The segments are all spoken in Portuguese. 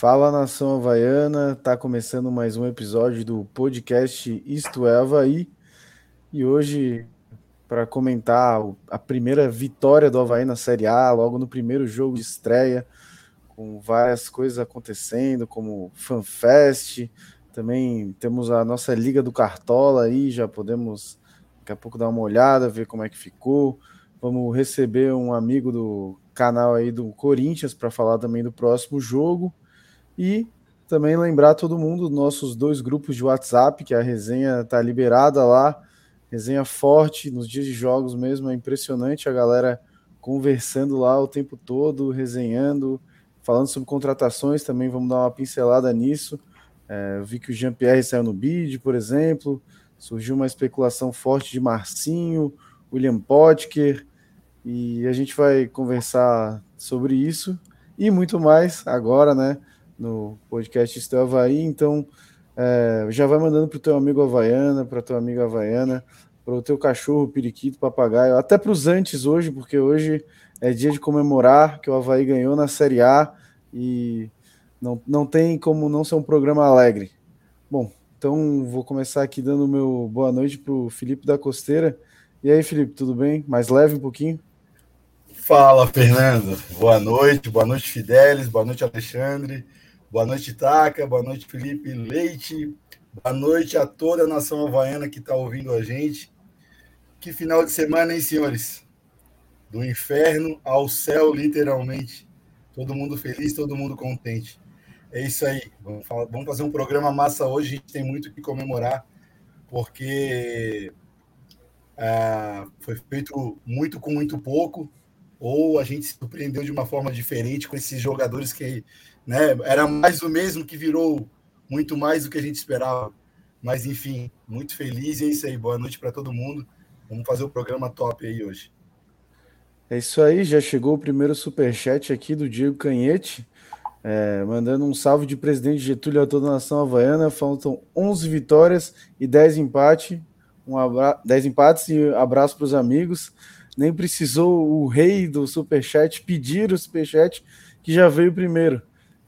Fala nação havaiana, tá começando mais um episódio do podcast Isto é Havaí e hoje para comentar a primeira vitória do Havaí na Série A, logo no primeiro jogo de estreia, com várias coisas acontecendo, como FanFest, também temos a nossa Liga do Cartola aí, já podemos daqui a pouco dar uma olhada, ver como é que ficou. Vamos receber um amigo do canal aí do Corinthians para falar também do próximo jogo. E também lembrar todo mundo nossos dois grupos de WhatsApp, que a resenha tá liberada lá. Resenha forte nos dias de jogos mesmo, é impressionante a galera conversando lá o tempo todo, resenhando, falando sobre contratações também, vamos dar uma pincelada nisso. É, vi que o Jean-Pierre saiu no bid, por exemplo. Surgiu uma especulação forte de Marcinho, William Potker, e a gente vai conversar sobre isso e muito mais agora, né? No podcast Estel Havaí. Então, é, já vai mandando para o teu amigo Havaiana, para tua amiga Havaiana, para o teu cachorro, periquito, papagaio, até para os antes hoje, porque hoje é dia de comemorar que o Havaí ganhou na Série A e não, não tem como não ser um programa alegre. Bom, então vou começar aqui dando meu boa noite para o Felipe da Costeira. E aí, Felipe, tudo bem? Mais leve um pouquinho? Fala, Fernando. Boa noite, boa noite, Fidelis, boa noite, Alexandre, boa noite, Taca, boa noite, Felipe Leite, boa noite a toda a nação havaiana que está ouvindo a gente. Que final de semana, hein, senhores? Do inferno ao céu, literalmente. Todo mundo feliz, todo mundo contente. É isso aí. Vamos, falar, vamos fazer um programa massa hoje. A gente tem muito que comemorar, porque ah, foi feito muito com muito pouco, ou a gente se surpreendeu de uma forma diferente com esses jogadores que né, era mais do mesmo que virou muito mais do que a gente esperava. Mas enfim, muito feliz e é isso aí. Boa noite para todo mundo. Vamos fazer o programa top aí hoje. É isso aí, já chegou o primeiro super chat aqui do Diego Canhete. É, mandando um salve de presidente Getúlio a toda a nação havaiana. Faltam 11 vitórias e 10 empates. Um abra... 10 empates e abraço para os amigos. Nem precisou o rei do superchat pedir o superchat, que já veio primeiro.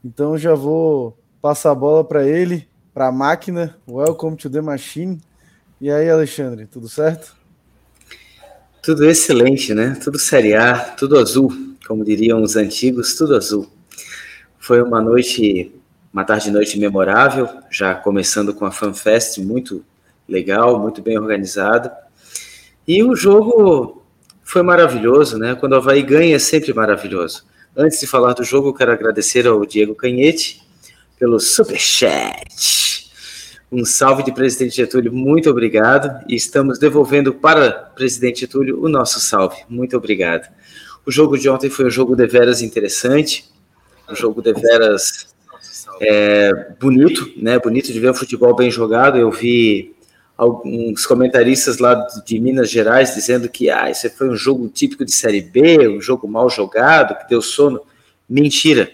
Então já vou passar a bola para ele, para a máquina. Welcome to the machine. E aí, Alexandre, tudo certo? Tudo excelente, né? Tudo Série A, tudo azul, como diriam os antigos, tudo azul. Foi uma noite, uma tarde noite memorável, já começando com a FanFest muito legal, muito bem organizada. E o jogo foi maravilhoso, né? Quando o Havaí ganha é sempre maravilhoso. Antes de falar do jogo, quero agradecer ao Diego Canhete pelo superchat. Um salve de presidente Getúlio, muito obrigado. E estamos devolvendo para presidente Getúlio o nosso salve. Muito obrigado. O jogo de ontem foi um jogo de veras interessante um jogo de veras é, bonito, né? Bonito de ver o futebol bem jogado. Eu vi alguns comentaristas lá de Minas Gerais dizendo que ah, esse foi um jogo típico de Série B, um jogo mal jogado, que deu sono. Mentira.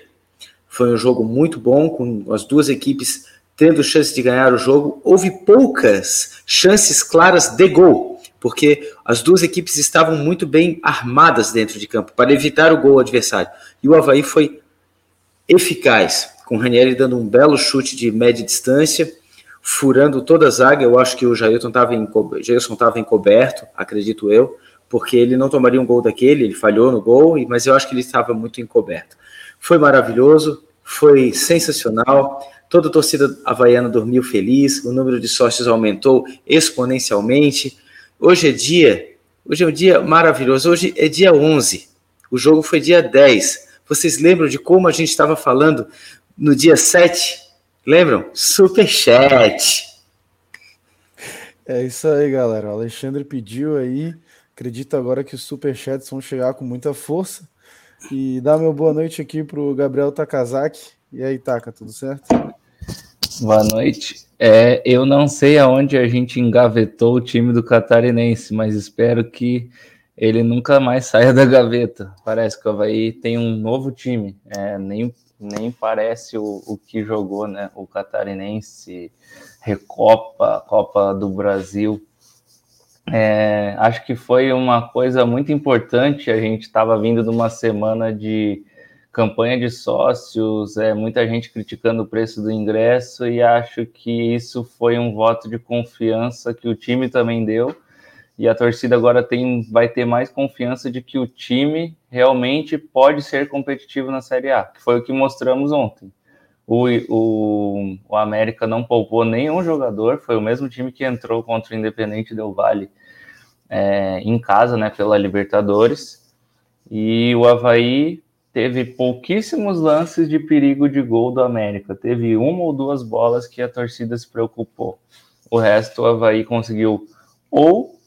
Foi um jogo muito bom, com as duas equipes tendo chance de ganhar o jogo. Houve poucas chances claras de gol, porque as duas equipes estavam muito bem armadas dentro de campo para evitar o gol adversário. E o Havaí foi eficaz, com o Ranieri dando um belo chute de média distância, furando toda a zaga. Eu acho que o Jailson estava enco... encoberto, acredito eu, porque ele não tomaria um gol daquele, ele falhou no gol, mas eu acho que ele estava muito encoberto. Foi maravilhoso, foi sensacional. Toda a torcida havaiana dormiu feliz, o número de sócios aumentou exponencialmente. Hoje é dia, hoje é um dia maravilhoso. Hoje é dia 11. O jogo foi dia 10. Vocês lembram de como a gente estava falando no dia 7? Lembram? Superchat. É isso aí, galera. O Alexandre pediu aí. Acredito agora que os superchats vão chegar com muita força. E dá meu boa noite aqui para o Gabriel Takazaki. E aí, Taka, tudo certo? Boa noite. É, eu não sei aonde a gente engavetou o time do Catarinense, mas espero que ele nunca mais saia da gaveta. Parece que o Havaí tem um novo time, é, nem, nem parece o, o que jogou, né? O Catarinense, Recopa, Copa do Brasil. É, acho que foi uma coisa muito importante. A gente estava vindo de uma semana de campanha de sócios, é muita gente criticando o preço do ingresso e acho que isso foi um voto de confiança que o time também deu e a torcida agora tem, vai ter mais confiança de que o time realmente pode ser competitivo na Série A, que foi o que mostramos ontem. O, o, o América não poupou nenhum jogador, foi o mesmo time que entrou contra o Independente Del Vale é, em casa, né, pela Libertadores. E o Havaí teve pouquíssimos lances de perigo de gol do América. Teve uma ou duas bolas que a torcida se preocupou. O resto, o Havaí conseguiu ou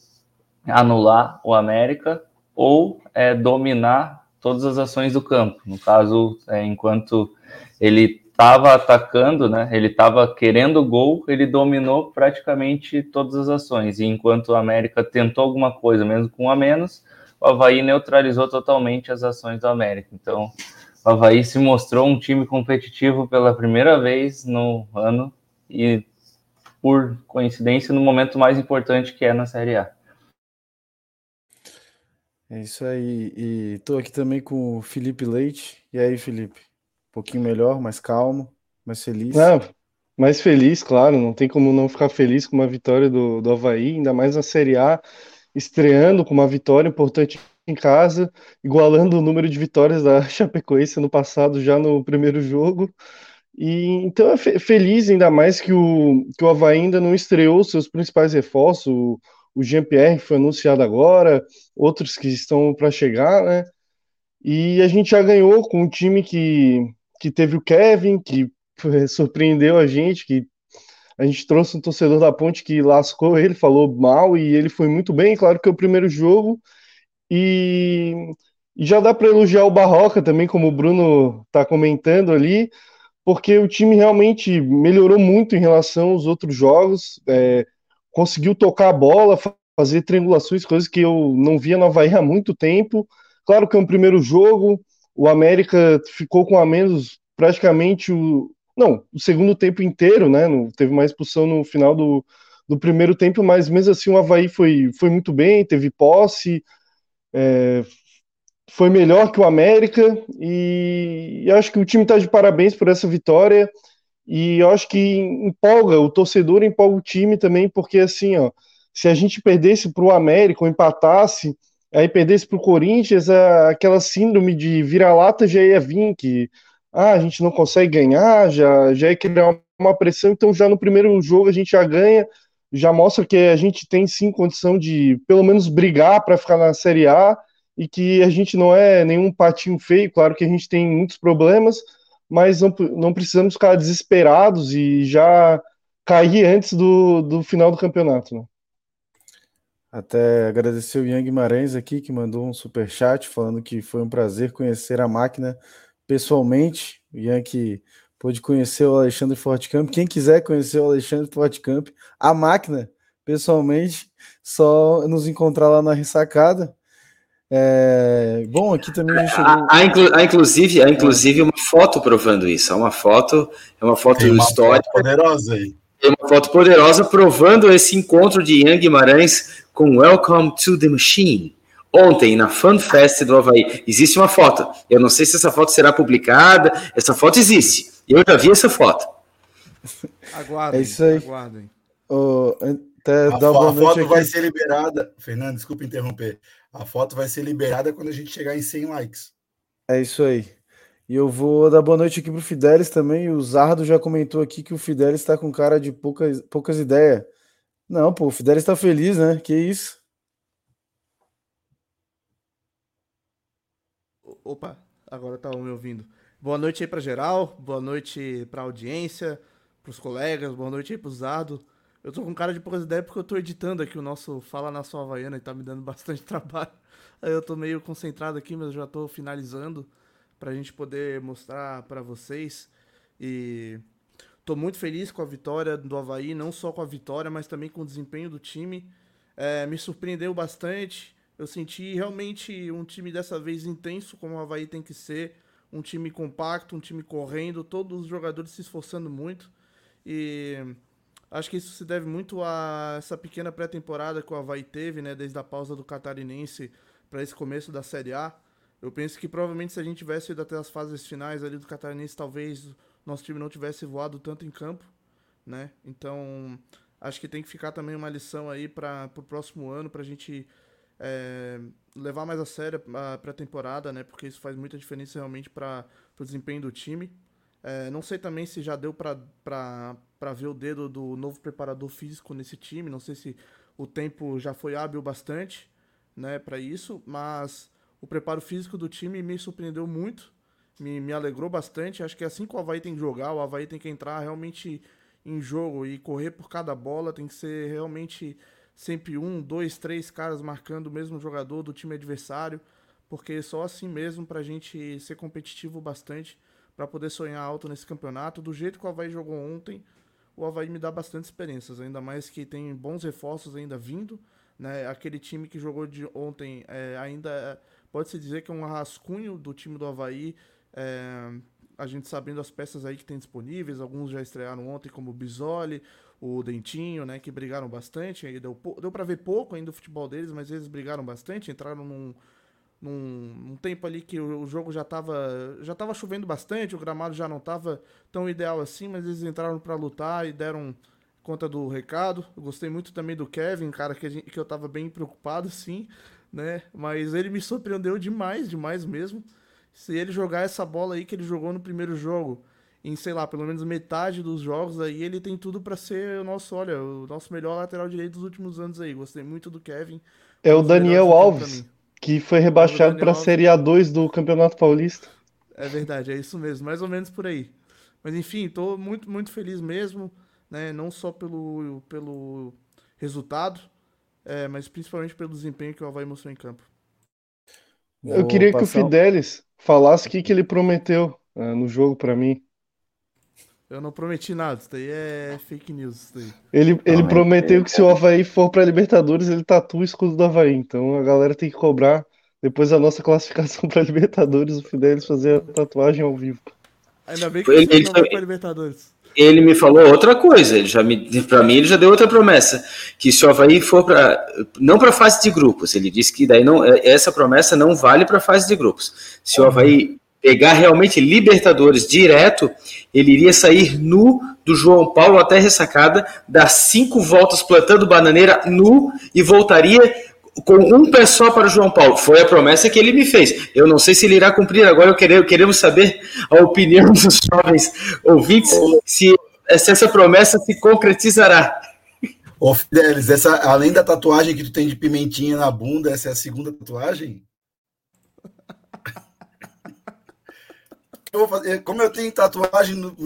anular o América ou é, dominar todas as ações do campo. No caso, é, enquanto ele estava atacando, né, ele estava querendo gol, ele dominou praticamente todas as ações. E enquanto o América tentou alguma coisa, mesmo com um a menos, o Havaí neutralizou totalmente as ações do América. Então, o Havaí se mostrou um time competitivo pela primeira vez no ano e, por coincidência, no momento mais importante que é na Série A. É isso aí. E estou aqui também com o Felipe Leite. E aí, Felipe? Um pouquinho melhor, mais calmo, mais feliz? É, mais feliz, claro. Não tem como não ficar feliz com uma vitória do, do Havaí, ainda mais na Série A, estreando com uma vitória importante em casa, igualando o número de vitórias da Chapecoense no passado, já no primeiro jogo. E então é feliz, ainda mais que o, que o Havaí ainda não estreou seus principais reforços. O, o Jean-Pierre foi anunciado agora, outros que estão para chegar, né? E a gente já ganhou com um time que, que teve o Kevin, que surpreendeu a gente, que a gente trouxe um torcedor da Ponte que lascou ele, falou mal e ele foi muito bem, claro que é o primeiro jogo. E, e já dá para elogiar o Barroca também, como o Bruno está comentando ali, porque o time realmente melhorou muito em relação aos outros jogos. É, conseguiu tocar a bola, fazer triangulações, coisas que eu não via no Havaí há muito tempo. Claro que é um primeiro jogo, o América ficou com a menos praticamente o. Não, o segundo tempo inteiro, né? Não teve mais expulsão no final do, do primeiro tempo, mas mesmo assim o Havaí foi, foi muito bem, teve posse, é, foi melhor que o América, e, e acho que o time está de parabéns por essa vitória. E eu acho que empolga o torcedor, empolga o time também, porque assim, ó, se a gente perdesse para o América ou empatasse, aí perdesse para o Corinthians, aquela síndrome de vira-lata já ia vir, que ah, a gente não consegue ganhar, já, já ia criar uma pressão, então já no primeiro jogo a gente já ganha, já mostra que a gente tem sim condição de pelo menos brigar para ficar na Série A e que a gente não é nenhum patinho feio, claro que a gente tem muitos problemas, mas não, não precisamos ficar desesperados e já cair antes do, do final do campeonato. Né? Até agradecer o Ian Guimarães aqui, que mandou um super chat falando que foi um prazer conhecer a máquina pessoalmente. O Ian que pôde conhecer o Alexandre Fortcamp. Quem quiser conhecer o Alexandre Fortcamp, a máquina, pessoalmente, só nos encontrar lá na ressacada. É, bom, aqui também a gente chegou... há, há, inclu, há, inclusive, há inclusive uma foto provando isso. Há uma foto, é uma foto Tem histórica. Foto poderosa aí. Tem uma foto poderosa provando esse encontro de Ian Guimarães com Welcome to the Machine. Ontem, na FanFest do Havaí, existe uma foto. Eu não sei se essa foto será publicada. Essa foto existe. Eu já vi essa foto. Aguardem. É isso aí. Aguardem. Oh, até a, a foto aqui. vai ser liberada. Fernando, desculpa interromper. A foto vai ser liberada quando a gente chegar em 100 likes. É isso aí. E eu vou dar boa noite aqui pro Fidelis também. O Zardo já comentou aqui que o Fidelis está com cara de poucas, poucas ideias. Não, pô, o Fidelis está feliz, né? Que isso? Opa, agora tá me ouvindo. Boa noite aí para geral, boa noite para audiência, para os colegas, boa noite aí para o Zardo. Eu tô com cara de poucas ideias porque eu tô editando aqui o nosso Fala na Sua Havaiana e tá me dando bastante trabalho. Aí eu tô meio concentrado aqui, mas eu já tô finalizando pra gente poder mostrar para vocês. E tô muito feliz com a vitória do Havaí, não só com a vitória, mas também com o desempenho do time. É, me surpreendeu bastante. Eu senti realmente um time dessa vez intenso, como o Havaí tem que ser. Um time compacto, um time correndo, todos os jogadores se esforçando muito. E Acho que isso se deve muito a essa pequena pré-temporada que o Havaí teve, né, desde a pausa do Catarinense para esse começo da Série A. Eu penso que provavelmente se a gente tivesse ido até as fases finais ali do Catarinense, talvez nosso time não tivesse voado tanto em campo, né? Então, acho que tem que ficar também uma lição aí para o próximo ano, para a gente é, levar mais a sério a pré-temporada, né? Porque isso faz muita diferença realmente para o desempenho do time. É, não sei também se já deu para ver o dedo do novo preparador físico nesse time. Não sei se o tempo já foi hábil bastante né, para isso, mas o preparo físico do time me surpreendeu muito, me, me alegrou bastante. Acho que é assim que o Havaí tem que jogar, o Havaí tem que entrar realmente em jogo e correr por cada bola, tem que ser realmente sempre um, dois, três caras marcando o mesmo jogador do time adversário, porque só assim mesmo para a gente ser competitivo bastante para poder sonhar alto nesse campeonato. Do jeito que o Havaí jogou ontem, o Havaí me dá bastante experiências, ainda mais que tem bons reforços ainda vindo. Né? Aquele time que jogou de ontem é, ainda pode-se dizer que é um rascunho do time do Havaí. É, a gente sabendo as peças aí que tem disponíveis, alguns já estrearam ontem, como o Bisoli, o Dentinho, né, que brigaram bastante. Aí deu, deu para ver pouco ainda o futebol deles, mas eles brigaram bastante, entraram num, num, num, tempo ali que o, o, jogo já estava já tava chovendo bastante, o gramado já não estava tão ideal assim, mas eles entraram para lutar e deram conta do recado. Eu gostei muito também do Kevin, cara, que, gente, que eu estava bem preocupado, sim, né? Mas ele me surpreendeu demais, demais mesmo. Se ele jogar essa bola aí que ele jogou no primeiro jogo, em, sei lá, pelo menos metade dos jogos aí, ele tem tudo para ser o nosso, olha, o nosso melhor lateral direito dos últimos anos aí. Gostei muito do Kevin. É o Daniel Alves que foi rebaixado para a Série A2 do Campeonato Paulista. É verdade, é isso mesmo, mais ou menos por aí. Mas enfim, estou muito, muito feliz mesmo, né? Não só pelo, pelo resultado, é, mas principalmente pelo desempenho que o Havaí mostrou em campo. Eu queria que o Fidelis falasse o que, que ele prometeu uh, no jogo para mim. Eu não prometi nada, isso daí é fake news. Isso daí. Ele, ele prometeu que se o Havaí for pra Libertadores, ele tatua o escudo do Havaí. Então a galera tem que cobrar, depois da nossa classificação pra Libertadores, o Fidelis fazer a tatuagem ao vivo. Ainda bem que ele, ele não vai pra Libertadores. Ele me falou outra coisa, ele já me, para mim ele já deu outra promessa, que se o Havaí for para não para fase de grupos, ele disse que daí não essa promessa não vale para fase de grupos. Se o Havaí pegar realmente Libertadores direto, ele iria sair nu do João Paulo até ressacada, dar cinco voltas plantando bananeira nu e voltaria com um pé só para o João Paulo. Foi a promessa que ele me fez. Eu não sei se ele irá cumprir. Agora eu queremos, queremos saber a opinião dos jovens ouvintes se, se essa promessa se concretizará. Ô Fidelis, essa, além da tatuagem que tu tem de pimentinha na bunda, essa é a segunda tatuagem? Eu vou fazer, como eu tenho tatuagem no,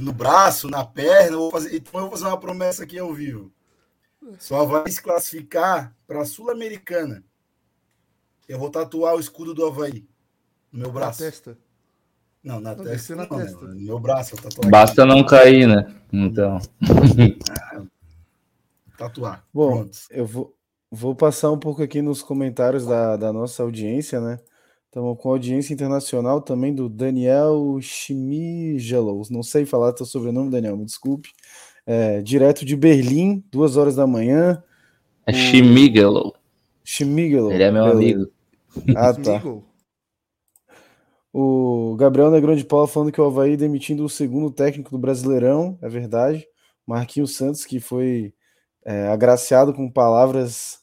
no braço, na perna, eu vou fazer, então eu vou fazer uma promessa aqui ao vivo. Só vai se classificar para a Sul-Americana. Eu vou tatuar o escudo do Havaí no meu braço. Na testa? Não, na Não, testa. na Não, testa. no meu braço. Eu tatuar Basta aqui. não cair, né? Então. Tatuar. Bom, Pronto. eu vou, vou passar um pouco aqui nos comentários da, da nossa audiência, né? Estamos com audiência internacional também do Daniel Schmigelos. Não sei falar teu sobrenome, Daniel, me desculpe. É, direto de Berlim, duas horas da manhã. É Schmigelo. Schmigelo. Ele é meu beleza. amigo. Ah, tá. O Gabriel Negrão de Paula falando que o Havaí demitindo o segundo técnico do Brasileirão, é verdade. Marquinhos Santos, que foi é, agraciado com palavras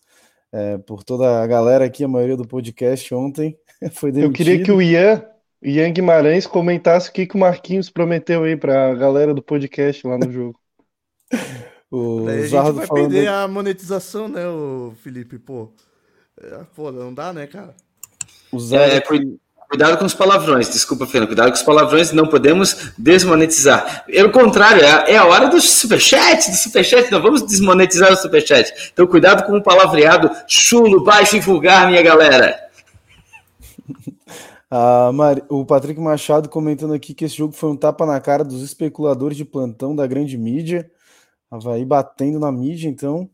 é, por toda a galera aqui, a maioria do podcast ontem, foi demitido. Eu queria que o Ian, Ian Guimarães comentasse o que, que o Marquinhos prometeu aí pra galera do podcast lá no jogo. O Daí a gente Zardo vai falando perder a monetização, né, o Felipe? Pô, É, pô, não dá, né, cara? É, cu- cuidado com os palavrões, desculpa, Fernando. Cuidado com os palavrões, não podemos desmonetizar. Pelo contrário, é, a- é a hora do superchat, do superchat, não vamos desmonetizar o superchat. Então, cuidado com o palavreado chulo, baixo e vulgar, minha galera. A Mari- O Patrick Machado comentando aqui que esse jogo foi um tapa na cara dos especuladores de plantão da grande mídia. Havaí batendo na mídia, então.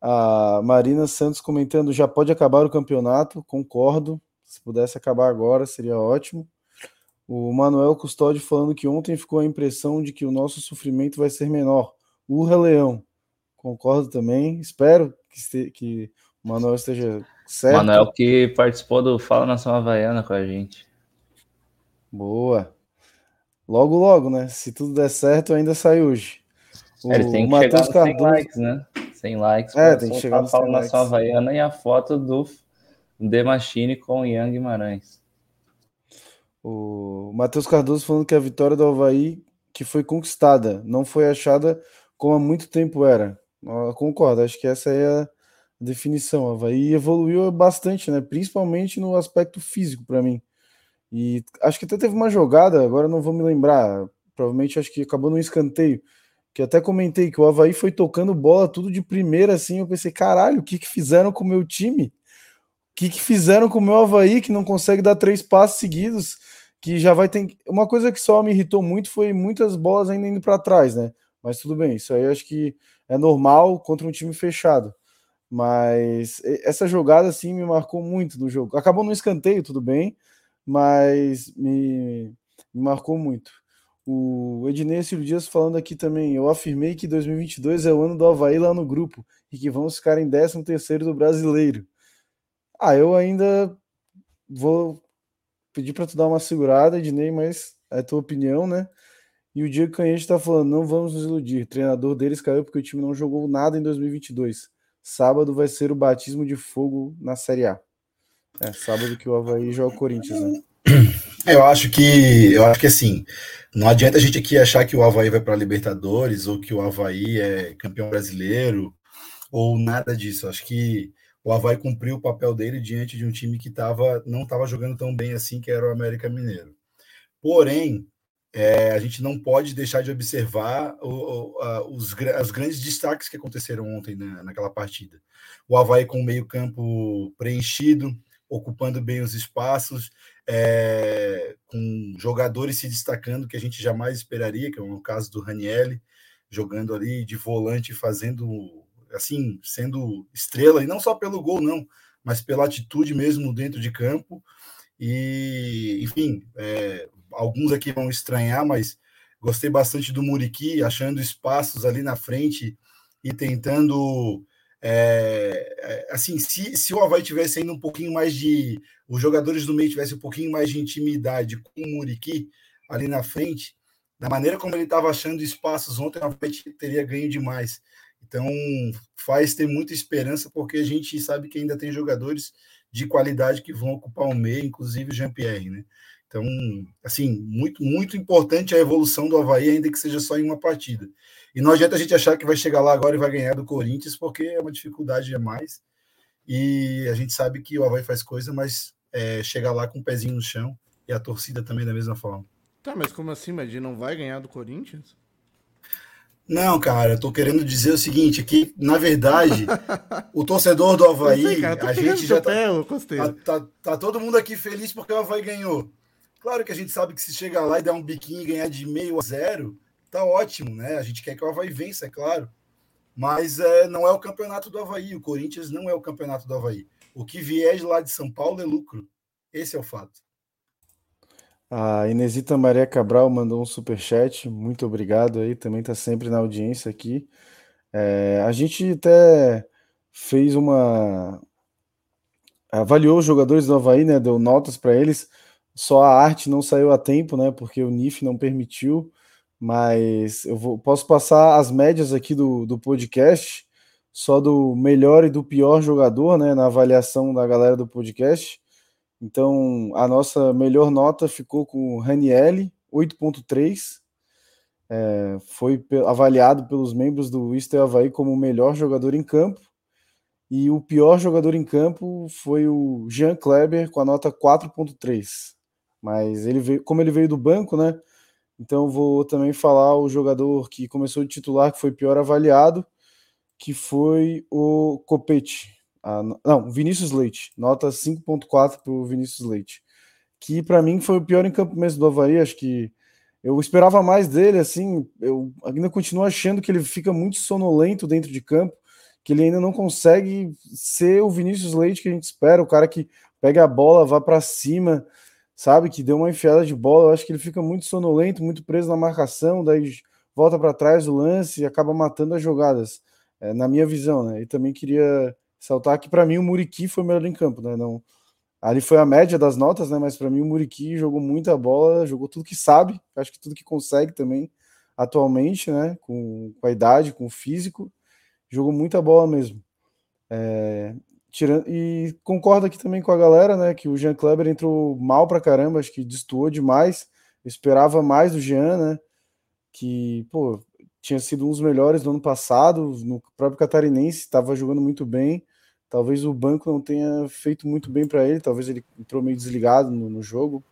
A Marina Santos comentando: já pode acabar o campeonato, concordo. Se pudesse acabar agora, seria ótimo. O Manuel Custódio falando que ontem ficou a impressão de que o nosso sofrimento vai ser menor. Urra Leão. Concordo também. Espero que, este- que o Manuel esteja Certo? Manuel que participou do Fala Nação Havaiana com a gente. Boa. Logo, logo, né? Se tudo der certo, ainda sai hoje. O, Ele tem que chegar Cardoso... 100 likes, né? 100 likes. É, tem que chegar no Fala Nação Havaiana e a foto do The Machine com Ian Guimarães. O Matheus Cardoso falando que a vitória do Havaí que foi conquistada, não foi achada como há muito tempo era. Eu concordo, acho que essa é a definição. Havaí evoluiu bastante, né? principalmente no aspecto físico para mim. E acho que até teve uma jogada, agora não vou me lembrar, provavelmente acho que acabou no escanteio, que até comentei que o Havaí foi tocando bola tudo de primeira assim. Eu pensei, caralho, o que, que fizeram com o meu time? O que, que fizeram com o meu Havaí que não consegue dar três passos seguidos? Que já vai ter. Uma coisa que só me irritou muito foi muitas bolas ainda indo para trás, né? Mas tudo bem, isso aí acho que é normal contra um time fechado. Mas essa jogada assim me marcou muito no jogo. Acabou no escanteio, tudo bem, mas me, me marcou muito. O Ednei Silvio Dias falando aqui também. Eu afirmei que 2022 é o ano do Havaí lá no grupo e que vamos ficar em 13 terceiro do brasileiro. Ah, eu ainda vou pedir para tu dar uma segurada, Ednei, mas é tua opinião, né? E o Diego Canhete está falando: não vamos nos iludir. O treinador deles caiu porque o time não jogou nada em 2022. Sábado vai ser o batismo de fogo na Série A. É, sábado que o Havaí joga o Corinthians, né? Eu acho que eu acho que assim, não adianta a gente aqui achar que o Havaí vai para Libertadores ou que o Havaí é campeão brasileiro ou nada disso. Acho que o Havaí cumpriu o papel dele diante de um time que tava, não estava jogando tão bem assim, que era o América Mineiro. Porém, é, a gente não pode deixar de observar o, o, os, os, grandes destaques que aconteceram ontem né, naquela partida. O Havaí com o meio-campo preenchido, ocupando bem os espaços, é, com jogadores se destacando que a gente jamais esperaria, que é o caso do Ranielli, jogando ali de volante, fazendo assim, sendo estrela, e não só pelo gol, não, mas pela atitude mesmo dentro de campo. E, enfim, é, alguns aqui vão estranhar, mas gostei bastante do Muriqui, achando espaços ali na frente e tentando. É, é, assim, se, se o Havaí tivesse ainda um pouquinho mais de. Os jogadores do meio tivessem um pouquinho mais de intimidade com o Muriqui ali na frente, da maneira como ele estava achando espaços ontem, o Havaí teria ganho demais. Então, faz ter muita esperança, porque a gente sabe que ainda tem jogadores de qualidade que vão ocupar o meio, inclusive o Jean-Pierre, né? Então, assim, muito, muito importante a evolução do Havaí, ainda que seja só em uma partida. E não adianta a gente achar que vai chegar lá agora e vai ganhar do Corinthians, porque é uma dificuldade a mais. E a gente sabe que o Havaí faz coisa, mas é, chega lá com o pezinho no chão e a torcida também da mesma forma. Tá, mas como assim, Madi? Não vai ganhar do Corinthians? Não, cara, eu tô querendo dizer o seguinte, que na verdade, o torcedor do Havaí, sei, cara, a gente já tá, tá, tá, tá, todo mundo aqui feliz porque o Havaí ganhou. Claro que a gente sabe que se chegar lá e dar um biquinho e ganhar de meio a zero, tá ótimo, né? A gente quer que o Havaí vença, é claro. Mas é, não é o campeonato do Havaí. O Corinthians não é o campeonato do Havaí. O que vier de lá de São Paulo é lucro. Esse é o fato. A Inesita Maria Cabral mandou um super chat. Muito obrigado aí. Também está sempre na audiência aqui. É, a gente até fez uma. Avaliou os jogadores do Havaí, né? Deu notas para eles. Só a arte não saiu a tempo, né? Porque o NIF não permitiu. Mas eu vou, posso passar as médias aqui do, do podcast, só do melhor e do pior jogador, né? Na avaliação da galera do podcast. Então, a nossa melhor nota ficou com o Ranielli, 8.3. É, foi avaliado pelos membros do Easter Havaí como o melhor jogador em campo. E o pior jogador em campo foi o Jean Kleber, com a nota 4.3. Mas ele veio, como ele veio do banco, né? Então vou também falar o jogador que começou de titular, que foi pior avaliado, que foi o Copete. Não, Vinícius Leite, nota 5.4 para o Vinícius Leite. Que para mim foi o pior em campo mesmo do Havaí. Acho que eu esperava mais dele, assim. Eu ainda continuo achando que ele fica muito sonolento dentro de campo, que ele ainda não consegue ser o Vinícius Leite que a gente espera, o cara que pega a bola, vá para cima, sabe, que deu uma enfiada de bola. Eu acho que ele fica muito sonolento, muito preso na marcação, daí volta para trás do lance e acaba matando as jogadas, é, na minha visão, né? E também queria saltar que para mim o Muriqui foi o melhor em campo, né? Não, ali foi a média das notas, né? Mas para mim o Muriqui jogou muita bola, jogou tudo que sabe, acho que tudo que consegue também atualmente, né? Com, com a idade, com o físico, jogou muita bola mesmo. É, tirando, e concordo aqui também com a galera, né? Que o Jean Kleber entrou mal pra caramba, acho que destoou demais. Esperava mais do Jean, né? Que, pô, tinha sido um dos melhores do ano passado, no próprio Catarinense, estava jogando muito bem. Talvez o banco não tenha feito muito bem para ele, talvez ele entrou meio desligado no, no jogo.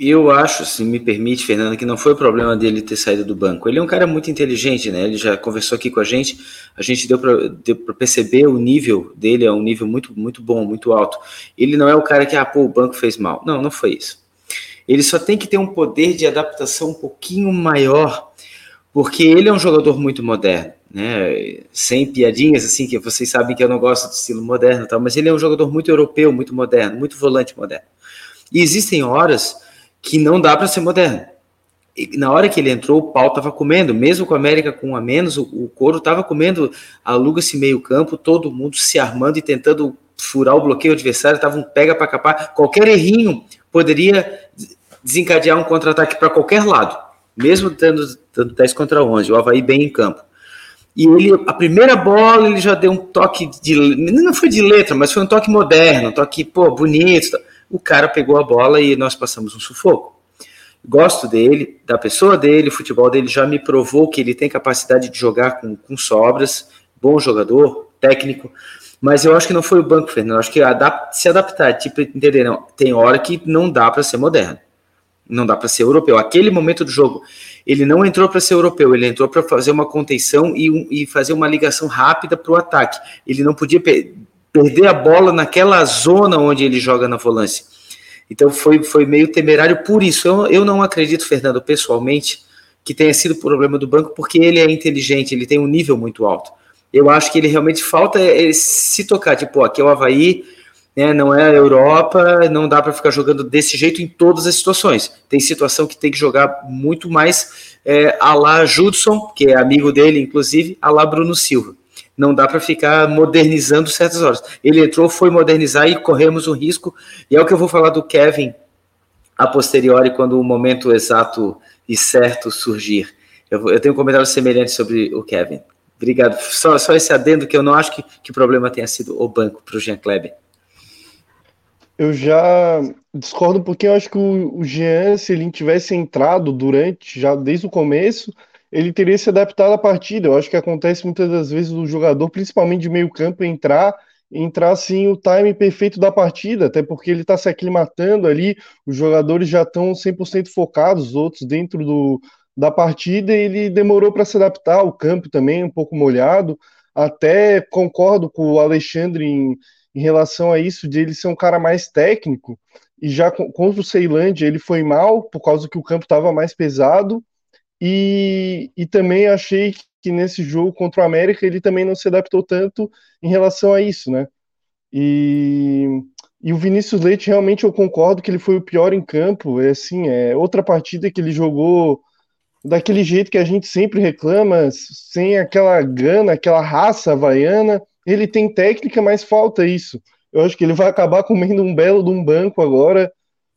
Eu acho, se me permite, Fernando, que não foi o problema dele ter saído do banco. Ele é um cara muito inteligente, né? Ele já conversou aqui com a gente. A gente deu para perceber o nível dele, é um nível muito, muito bom, muito alto. Ele não é o cara que, ah, pô, o banco fez mal. Não, não foi isso. Ele só tem que ter um poder de adaptação um pouquinho maior, porque ele é um jogador muito moderno, né? Sem piadinhas, assim, que vocês sabem que eu não gosto do estilo moderno, tal, mas ele é um jogador muito europeu, muito moderno, muito volante moderno. E existem horas que não dá para ser moderno. E na hora que ele entrou, o pau estava comendo, mesmo com a América com a menos, o, o couro estava comendo, aluga-se meio campo, todo mundo se armando e tentando furar o bloqueio adversário, estava um pega para capar, qualquer errinho poderia desencadear um contra-ataque para qualquer lado, mesmo tendo, tendo 10 contra 11, o Havaí bem em campo. E ele, a primeira bola, ele já deu um toque de. Não foi de letra, mas foi um toque moderno, um toque, pô, bonito o cara pegou a bola e nós passamos um sufoco. Gosto dele, da pessoa dele, o futebol dele já me provou que ele tem capacidade de jogar com, com sobras, bom jogador, técnico, mas eu acho que não foi o banco, Fernando. Acho que se adaptar, tipo, entender, não, tem hora que não dá para ser moderno, não dá para ser europeu. Aquele momento do jogo, ele não entrou para ser europeu, ele entrou para fazer uma contenção e, e, fazer uma ligação rápida para o ataque. Ele não podia perder a bola naquela zona onde ele joga na volância. Então foi, foi meio temerário por isso. Eu, eu não acredito, Fernando, pessoalmente, que tenha sido problema do banco, porque ele é inteligente, ele tem um nível muito alto. Eu acho que ele realmente falta é, se tocar, tipo, aqui é o Havaí, né, não é a Europa, não dá para ficar jogando desse jeito em todas as situações. Tem situação que tem que jogar muito mais é, a lá Judson, que é amigo dele, inclusive, a lá Bruno Silva não dá para ficar modernizando certas horas. Ele entrou, foi modernizar e corremos o risco, e é o que eu vou falar do Kevin a posteriori, quando o momento exato e certo surgir. Eu, eu tenho um comentário semelhante sobre o Kevin. Obrigado. Só, só esse adendo que eu não acho que, que o problema tenha sido o banco para o Jean Kleber. Eu já discordo um pouquinho. Eu acho que o, o Jean, se ele tivesse entrado durante, já desde o começo, ele teria se adaptado à partida. Eu acho que acontece muitas das vezes o jogador, principalmente de meio campo, entrar entrar assim o time perfeito da partida, até porque ele está se aclimatando ali, os jogadores já estão 100% focados, os outros dentro do, da partida, e ele demorou para se adaptar, o campo também um pouco molhado, até concordo com o Alexandre em, em relação a isso, de ele ser um cara mais técnico, e já contra o Ceilândia ele foi mal, por causa que o campo estava mais pesado, e, e também achei que nesse jogo contra o América ele também não se adaptou tanto em relação a isso, né? E, e o Vinícius Leite realmente eu concordo que ele foi o pior em campo. É assim, é outra partida que ele jogou daquele jeito que a gente sempre reclama, sem aquela gana, aquela raça havaiana. Ele tem técnica, mas falta isso. Eu acho que ele vai acabar comendo um belo de um banco agora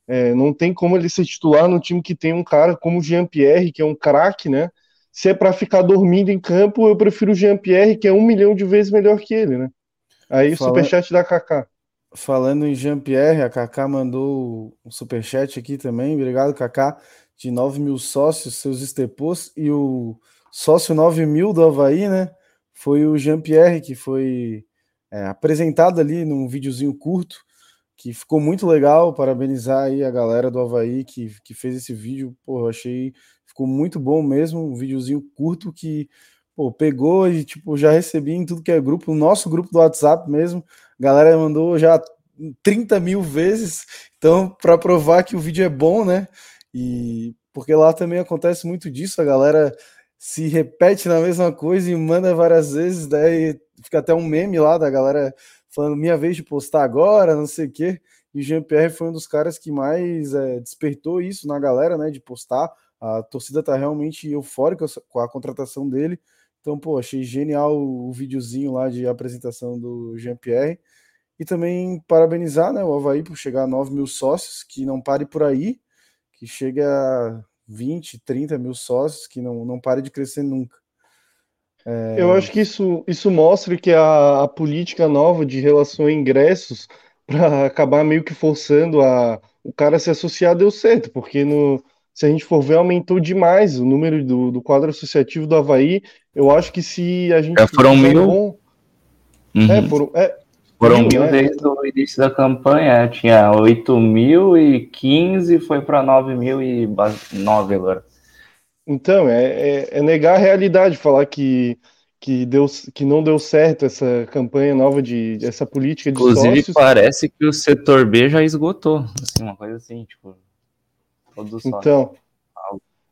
é, não tem como ele ser titular num time que tem um cara como o Jean-Pierre, que é um craque, né? Se é para ficar dormindo em campo, eu prefiro o Jean-Pierre, que é um milhão de vezes melhor que ele, né? Aí Fala... o superchat da Kaká. Falando em Jean-Pierre, a Kaká mandou um superchat aqui também. Obrigado, Kaká. De 9 mil sócios, seus estepôs. E o sócio 9 mil do Havaí, né? Foi o Jean-Pierre, que foi é, apresentado ali num videozinho curto que ficou muito legal. Parabenizar aí a galera do Havaí que, que fez esse vídeo. Pô, achei ficou muito bom mesmo. Um videozinho curto que pô, pegou e tipo já recebi em tudo que é grupo, o nosso grupo do WhatsApp mesmo. A galera mandou já 30 mil vezes. Então, para provar que o vídeo é bom, né? E porque lá também acontece muito disso, a galera se repete na mesma coisa e manda várias vezes, daí fica até um meme lá da galera falando minha vez de postar agora, não sei o quê. E o Jean-Pierre foi um dos caras que mais é, despertou isso na galera, né, de postar. A torcida tá realmente eufórica com a contratação dele. Então, pô, achei genial o videozinho lá de apresentação do Jean-Pierre. E também parabenizar né, o Havaí por chegar a 9 mil sócios, que não pare por aí, que chegue a 20, 30 mil sócios, que não, não pare de crescer nunca. É... Eu acho que isso, isso mostra que a, a política nova de relação a ingressos, para acabar meio que forçando a, o cara a se associar, deu certo, porque no, se a gente for ver, aumentou demais o número do, do quadro associativo do Havaí. Eu acho que se a gente. É, foram mil. Bom, uhum. é, foram, é, foram mil, né? desde o início da campanha. Tinha 8 mil e 15, foi para 9 mil e 9 agora. Então, é, é, é, negar a realidade, falar que, que, deu, que não deu certo essa campanha nova de essa política de Inclusive, sócios. parece que o setor B já esgotou, assim, uma coisa assim, tipo. Então.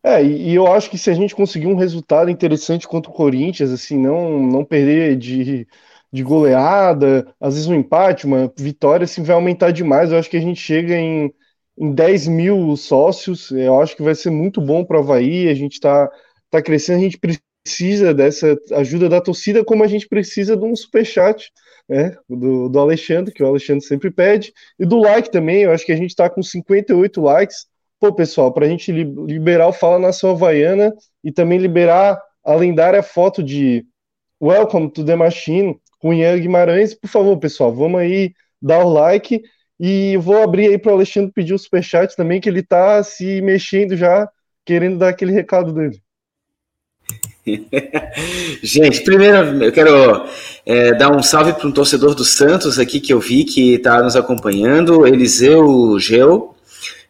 É, e, e, eu acho que se a gente conseguir um resultado interessante contra o Corinthians, assim, não, não perder de, de goleada, às vezes um empate, uma vitória, assim, vai aumentar demais. Eu acho que a gente chega em, em 10 mil sócios, eu acho que vai ser muito bom para o Havaí, a gente está tá crescendo, a gente precisa dessa ajuda da torcida, como a gente precisa de um superchat, né, do, do Alexandre, que o Alexandre sempre pede, e do like também, eu acho que a gente está com 58 likes, pô, pessoal, para a gente liberar o Fala Nação Havaiana e também liberar a lendária foto de Welcome to the Machine com Ian Guimarães, por favor, pessoal, vamos aí dar o like e vou abrir aí para o Alexandre pedir o superchat também, que ele está se mexendo já, querendo dar aquele recado dele. Gente, primeiro eu quero é, dar um salve para um torcedor do Santos aqui que eu vi que está nos acompanhando, Eliseu Geu,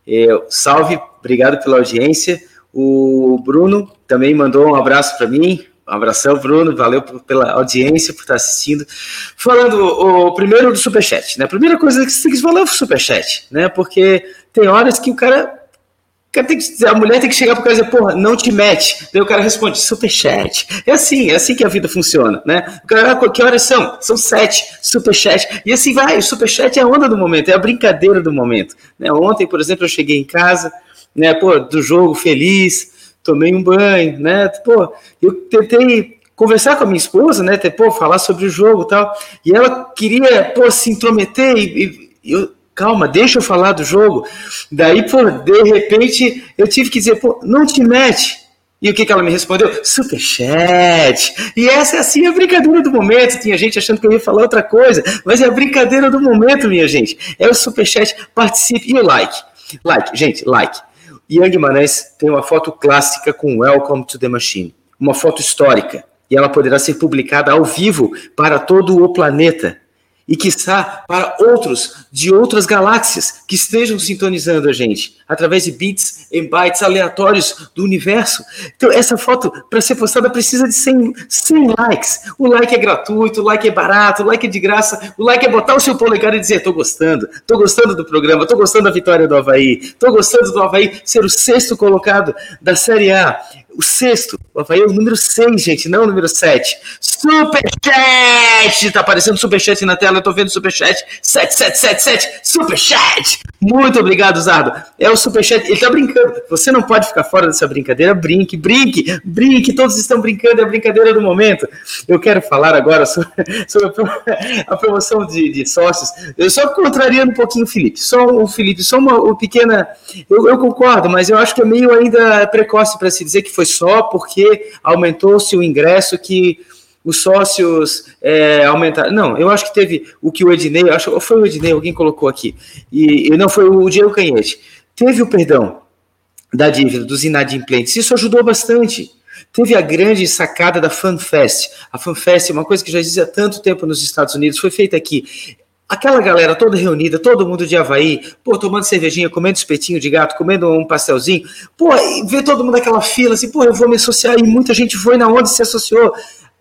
é, salve, obrigado pela audiência. O Bruno também mandou um abraço para mim. Um abração, Bruno. Valeu pela audiência, por estar assistindo. Falando o primeiro do Superchat, né? A primeira coisa que você tem que falar é o Superchat, né? Porque tem horas que o cara cara tem que, a mulher tem que chegar pro cara e dizer, porra, não te mete. Daí o cara responde, superchat. É assim, é assim que a vida funciona, né? O cara, ah, que horas são? São sete, superchat. E assim vai, o superchat é a onda do momento, é a brincadeira do momento. Né? Ontem, por exemplo, eu cheguei em casa, né, pô, do jogo feliz, tomei um banho, né? Pô, eu tentei conversar com a minha esposa, né, ter, pô, falar sobre o jogo e tal, e ela queria, pô, se intrometer e, e eu calma, deixa eu falar do jogo. Daí, pô, de repente, eu tive que dizer, pô, não te mete. E o que, que ela me respondeu? Superchat. E essa é assim a brincadeira do momento. Tinha gente achando que eu ia falar outra coisa, mas é a brincadeira do momento, minha gente. É o superchat, participe. E o like? Like, gente, like. Yang Guimarães tem uma foto clássica com Welcome to the Machine. Uma foto histórica. E ela poderá ser publicada ao vivo para todo o planeta e, quiçá, para outros de outras galáxias que estejam sintonizando a gente, através de bits e bytes aleatórios do universo. Então, essa foto, para ser postada, precisa de 100, 100 likes. O like é gratuito, o like é barato, o like é de graça, o like é botar o seu polegar e dizer: estou gostando, estou gostando do programa, estou gostando da vitória do Havaí, estou gostando do Havaí ser o sexto colocado da Série A. O sexto, o Havaí é o número 6, gente, não o número 7. Superchat! Tá aparecendo superchat na tela, eu tô vendo superchat. 7777, superchat! Muito obrigado, Zado. É o superchat, ele tá brincando. Você não pode ficar fora dessa brincadeira. Brinque, brinque, brinque. Todos estão brincando, é a brincadeira do momento. Eu quero falar agora sobre, sobre a promoção de, de, sócios. Eu só contrariando um pouquinho o Felipe. Só o Felipe, só uma, uma pequena. Eu, eu concordo, mas eu acho que é meio ainda precoce para se dizer que foi só porque aumentou-se o ingresso que os sócios é, aumentaram. Não, eu acho que teve o que o Ednei, acho foi o Ednei, alguém colocou aqui, e, e não foi o Diego Canhete. Teve o perdão da dívida dos inadimplentes, isso ajudou bastante. Teve a grande sacada da FanFest. A FanFest é uma coisa que já existe há tanto tempo nos Estados Unidos, foi feita aqui. Aquela galera toda reunida, todo mundo de Havaí, pô, tomando cervejinha, comendo espetinho de gato, comendo um pastelzinho, pô, e ver todo mundo naquela fila, assim, pô, eu vou me associar, e muita gente foi na onde se associou.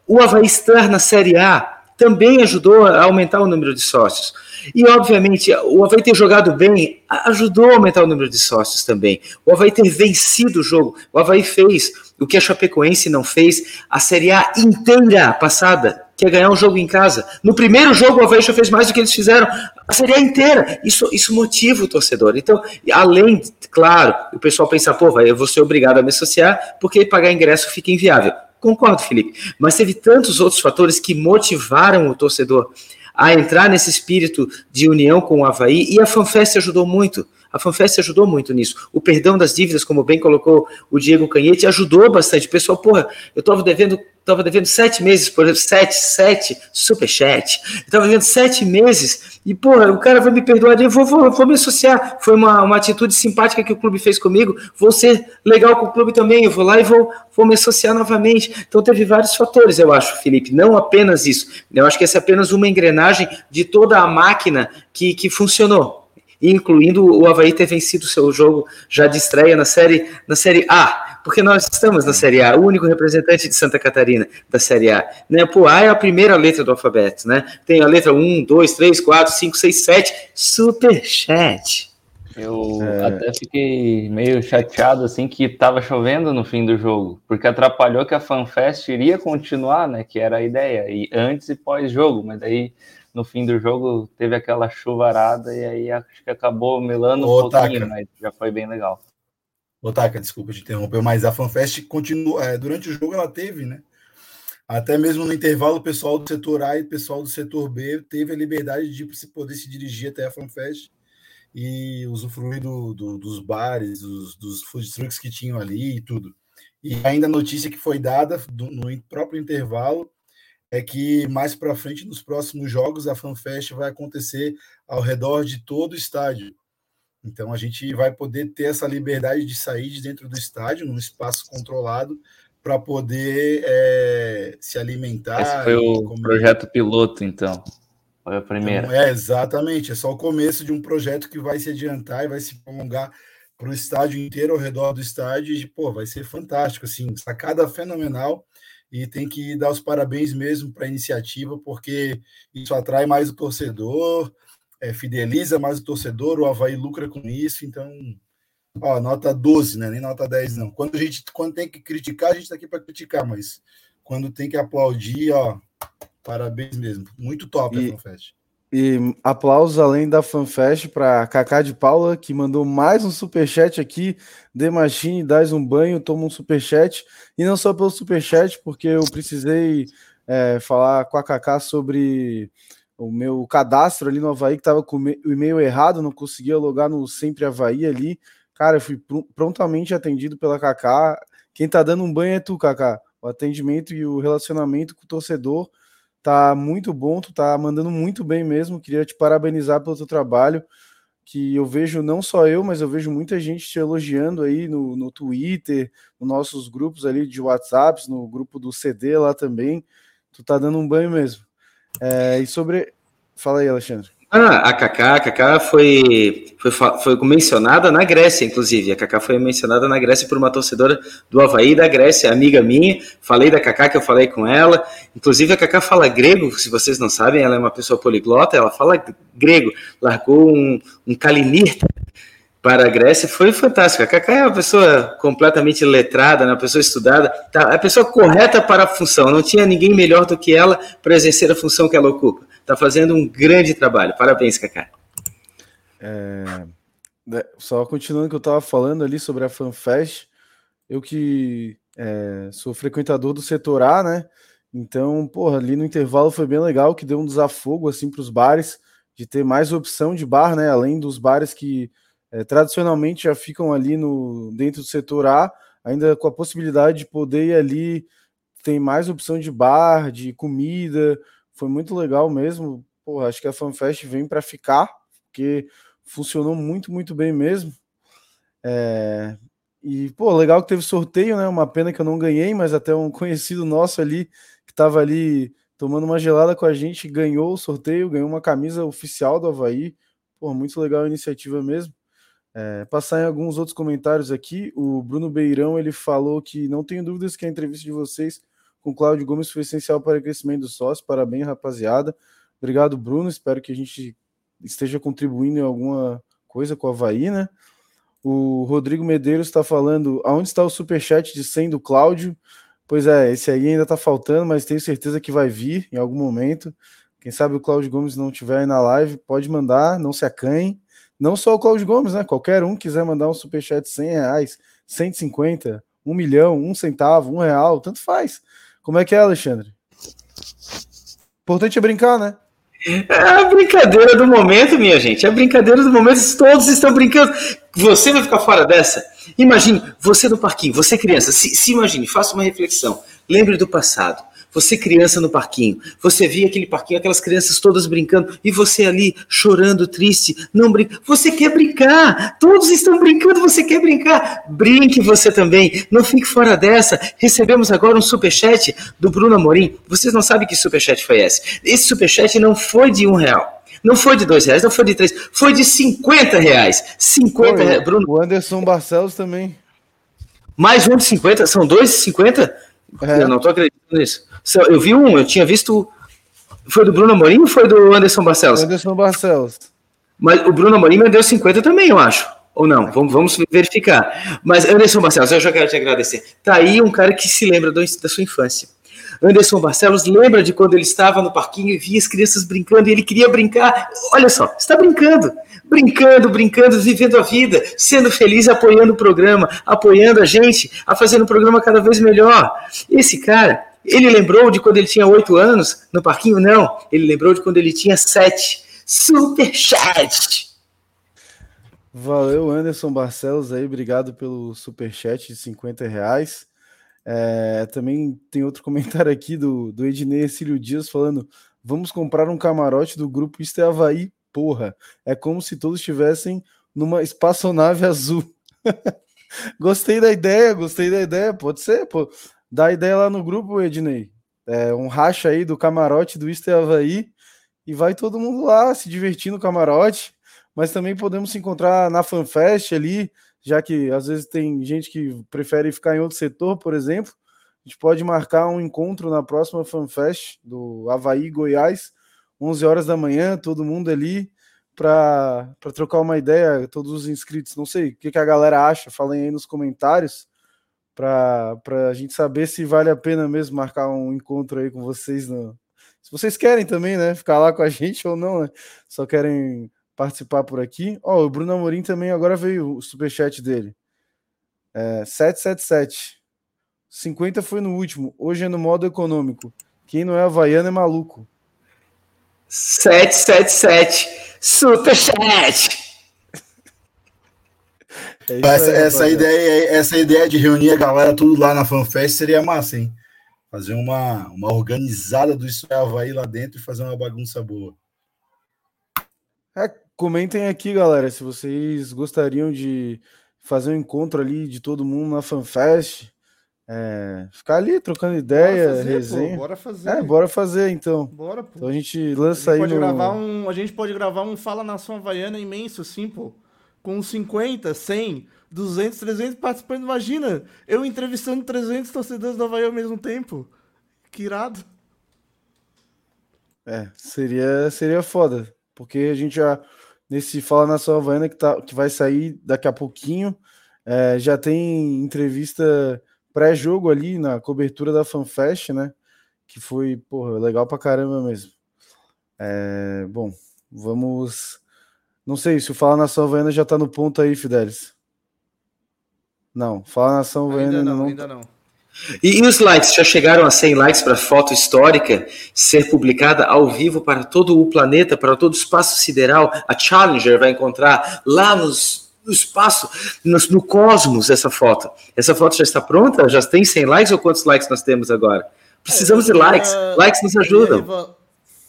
O Havaí estar na Série A também ajudou a aumentar o número de sócios. E, obviamente, o Havaí ter jogado bem ajudou a aumentar o número de sócios também. O Havaí ter vencido o jogo. O Havaí fez o que a Chapecoense não fez a Série A inteira passada que é ganhar um jogo em casa. No primeiro jogo, o Havaí já fez mais do que eles fizeram a Série A inteira. Isso, isso motiva o torcedor. Então, além, claro, o pessoal pensa, pô, vai, eu vou ser obrigado a me associar porque pagar ingresso fica inviável. Concordo, Felipe. Mas teve tantos outros fatores que motivaram o torcedor a entrar nesse espírito de união com o Havaí e a FanFest ajudou muito. A FanFest ajudou muito nisso. O perdão das dívidas, como bem colocou o Diego Canhete, ajudou bastante. Pessoal, porra, eu estava devendo, tava devendo sete meses, por exemplo, sete, sete, superchat. Estava devendo sete meses e, porra, o cara vai me perdoar, eu vou, vou, vou me associar. Foi uma, uma atitude simpática que o clube fez comigo. Vou ser legal com o clube também. Eu vou lá e vou, vou me associar novamente. Então teve vários fatores, eu acho, Felipe. Não apenas isso. Eu acho que essa é apenas uma engrenagem de toda a máquina que, que funcionou incluindo o Havaí ter vencido seu jogo já de estreia na série, na série A, porque nós estamos na série A, o único representante de Santa Catarina da série A. Né? Pô, A é a primeira letra do alfabeto, né? Tem a letra 1, 2, 3, 4, 5, 6, 7, superchat. Eu é... até fiquei meio chateado assim que estava chovendo no fim do jogo, porque atrapalhou que a FanFest iria continuar, né? Que era a ideia, e antes e pós-jogo, mas daí no fim do jogo teve aquela chuvarada e aí acho que acabou melando um Ô, pouquinho, Taka. mas já foi bem legal. Otaka, desculpa te interromper, mas a FanFest continua, é, durante o jogo ela teve, né? Até mesmo no intervalo, o pessoal do setor A e o pessoal do setor B teve a liberdade de se poder se dirigir até a FanFest e usufruir do, do, dos bares, dos, dos food trucks que tinham ali e tudo. E ainda a notícia que foi dada do, no próprio intervalo é que mais para frente, nos próximos jogos, a FanFest vai acontecer ao redor de todo o estádio. Então a gente vai poder ter essa liberdade de sair de dentro do estádio, num espaço controlado, para poder é, se alimentar. Esse foi o comer. projeto piloto, então. Foi a primeira. Então, é, exatamente. É só o começo de um projeto que vai se adiantar e vai se prolongar para o estádio inteiro, ao redor do estádio. E, pô, vai ser fantástico. Assim, sacada fenomenal e tem que dar os parabéns mesmo para a iniciativa, porque isso atrai mais o torcedor, é, fideliza mais o torcedor, o Havaí lucra com isso, então, ó, nota 12, né? Nem nota 10, não. Quando a gente quando tem que criticar, a gente está aqui para criticar, mas quando tem que aplaudir, ó, parabéns mesmo. Muito top e, a FanFest. E aplausos além da FanFest para Kaká de Paula, que mandou mais um superchat aqui. The Machine, dás um banho, toma um superchat. E não só pelo superchat, porque eu precisei é, falar com a Kaká sobre o meu cadastro ali no Havaí, que estava com o e-mail errado, não conseguia logar no Sempre Havaí ali. Cara, eu fui pr prontamente atendido pela Kaká. Quem tá dando um banho é tu, Kaká. O atendimento e o relacionamento com o torcedor tá muito bom, tu tá mandando muito bem mesmo. Queria te parabenizar pelo teu trabalho, que eu vejo não só eu, mas eu vejo muita gente te elogiando aí no, no Twitter, nos nossos grupos ali de WhatsApp, no grupo do CD lá também. Tu tá dando um banho mesmo. É, e sobre. Fala aí, Alexandre. Ah, a Kaká, a Kaká foi, foi, foi mencionada na Grécia, inclusive. A Kaká foi mencionada na Grécia por uma torcedora do Havaí da Grécia, amiga minha. Falei da Kaká, que eu falei com ela. Inclusive, a Kaká fala grego, se vocês não sabem, ela é uma pessoa poliglota, ela fala grego. Largou um, um kalinir para a Grécia, foi fantástico. A Kaká é uma pessoa completamente letrada, né, uma pessoa estudada, tá, a pessoa correta para a função. Não tinha ninguém melhor do que ela para exercer a função que ela ocupa. Está fazendo um grande trabalho. Parabéns, Kaká. É, né, só continuando o que eu estava falando ali sobre a FanFest, eu que é, sou frequentador do setor A, né? Então, porra, ali no intervalo foi bem legal, que deu um desafogo assim para os bares, de ter mais opção de bar, né? Além dos bares que é, tradicionalmente já ficam ali no dentro do setor A, ainda com a possibilidade de poder ir ali, tem mais opção de bar, de comida, foi muito legal mesmo. Pô, acho que a FanFest vem para ficar, porque funcionou muito, muito bem mesmo. É... E, pô, legal que teve sorteio, né? Uma pena que eu não ganhei, mas até um conhecido nosso ali, estava ali tomando uma gelada com a gente, ganhou o sorteio, ganhou uma camisa oficial do Havaí. Pô, muito legal a iniciativa mesmo. É, passar em alguns outros comentários aqui, o Bruno Beirão ele falou que não tenho dúvidas que a entrevista de vocês com Cláudio Gomes foi essencial para o crescimento do sócio. Parabéns, rapaziada. Obrigado, Bruno. Espero que a gente esteja contribuindo em alguma coisa com a Havaí, né? O Rodrigo Medeiros está falando aonde está o superchat de 100 do Cláudio. Pois é, esse aí ainda está faltando, mas tenho certeza que vai vir em algum momento. Quem sabe o Cláudio Gomes não estiver aí na live, pode mandar, não se acanhe. Não só o Cláudio Gomes, né? Qualquer um quiser mandar um superchat de 100 reais, 150, um milhão, um centavo, um real, tanto faz. Como é que é, Alexandre? Importante é brincar, né? É a brincadeira do momento, minha gente. É a brincadeira do momento. Todos estão brincando. Você vai ficar fora dessa? Imagine, você no parquinho, você criança, se, se imagine, faça uma reflexão. Lembre do passado. Você criança no parquinho, você via aquele parquinho, aquelas crianças todas brincando, e você ali chorando, triste, não brinca. Você quer brincar, todos estão brincando, você quer brincar. Brinque você também, não fique fora dessa. Recebemos agora um superchat do Bruno Amorim. Vocês não sabem que superchat foi esse? Esse superchat não foi de um real. Não foi de dois reais, não foi de três, foi de 50 reais. 50 reais. Bruno. O Anderson Barcelos também. Mais um de 50? São dois de 50? É. Eu não estou acreditando nisso. Eu vi um, eu tinha visto. Foi do Bruno Amorim ou foi do Anderson Barcelos? Anderson Barcelos. Mas o Bruno Amorim me deu 50 também, eu acho. Ou não? Vamos, vamos verificar. Mas Anderson Barcelos, eu já quero te agradecer. Tá aí um cara que se lembra do, da sua infância. Anderson Barcelos lembra de quando ele estava no parquinho e via as crianças brincando e ele queria brincar. Olha só, está brincando, brincando, brincando, vivendo a vida, sendo feliz, apoiando o programa, apoiando a gente, a fazendo o programa cada vez melhor. Esse cara, ele lembrou de quando ele tinha oito anos no parquinho? Não, ele lembrou de quando ele tinha sete. Superchat! Valeu, Anderson Barcelos aí, obrigado pelo superchat de 50 reais. É, também tem outro comentário aqui do, do Ednei Cílio Dias falando: vamos comprar um camarote do grupo Isto é Havaí, porra. É como se todos estivessem numa espaçonave azul. gostei da ideia, gostei da ideia. Pode ser, pô. Dá ideia lá no grupo, Ednei. É, um racha aí do camarote do Isto é Havaí e vai todo mundo lá se divertir no camarote. Mas também podemos se encontrar na FanFest ali já que às vezes tem gente que prefere ficar em outro setor, por exemplo. A gente pode marcar um encontro na próxima FanFest do Havaí Goiás, 11 horas da manhã, todo mundo ali para trocar uma ideia, todos os inscritos. Não sei o que, que a galera acha, falem aí nos comentários para a gente saber se vale a pena mesmo marcar um encontro aí com vocês. No... Se vocês querem também, né? Ficar lá com a gente ou não, né? Só querem participar por aqui. Ó, oh, o Bruno Amorim também agora veio o superchat dele. É, 777. 50 foi no último. Hoje é no modo econômico. Quem não é havaiano é maluco. 777. Superchat. É essa, aí, essa ideia, essa ideia de reunir a galera tudo lá na FanFest seria massa, hein? Fazer uma, uma organizada do Isso é Havaí lá dentro e fazer uma bagunça boa. É, Comentem aqui, galera, se vocês gostariam de fazer um encontro ali de todo mundo na FanFest. É, ficar ali trocando ideia, bora fazer, resenha. Pô, bora fazer. É, bora fazer então. Bora, pô. Então a gente lança a gente aí. Pode no... gravar um, a gente pode gravar um Fala Nação Havaiana imenso, assim, pô. Com 50, 100, 200, 300 participantes. Imagina, eu entrevistando 300 torcedores do Havaí ao mesmo tempo. Que irado. É, seria, seria foda. Porque a gente já nesse Fala Nação Havaiana que, tá, que vai sair daqui a pouquinho. É, já tem entrevista pré-jogo ali na cobertura da FanFest, né? Que foi, porra, legal pra caramba mesmo. É, bom, vamos. Não sei se o Fala Nação Havaiana já tá no ponto aí, Fidelis. Não, Fala Nação Havaiana ainda não. Ainda não. E, e, os likes? Já chegaram a 100 likes para a foto histórica ser publicada ao vivo para todo o planeta, para todo o espaço sideral? A Challenger vai encontrar lá nos, no espaço, no, no cosmos, essa foto. Essa foto já está pronta? Já tem 100 likes ou quantos likes nós temos agora? Precisamos é, de likes. likes nos ajudam.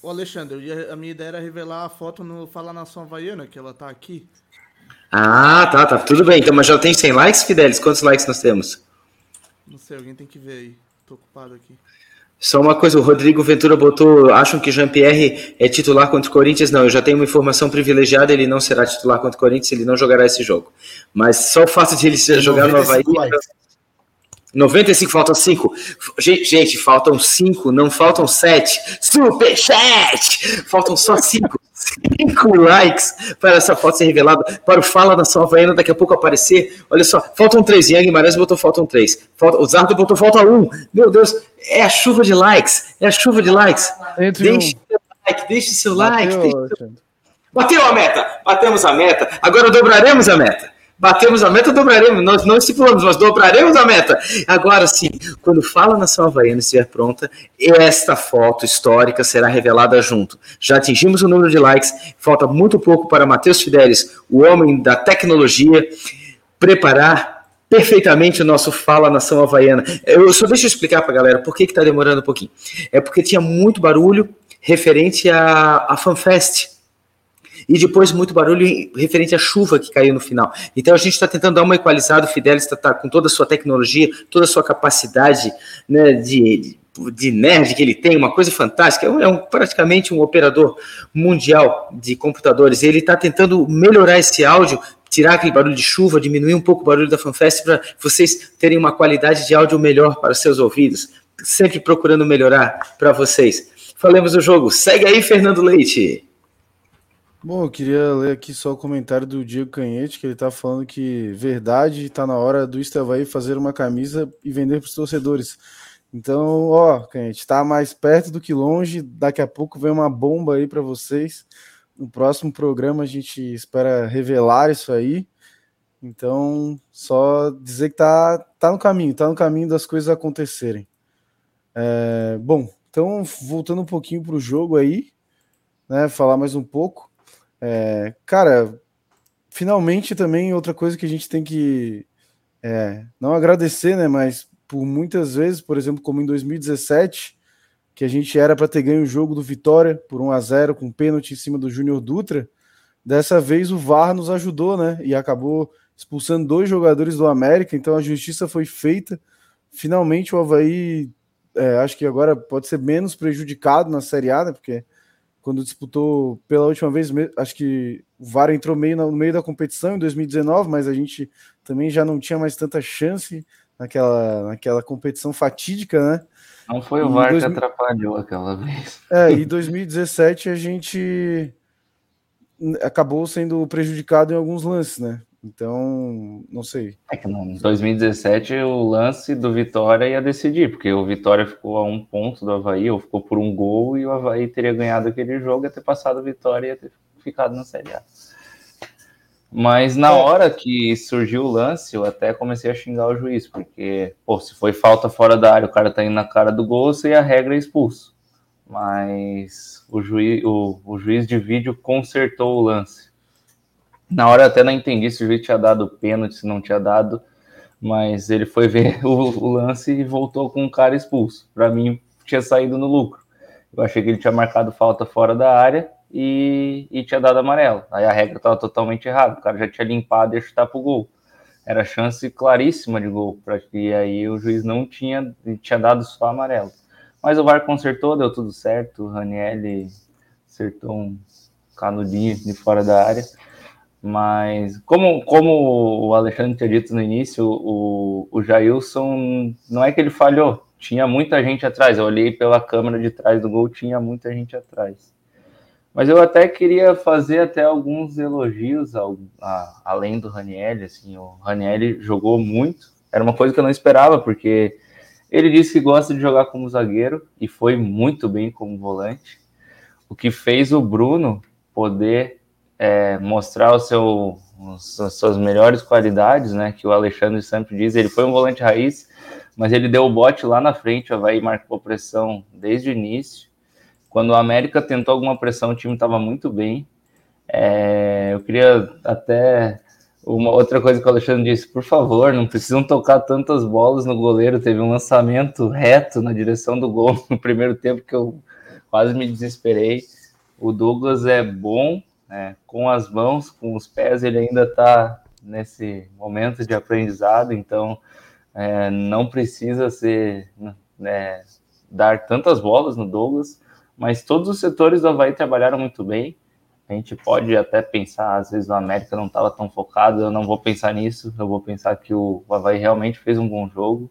O Alexandre, a minha ideia era revelar a foto no Fala Nação Havaiana, que ela está aqui. Ah, tá, tá. Tudo bem. Então, mas já tem 100 likes, Fidelis? Quantos likes nós temos? Não sei, alguém tem que ver aí. Tô ocupado aqui. Só uma coisa, o Rodrigo Ventura botou, acham que Jean-Pierre é titular contra o Corinthians? Não, eu já tenho uma informação privilegiada, ele não será titular contra o Corinthians, ele não jogará esse jogo. Mas só o fato de ele jogar no Havaí... 95, faltam 5. Gente, faltam 5, não faltam 7. Superchat! Faltam só 5. 5 likes para essa foto ser revelada, para o Fala Nação Havaiana daqui a pouco aparecer. Olha só, faltam 3. Ian Guimarães botou faltam 3. Falta, o Zardo botou falta 1. Um. Meu Deus, é a chuva de likes. É a chuva de likes. Entre deixe um. seu like, deixe seu Bateu, like. Deixe seu... Bateu a meta! Batemos a meta. Agora dobraremos a meta. Batemos a meta, dobraremos. Nós não estipulamos, nós dobraremos a meta. Agora sim, quando fala Nação Havaiana estiver pronta, esta foto histórica será revelada junto. Já atingimos o número de likes, falta muito pouco para Matheus Fidelis, o homem da tecnologia, preparar perfeitamente o nosso Fala Nação Havaiana. Eu só deixa eu explicar para a galera por que está demorando um pouquinho. É porque tinha muito barulho referente à, à FanFest e depois muito barulho referente à chuva que caiu no final. Então a gente está tentando dar uma equalizada, o Fidelis está tá, com toda a sua tecnologia, toda a sua capacidade né, de, de nerd que ele tem, uma coisa fantástica, é, um, é praticamente um operador mundial de computadores. Ele está tentando melhorar esse áudio, tirar aquele barulho de chuva, diminuir um pouco o barulho da FanFest para vocês terem uma qualidade de áudio melhor para seus ouvidos. Sempre procurando melhorar para vocês. Falemos do jogo. Segue aí, Fernando Leite. Bom, eu queria ler aqui só o comentário do Diego Canhete, que ele tá falando que verdade, está na hora do Estavaí fazer uma camisa e vender para os torcedores. Então, ó, Canhete, tá mais perto do que longe, daqui a pouco vem uma bomba aí para vocês. No próximo programa a gente espera revelar isso aí. Então, só dizer que tá, tá no caminho, tá no caminho das coisas acontecerem. É, bom, então voltando um pouquinho para o jogo aí, né, falar mais um pouco. É, cara, finalmente também outra coisa que a gente tem que é, não agradecer, né? Mas por muitas vezes, por exemplo, como em 2017, que a gente era para ter ganho o jogo do Vitória por 1 a 0 com pênalti em cima do Júnior Dutra. Dessa vez o VAR nos ajudou, né? E acabou expulsando dois jogadores do América, então a justiça foi feita. Finalmente o Havaí, é, acho que agora pode ser menos prejudicado na Série A, né? Porque quando disputou pela última vez, acho que o VAR entrou meio no meio da competição em 2019, mas a gente também já não tinha mais tanta chance naquela, naquela competição fatídica, né? Não foi o VAR dois... que atrapalhou aquela vez. É, e 2017 a gente acabou sendo prejudicado em alguns lances, né? Então, não sei. É que em 2017 o lance do Vitória ia decidir, porque o Vitória ficou a um ponto do Havaí, ou ficou por um gol, e o Havaí teria ganhado aquele jogo, ia ter passado a Vitória e ia ter ficado na Série A. Mas na é. hora que surgiu o lance, eu até comecei a xingar o juiz, porque, pô, se foi falta fora da área, o cara tá indo na cara do gol, e a regra é expulso. Mas o juiz, o, o juiz de vídeo consertou o lance. Na hora eu até não entendi se o juiz tinha dado pênalti, se não tinha dado, mas ele foi ver o, o lance e voltou com o cara expulso. Para mim, tinha saído no lucro. Eu achei que ele tinha marcado falta fora da área e, e tinha dado amarelo. Aí a regra estava totalmente errada. O cara já tinha limpado e ia chutar pro gol. Era chance claríssima de gol. E aí o juiz não tinha, tinha dado só amarelo. Mas o VAR consertou, deu tudo certo. O Ranielli acertou um canudinho de fora da área. Mas, como, como o Alexandre tinha dito no início, o, o Jailson não é que ele falhou, tinha muita gente atrás. Eu olhei pela câmera de trás do gol, tinha muita gente atrás. Mas eu até queria fazer até alguns elogios ao, a, além do Ranielli. Assim, o Ranielli jogou muito, era uma coisa que eu não esperava, porque ele disse que gosta de jogar como zagueiro e foi muito bem como volante. O que fez o Bruno poder é, mostrar o seu, as suas melhores qualidades, né? Que o Alexandre sempre diz. Ele foi um volante raiz, mas ele deu o bote lá na frente. O Havaí marcou pressão desde o início. Quando o América tentou alguma pressão, o time estava muito bem. É, eu queria até uma outra coisa que o Alexandre disse, por favor, não precisam tocar tantas bolas no goleiro. Teve um lançamento reto na direção do gol no primeiro tempo que eu quase me desesperei. O Douglas é bom, né? Com as mãos, com os pés, ele ainda está nesse momento de aprendizado, então é, não precisa ser né, dar tantas bolas no Douglas, mas todos os setores do Havaí trabalharam muito bem. A gente pode até pensar, às vezes o América não estava tão focado, eu não vou pensar nisso, eu vou pensar que o, Havaí realmente fez um bom jogo.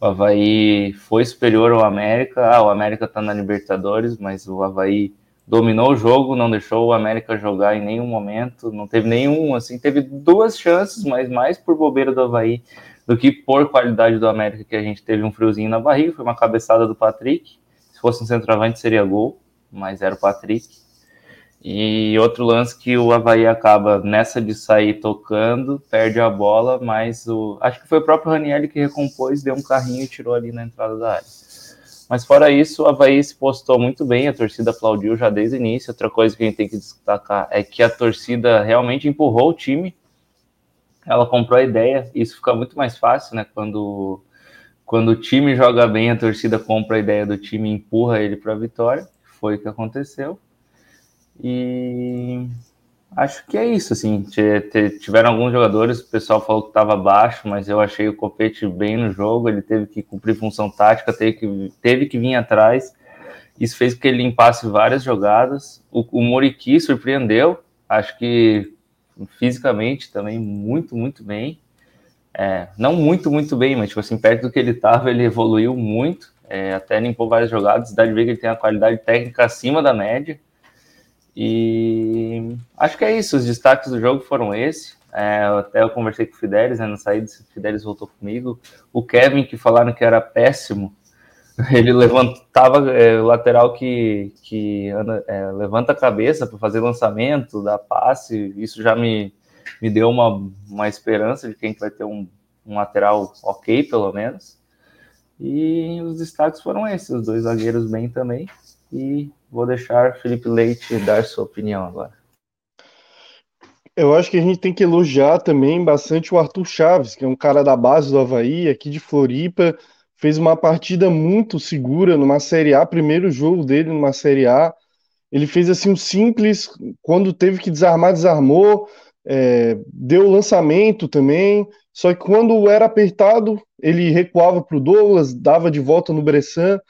O Havaí foi superior ao América, ah, o América está na Libertadores, mas o Havaí dominou o jogo, não deixou o América jogar em nenhum momento, não teve nenhum, assim, teve duas chances, mas mais por bobeira do Havaí do que por qualidade do América, que a gente teve um friozinho na barriga, foi uma cabeçada do Patrick, se fosse um centroavante seria gol, mas era o Patrick. E outro lance que o Havaí acaba nessa de sair tocando, perde a bola, mas o. Acho que foi o próprio Raniel que recompôs, deu um carrinho e tirou ali na entrada da área. Mas fora isso, o Havaí se postou muito bem, a torcida aplaudiu já desde o início. Outra coisa que a gente tem que destacar é que a torcida realmente empurrou o time. Ela comprou a ideia, isso fica muito mais fácil, né? Quando, quando o time joga bem, a torcida compra a ideia do time e empurra ele para a vitória. Foi o que aconteceu. E acho que é isso, assim. Tiveram alguns jogadores, o pessoal falou que estava baixo, mas eu achei o Copete bem no jogo. Ele teve que cumprir função tática, teve que, teve que vir atrás. Isso fez com que ele limpasse várias jogadas. O, o Moriqui surpreendeu, acho que fisicamente também muito, muito bem. É, não muito, muito bem, mas tipo assim, perto do que ele estava, ele evoluiu muito. É, até limpou várias jogadas, dá de ver que ele tem uma qualidade técnica acima da média. E acho que é isso. Os destaques do jogo foram esse. É, até eu conversei com o Fidelis, né, na saída, o Fidelis voltou comigo. O Kevin, que falaram que era péssimo, ele levantava é, o lateral que, que anda, é, levanta a cabeça para fazer lançamento, dá passe. Isso já me, me deu uma, uma esperança de que a gente vai ter um, um lateral ok, pelo menos. E os destaques foram esses: os dois zagueiros bem também. E Vou deixar Felipe Leite dar sua opinião agora. Eu acho que a gente tem que elogiar também bastante o Arthur Chaves, que é um cara da base do Havaí, aqui de Floripa, fez uma partida muito segura numa Série A, primeiro jogo dele numa Série A. Ele fez assim um simples, quando teve que desarmar, desarmou, é, deu lançamento também. Só que quando era apertado, ele recuava para o Douglas, dava de volta no Bressan.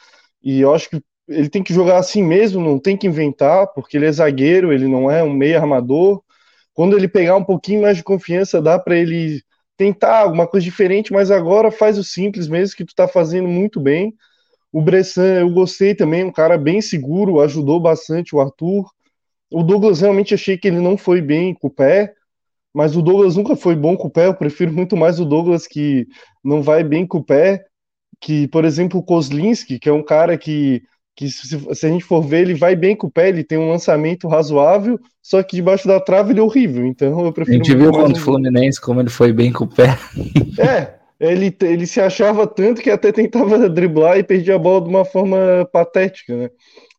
E eu acho que ele tem que jogar assim mesmo, não tem que inventar, porque ele é zagueiro, ele não é um meio armador. Quando ele pegar um pouquinho mais de confiança, dá para ele tentar alguma coisa diferente, mas agora faz o simples mesmo, que tu tá fazendo muito bem. O Bressan, eu gostei também, um cara bem seguro, ajudou bastante o Arthur. O Douglas realmente achei que ele não foi bem com o pé, mas o Douglas nunca foi bom com o pé. Eu prefiro muito mais o Douglas que não vai bem com o pé, que, por exemplo, o Kozlinski, que é um cara que que se, se, a gente for ver, ele vai bem com o pé, ele tem um lançamento razoável, só que debaixo da trave ele é horrível. Então eu prefiro. A gente viu contra o Fluminense como ele foi bem com o pé. É, ele, ele se achava tanto que até tentava driblar e perdia a bola de uma forma patética, né?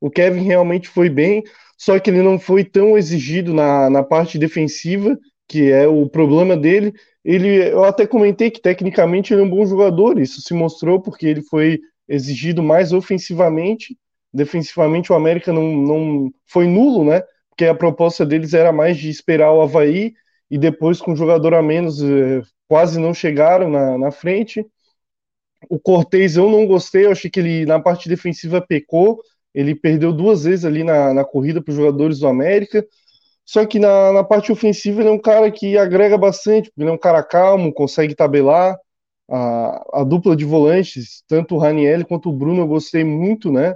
O Kevin realmente foi bem, só que ele não foi tão exigido na, na parte defensiva, que é o problema dele. Ele, eu até comentei que tecnicamente ele é um bom jogador, isso se mostrou porque ele foi exigido mais ofensivamente defensivamente o América não, não foi nulo, né? Porque a proposta deles era mais de esperar o Havaí e depois com o jogador a menos eh, quase não chegaram na, na frente. O Cortez eu não gostei, eu achei que ele na parte defensiva pecou, ele perdeu duas vezes ali na, na corrida para os jogadores do América. Só que na, na parte ofensiva ele é um cara que agrega bastante, ele é um cara calmo, consegue tabelar. A, a dupla de volantes, tanto o Raniel quanto o Bruno, eu gostei muito, né?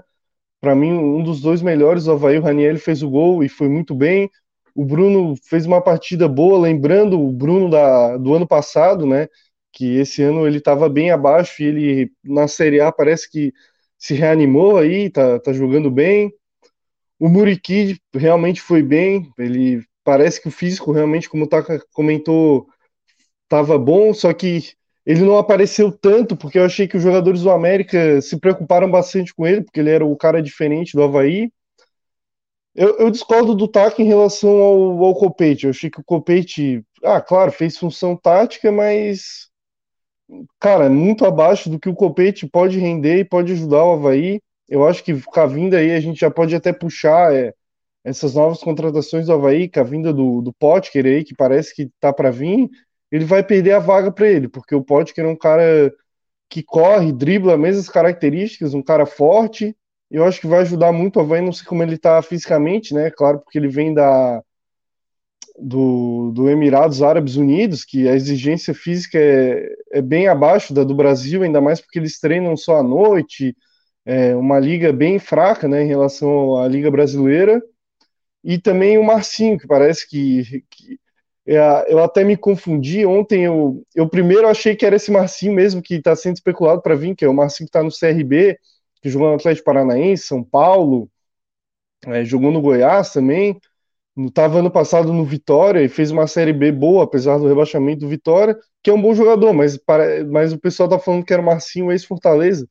Para mim, um dos dois melhores, o Havaí, o Raniel fez o gol e foi muito bem. O Bruno fez uma partida boa, lembrando o Bruno da, do ano passado, né? Que esse ano ele estava bem abaixo e ele na Série A parece que se reanimou aí, tá, tá jogando bem. O Muriqui realmente foi bem, ele parece que o físico realmente, como o Taka comentou, estava bom, só que ele não apareceu tanto, porque eu achei que os jogadores do América se preocuparam bastante com ele, porque ele era o cara diferente do Havaí. Eu, eu discordo do Taka em relação ao, ao Copete. Eu achei que o Copete, ah, claro, fez função tática, mas, cara, muito abaixo do que o Copete pode render e pode ajudar o Havaí. Eu acho que com a vinda aí a gente já pode até puxar é, essas novas contratações do Havaí, a vinda do, do Potker aí, que parece que tá para vir ele vai perder a vaga para ele, porque o Potker é um cara que corre, dribla, mesmas características, um cara forte. Eu acho que vai ajudar muito o Havaí, não sei como ele está fisicamente, né? Claro, porque ele vem da do, do Emirados Árabes Unidos, que a exigência física é, é bem abaixo da do Brasil, ainda mais porque eles treinam só à noite, é uma liga bem fraca, né, em relação à liga brasileira. E também o Marcinho, que parece que, que eu até me confundi. Ontem eu, eu primeiro achei que era esse Marcinho mesmo que está sendo especulado para vir, que é o Marcinho que está no CRB, que jogou no Atlético Paranaense, São Paulo, é, jogou no Goiás também. Estava ano passado no Vitória e fez uma Série B boa, apesar do rebaixamento do Vitória, que é um bom jogador, mas, para, mas o pessoal tá falando que era o Marcinho ex-Fortaleza,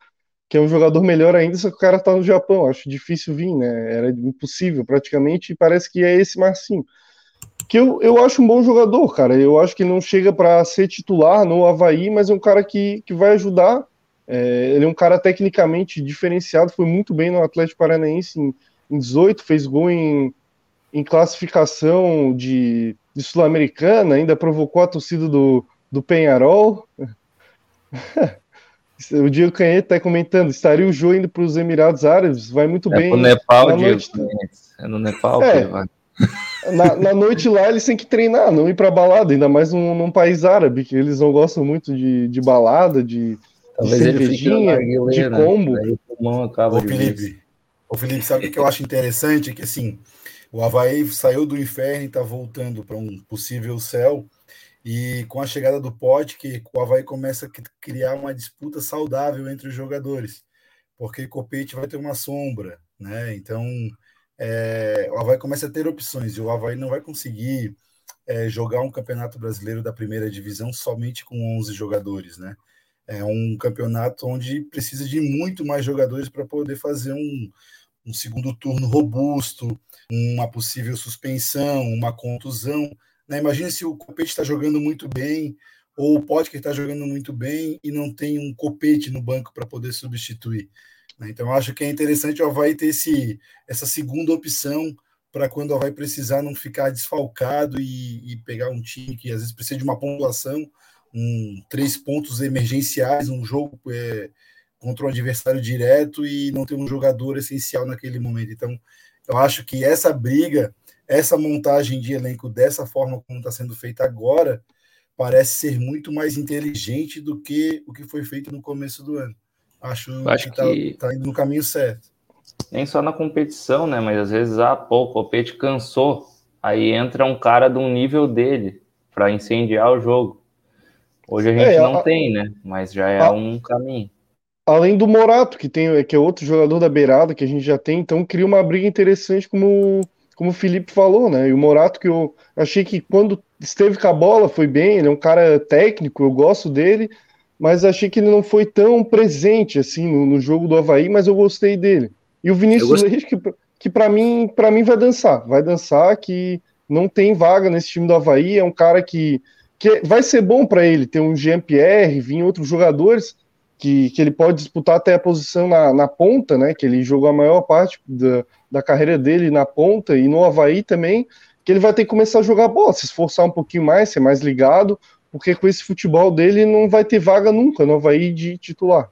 que é um jogador melhor ainda, só que o cara tá no Japão. Acho difícil vir, né? Era impossível praticamente, e parece que é esse Marcinho. Que eu, eu acho um bom jogador, cara. Eu acho que ele não chega para ser titular no Havaí, mas é um cara que, que vai ajudar. É, ele é um cara tecnicamente diferenciado, foi muito bem no Atlético Paranaense em, em 18, fez gol em em classificação de, de Sul-Americana, ainda provocou a torcida do, do Penharol. o Diego Canhete está comentando, estaria o jogo indo para os Emirados Árabes, vai muito é bem. No Nepal, Diego, noite... é no Nepal é, na, na, noite lá eles têm que treinar, não ir para balada, ainda mais num, num, país árabe, que eles não gostam muito de, de balada, de, de cervejinha, de né? combo. Aí, o Felipe, o Felipe, sabe o que eu acho interessante? É que assim, o Havaí saiu do inferno e está voltando para um possível céu. E com a chegada do Pote, que o Havaí começa a criar uma disputa saudável entre os jogadores, porque Copete vai ter uma sombra, né? Então é, o Havaí começa a ter opções, e o Havaí não vai conseguir é, jogar um campeonato brasileiro da primeira divisão somente com 11 jogadores, né? É um campeonato onde precisa de muito mais jogadores para poder fazer um, um segundo turno robusto, uma possível suspensão, uma contusão. Né? Imagine se o Copete está jogando muito bem, ou o Potker está jogando muito bem e não tem um Copete no banco para poder substituir. Né? Então, acho que é interessante o Havaí ter esse, essa segunda opção para quando o Havaí precisar não ficar desfalcado e, e, pegar um time que às vezes precisa de uma pontuação, um, três pontos emergenciais, um jogo é, contra um adversário direto e não ter um jogador essencial naquele momento. Então, eu acho que essa briga, essa montagem de elenco dessa forma como está sendo feita agora, parece ser muito mais inteligente do que o que foi feito no começo do ano. Acho, acho que está tá indo no caminho certo. Nem só na competição, né? Mas às vezes, ah, pô, o Copete cansou. Aí entra um cara de um nível dele para incendiar o jogo. Hoje a gente é, não a, tem, né? Mas já é a, um caminho. Além do Morato, que tem que é outro jogador da beirada que a gente já tem, então cria uma briga interessante, como, como o Felipe falou, né? E o Morato, que eu achei que quando esteve com a bola foi bem, ele é um cara técnico, eu gosto dele, mas achei que ele não foi tão presente assim no, no jogo do Havaí, mas eu gostei dele. E o Vinícius Leite, que, que para mim, para mim vai dançar, vai dançar, que não tem vaga nesse time do Havaí, é um cara que, que vai ser bom para ele ter um Jean-Pierre, vir outros jogadores, que, que ele pode disputar até a posição na, na ponta, né? Que ele jogou a maior parte da, da carreira dele na ponta e no Havaí também, que ele vai ter que começar a jogar bola, se esforçar um pouquinho mais, ser mais ligado, porque com esse futebol dele não vai ter vaga nunca no Havaí de titular.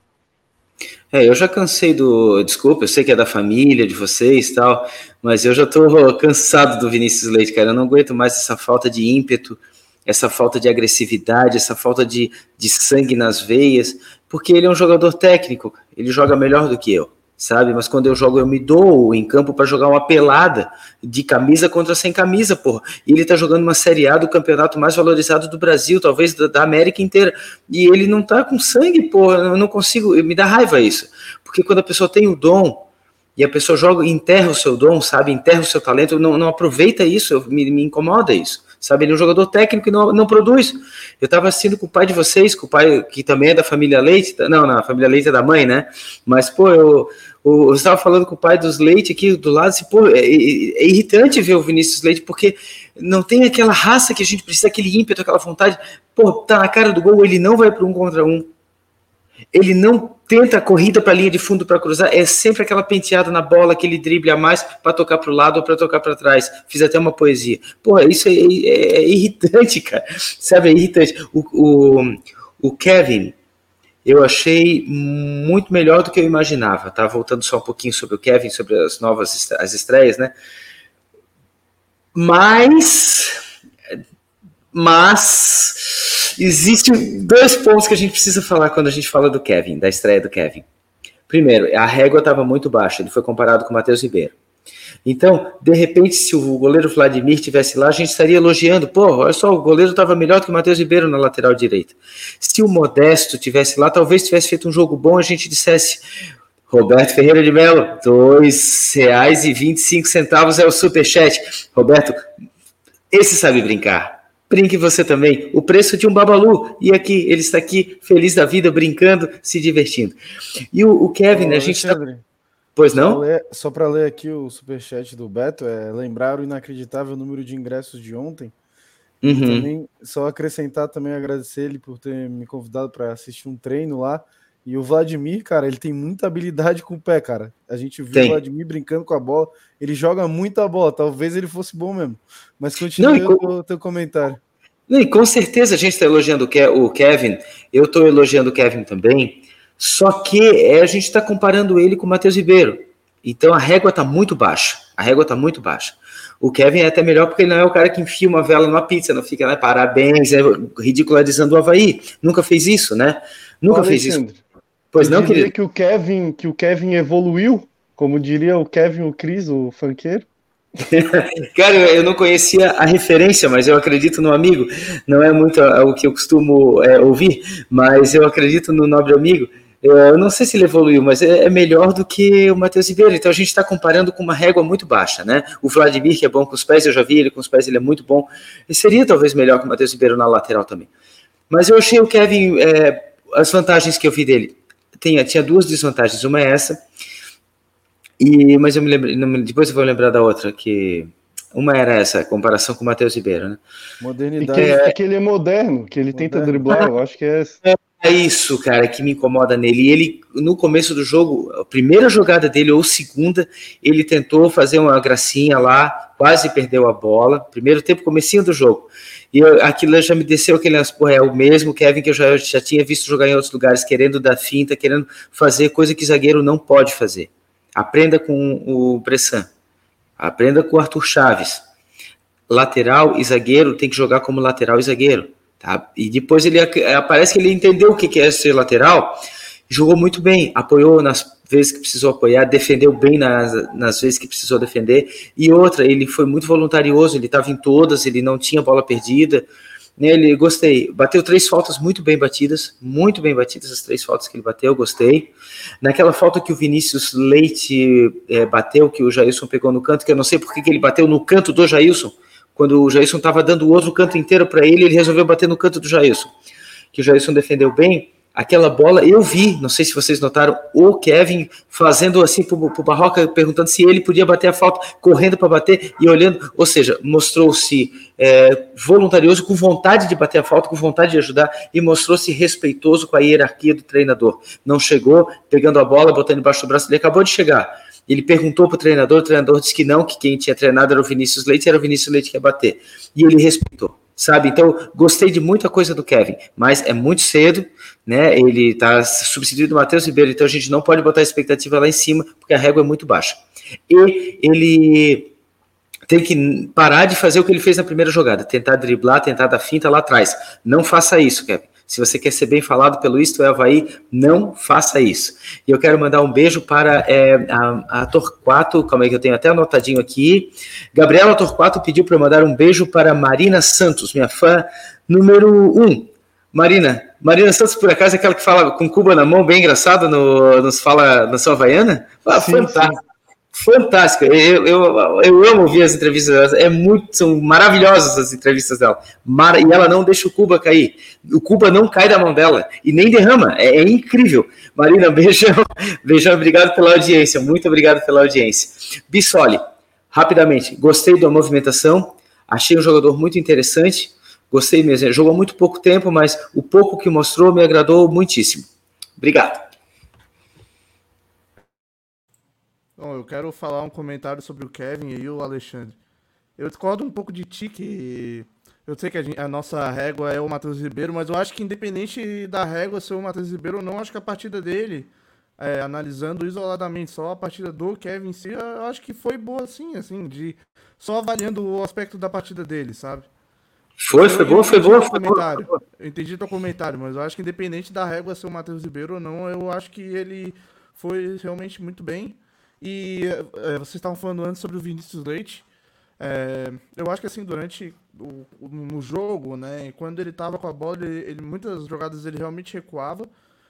É, eu já cansei do. Desculpa, eu sei que é da família, de vocês tal, mas eu já tô cansado do Vinícius Leite, cara. Eu não aguento mais essa falta de ímpeto, essa falta de agressividade, essa falta de, de sangue nas veias porque ele é um jogador técnico, ele joga melhor do que eu, sabe? Mas quando eu jogo, eu me dou em campo para jogar uma pelada de camisa contra sem camisa, porra. E ele tá jogando uma Série A do campeonato mais valorizado do Brasil, talvez da, América inteira. E ele não tá com sangue, porra. Eu não consigo, me dá raiva isso. Porque quando a pessoa tem o dom, e a pessoa joga, enterra o seu dom, sabe? Enterra o seu talento, não, não aproveita isso, me, me incomoda isso sabe? Ele é um jogador técnico e não, não produz. Eu estava assistindo com o pai de vocês, com o pai que também é da família Leite, não, na família Leite é da mãe, né? Mas, pô, eu, eu estava falando com o pai dos Leite aqui do lado, assim, pô, é, é, é, irritante ver o Vinícius Leite, porque não tem aquela raça que a gente precisa, aquele ímpeto, aquela vontade. Pô, tá na cara do gol, ele não vai para um contra um. Ele não tenta a corrida para a linha de fundo para cruzar, é sempre aquela penteada na bola, aquele drible a mais para tocar para o lado ou para tocar para trás. Fiz até uma poesia. Porra, isso é, é, é irritante, cara. Sabe, é irritante. O, o, o, Kevin, eu achei muito melhor do que eu imaginava. Tá voltando só um pouquinho sobre o Kevin, sobre as novas as estreias, né? Mas mas existem dois pontos que a gente precisa falar quando a gente fala do Kevin, da estreia do Kevin. Primeiro, a régua estava muito baixa, ele foi comparado com o Matheus Ribeiro. Então, de repente, se o goleiro Vladimir estivesse lá, a gente estaria elogiando. Pô, olha só, o goleiro estava melhor do que o Matheus Ribeiro na lateral direita. Se o Modesto tivesse lá, talvez tivesse feito um jogo bom, a gente dissesse: Roberto Ferreira de Mello, R$ 2,25 é o superchat. Roberto, esse sabe brincar. Brinque você também. O preço de um babalu. E aqui, ele está aqui, feliz da vida, brincando, se divertindo. E o, o Kevin, Ô, a gente está. Pois não? Só para ler, ler, aqui o superchat do Beto, é lembrar o inacreditável número de ingressos de ontem. Uhum. também, só acrescentar também agradecer ele por ter me convidado para assistir um treino lá. E o Vladimir, cara, ele tem muita habilidade com o pé, cara. A gente viu tem. o Vladimir brincando com a bola. Ele joga muito a bola. Talvez ele fosse bom mesmo. Mas continue o com... teu comentário. Não, e com certeza a gente está elogiando o Kevin. Eu estou elogiando o Kevin também. Só que é, a gente está comparando ele com o Matheus Ribeiro. Então a régua está muito baixa. A régua está muito baixa. O Kevin é até melhor porque ele não é o cara que enfia uma vela numa pizza, não fica, né? Parabéns, é ridicularizando o Havaí. Nunca fez isso, né? Nunca fez isso. Pois não, querido? que o Kevin, que o Kevin evoluiu, como diria o Kevin, o Cris, o funkeiro. Cara, eu não conhecia a referência, mas eu acredito no amigo. Não é muito o que eu costumo é, ouvir, mas eu acredito no nobre amigo. Eu não sei se ele evoluiu, mas é, é melhor do que o Matheus Ribeiro. Então a gente está comparando com uma régua muito baixa, né? O Vladimir, que é bom com os pés, eu já vi ele com os pés, ele é muito bom. E seria talvez melhor que o Matheus Ribeiro na lateral também. Mas eu achei o Kevin, é, as vantagens que eu vi dele tinha, tinha duas desvantagens. Uma é essa, e, mas eu me lembro, depois eu vou lembrar da outra, que uma era essa, comparação com o Matheus Ribeiro, né? Modernidade. E que, é, que ele é moderno, que ele moderno. tenta driblar, eu acho que é essa. É isso, cara, que me incomoda nele. E ele, no começo do jogo, a primeira jogada dele, ou segunda, ele tentou fazer uma gracinha lá, quase perdeu a bola. Primeiro tempo, comecinho do jogo. E eu, aquilo já me desceu aquele porra, é o mesmo Kevin que eu já, já tinha visto jogar em outros lugares, querendo dar finta, querendo fazer coisa que zagueiro não pode fazer. Aprenda com o Bressan. Aprenda com o Arthur Chaves. Lateral e zagueiro tem que jogar como lateral e zagueiro. Tá? E depois ele aparece que ele entendeu o que é ser lateral, jogou muito bem, apoiou nas vezes que precisou apoiar, defendeu bem nas, nas vezes que precisou defender. E outra, ele foi muito voluntarioso, ele estava em todas, ele não tinha bola perdida. Ele gostei, bateu três faltas muito bem batidas, muito bem batidas as três faltas que ele bateu, gostei. Naquela falta que o Vinícius Leite é, bateu, que o Jailson pegou no canto, que eu não sei por que ele bateu no canto do Jailson, quando o Jailson estava dando o outro canto inteiro para ele, ele resolveu bater no canto do Jailson, que o Jailson defendeu bem aquela bola, eu vi, não sei se vocês notaram, o Kevin fazendo assim pro, pro Barroca, perguntando se ele podia bater a falta, correndo para bater e olhando, ou seja, mostrou-se é, voluntarioso, com vontade de bater a falta, com vontade de ajudar e mostrou-se respeitoso com a hierarquia do treinador. Não chegou pegando a bola, botando embaixo do braço, ele acabou de chegar. Ele perguntou para o treinador, o treinador disse que não, que quem tinha treinado era o Vinícius Leite, era o Vinícius Leite que ia bater. E ele respeitou sabe? Então, gostei de muita coisa do Kevin, mas é muito cedo, né? Ele está substituído do Matheus Ribeiro, então a gente não pode botar a expectativa lá em cima, porque a régua é muito baixa. E ele tem que parar de fazer o que ele fez na primeira jogada, tentar driblar, tentar dar finta lá atrás. Não faça isso, Kevin. Se você quer ser bem falado pelo Isto é Havaí, não faça isso. E eu quero mandar um beijo para é, a, a Torquato, calma aí que eu tenho até anotadinho aqui. Gabriela Torquato pediu para mandar um beijo para Marina Santos, minha fã número um. Marina, Marina Santos, por acaso, é aquela que fala com Cuba na mão, bem engraçado, no, nos fala na sua Havaiana? Ah, sim, fantástico. Sim fantástica. Eu, eu, eu amo ouvir as entrevistas dela. É muito, são maravilhosas as entrevistas dela. Mar, e ela não deixa o Cuba cair. O Cuba não cai da mão dela e nem derrama. É, é incrível. Marina, beijão. Beijão, obrigado pela audiência. Muito obrigado pela audiência. Bissoli, rapidamente, gostei da movimentação. Achei um jogador muito interessante. Gostei mesmo. Jogou muito pouco tempo, mas o pouco que mostrou me agradou muitíssimo. Obrigado. Bom, eu quero falar um comentário sobre o Kevin e o Alexandre. Eu discordo um pouco de ti que eu sei que a, gente, a, nossa régua é o Matheus Ribeiro, mas eu acho que independente da régua ser o Matheus Ribeiro ou não, acho que a partida dele, é, analisando isoladamente só a partida do Kevin em si, eu acho que foi boa assim, assim, de só avaliando o aspecto da partida dele, sabe? Foi, foi boa, foi boa, foi boa. Eu entendi teu comentário, mas eu acho que independente da régua ser o Matheus Ribeiro ou não, eu acho que ele foi realmente muito bem. E é, vocês estavam falando antes sobre o Vinícius Leite. É, eu acho que assim, durante o, no jogo, né, quando ele estava com a bola, ele, ele, muitas jogadas ele realmente recuava,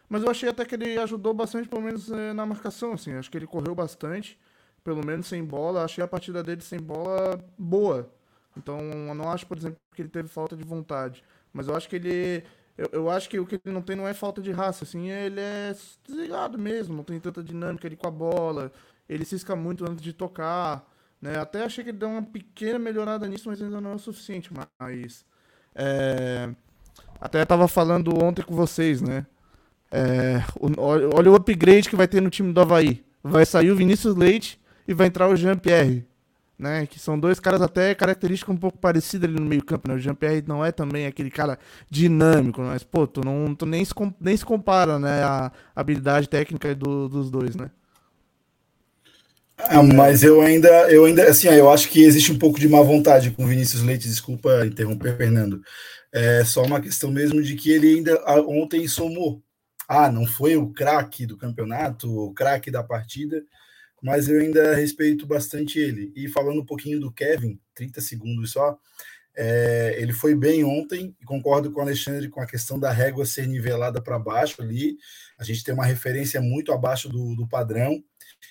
mas eu achei até que ele ajudou bastante, pelo menos é, na marcação, assim. Acho que ele correu bastante, pelo menos sem bola. Achei a partida dele sem bola boa. Então, eu não acho, por exemplo, que ele teve falta de vontade. Mas eu acho que ele. Eu, eu acho que o que ele não tem não é falta de raça, assim, ele é desligado mesmo, não tem tanta dinâmica ali com a bola, ele cisca muito antes de tocar, né? Até achei que ele deu uma pequena melhorada nisso, mas ainda não é o suficiente. Mas. É, até estava falando ontem com vocês, né? É, olha o upgrade que vai ter no time do Havaí. Vai sair o Vinícius Leite e vai entrar o Jean-Pierre né? Que são dois caras até características um pouco parecidas ali no meio campo, né? O Jean-Pierre não é também aquele cara dinâmico, mas, pô, tu, não, tu nem, se, nem se compara, né? A habilidade técnica do, dos dois, né? Ah, mas eu ainda, eu ainda, assim, eu acho que existe um pouco de má vontade com Vinícius Leite, desculpa interromper, Fernando. É só uma questão mesmo de que ele ainda ontem somou. Ah, não foi o craque do campeonato, o craque da partida, mas eu ainda respeito bastante ele. E falando um pouquinho do Kevin, 30 segundos só, é, ele foi bem ontem, e concordo com o Alexandre com a questão da régua ser nivelada para baixo ali. A gente tem uma referência muito abaixo do, do padrão.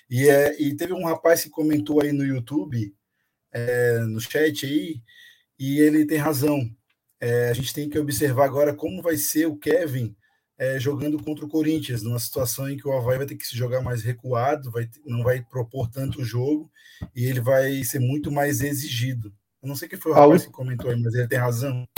E, é, e teve um rapaz que comentou aí no YouTube, é, no chat aí, e ele tem razão. É, a gente tem que observar agora como vai ser o Kevin é, jogando contra o Corinthians, numa situação em que o Havaí vai ter que se jogar mais recuado, vai, não vai propor tanto o jogo e ele vai ser muito mais exigido. Eu não sei quem foi o rapaz que comentou aí, mas ele tem razão.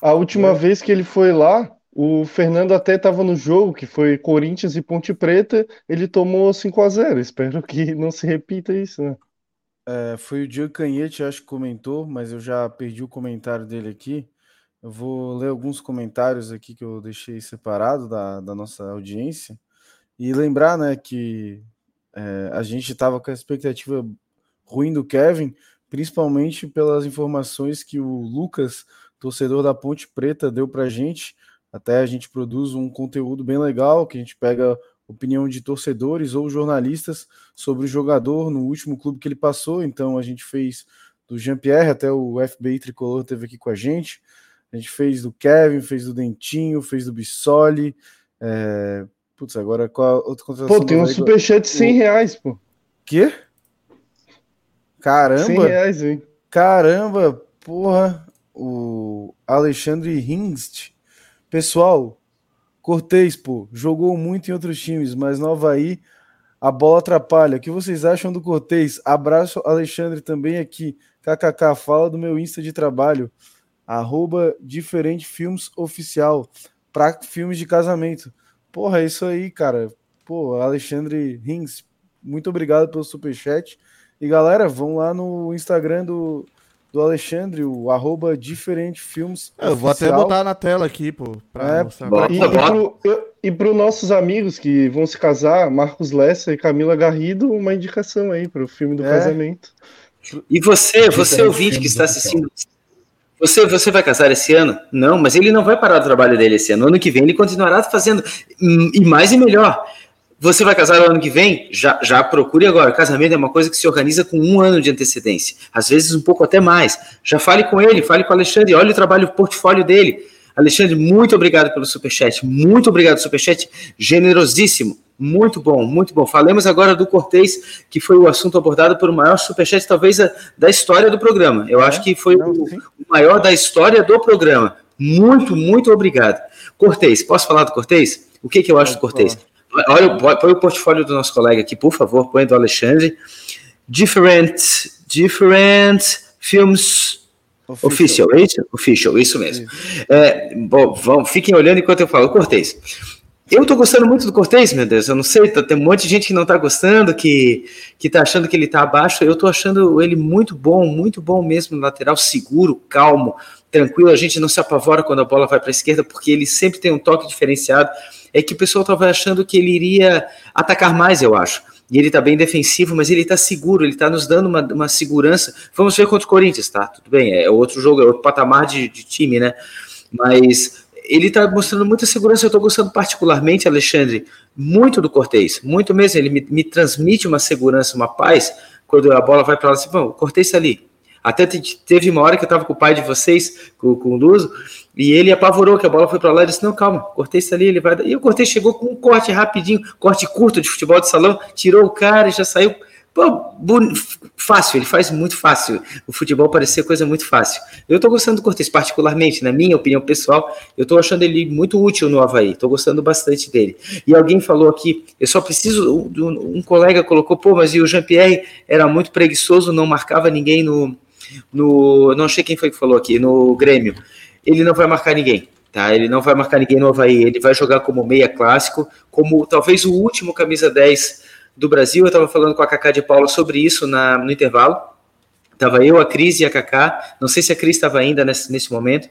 A última é. vez que ele foi lá, o Fernando até estava no jogo, que foi Corinthians e Ponte Preta, ele tomou 5 a 0 Espero que não se repita isso, né? É, foi o Diego Canhete, acho que comentou, mas eu já perdi o comentário dele aqui. Eu vou ler alguns comentários aqui que eu deixei separado da, da nossa audiência e lembrar, né, que é, a gente estava com a expectativa ruim do Kevin, principalmente pelas informações que o Lucas, torcedor da Ponte Preta, deu para a gente. Até a gente produz um conteúdo bem legal, que a gente pega opinião de torcedores ou jornalistas sobre o jogador no último clube que ele passou. Então a gente fez do Jean-Pierre, até o FBI Tricolor teve aqui com a gente. A gente fez do Kevin, fez do Dentinho, fez do Bissoli. É... Putz, agora qual outra contratação? Pô, tem um superchat de 100 reais, pô. Quê? Caramba! 100 reais, hein? Caramba, porra. O Alexandre Hingst. Pessoal, Cortez, pô, jogou muito em outros times, mas no Havaí a bola atrapalha. O que vocês acham do Cortez? Abraço, Alexandre, também aqui. KKK, fala do meu Insta de trabalho arroba diferente filmes oficial para filmes de casamento. Porra, é isso aí, cara. Pô, Alexandre Rins, muito obrigado pelo superchat. E galera, vão lá no Instagram do, do Alexandre, o arroba diferente filmes. É, eu vou até botar na tela aqui, pô. Pra é, e, e para os nossos amigos que vão se casar, Marcos Lessa e Camila Garrido, uma indicação aí para o filme do é. casamento. E você, você ouvinte que está assistindo, você, você vai casar esse ano? Não, mas ele não vai parar o trabalho dele esse ano. Ano que vem ele continuará fazendo e mais e melhor. Você vai casar no ano que vem? Já, já procure agora. Casamento é uma coisa que se organiza com um ano de antecedência, às vezes um pouco até mais. Já fale com ele, fale com o Alexandre, olhe o trabalho, o portfólio dele. Alexandre, muito obrigado pelo superchat. Muito obrigado, superchat generosíssimo. Muito bom, muito bom. Falemos agora do Cortez, que foi o assunto abordado por o maior superchat, talvez, da história do programa. Eu é, acho que foi não, o, o, maior da história do programa. Muito, muito obrigado. Cortez, posso falar do Cortez? O que, que eu acho do Cortez? Olha, põe o portfólio do nosso colega aqui, por favor, põe do Alexandre. Different, different films Official, Official, é isso? Official, isso mesmo. É, bom, vão, fiquem olhando enquanto eu falo. Cortez. Eu tô gostando muito do Cortez, meu Deus. Eu não sei, tá, tem um monte de gente que não tá gostando, que, que tá achando que ele tá abaixo. Eu tô achando ele muito bom, muito bom mesmo no lateral, seguro, calmo, tranquilo. A gente não se apavora quando a bola vai para a esquerda, porque ele sempre tem um toque diferenciado. É que o pessoal tava achando que ele iria atacar mais, eu acho. E ele tá bem defensivo, mas ele tá seguro, ele tá nos dando uma, uma segurança. Vamos ver contra o Corinthians, tá? Tudo bem, é outro jogo, é outro patamar de, de time, né? Mas ele está mostrando muita segurança. Eu estou gostando particularmente, Alexandre, muito do Cortez, muito mesmo. Ele me, me, transmite uma segurança, uma paz. Quando a bola vai para lá, assim, o Cortez está ali. Até teve uma hora que eu estava com o pai de vocês, com, com o Luso, e ele apavorou que a bola foi para lá e disse: Não, calma, Cortez está ali, ele vai. E o Cortez chegou com um corte rapidinho, corte curto de futebol de salão, tirou o cara e já saiu Pô, fácil, ele faz muito fácil. O futebol parecia coisa muito fácil. Eu tô gostando do Cortez, particularmente, na minha opinião pessoal, eu tô achando ele muito útil no Havaí, tô gostando bastante dele. E alguém falou aqui, eu só preciso. Um colega colocou, pô, mas e o Jean-Pierre era muito preguiçoso, não marcava ninguém no. no não sei quem foi que falou aqui, no Grêmio. Ele não vai marcar ninguém. Tá, ele não vai marcar ninguém no Havaí, ele vai jogar como meia clássico, como talvez o último camisa 10 do Brasil. Eu estava falando com a Cacá de Paula sobre isso na, no intervalo. Estava eu, a Cris e a Cacá. Não sei se a Cris estava ainda nesse, nesse momento.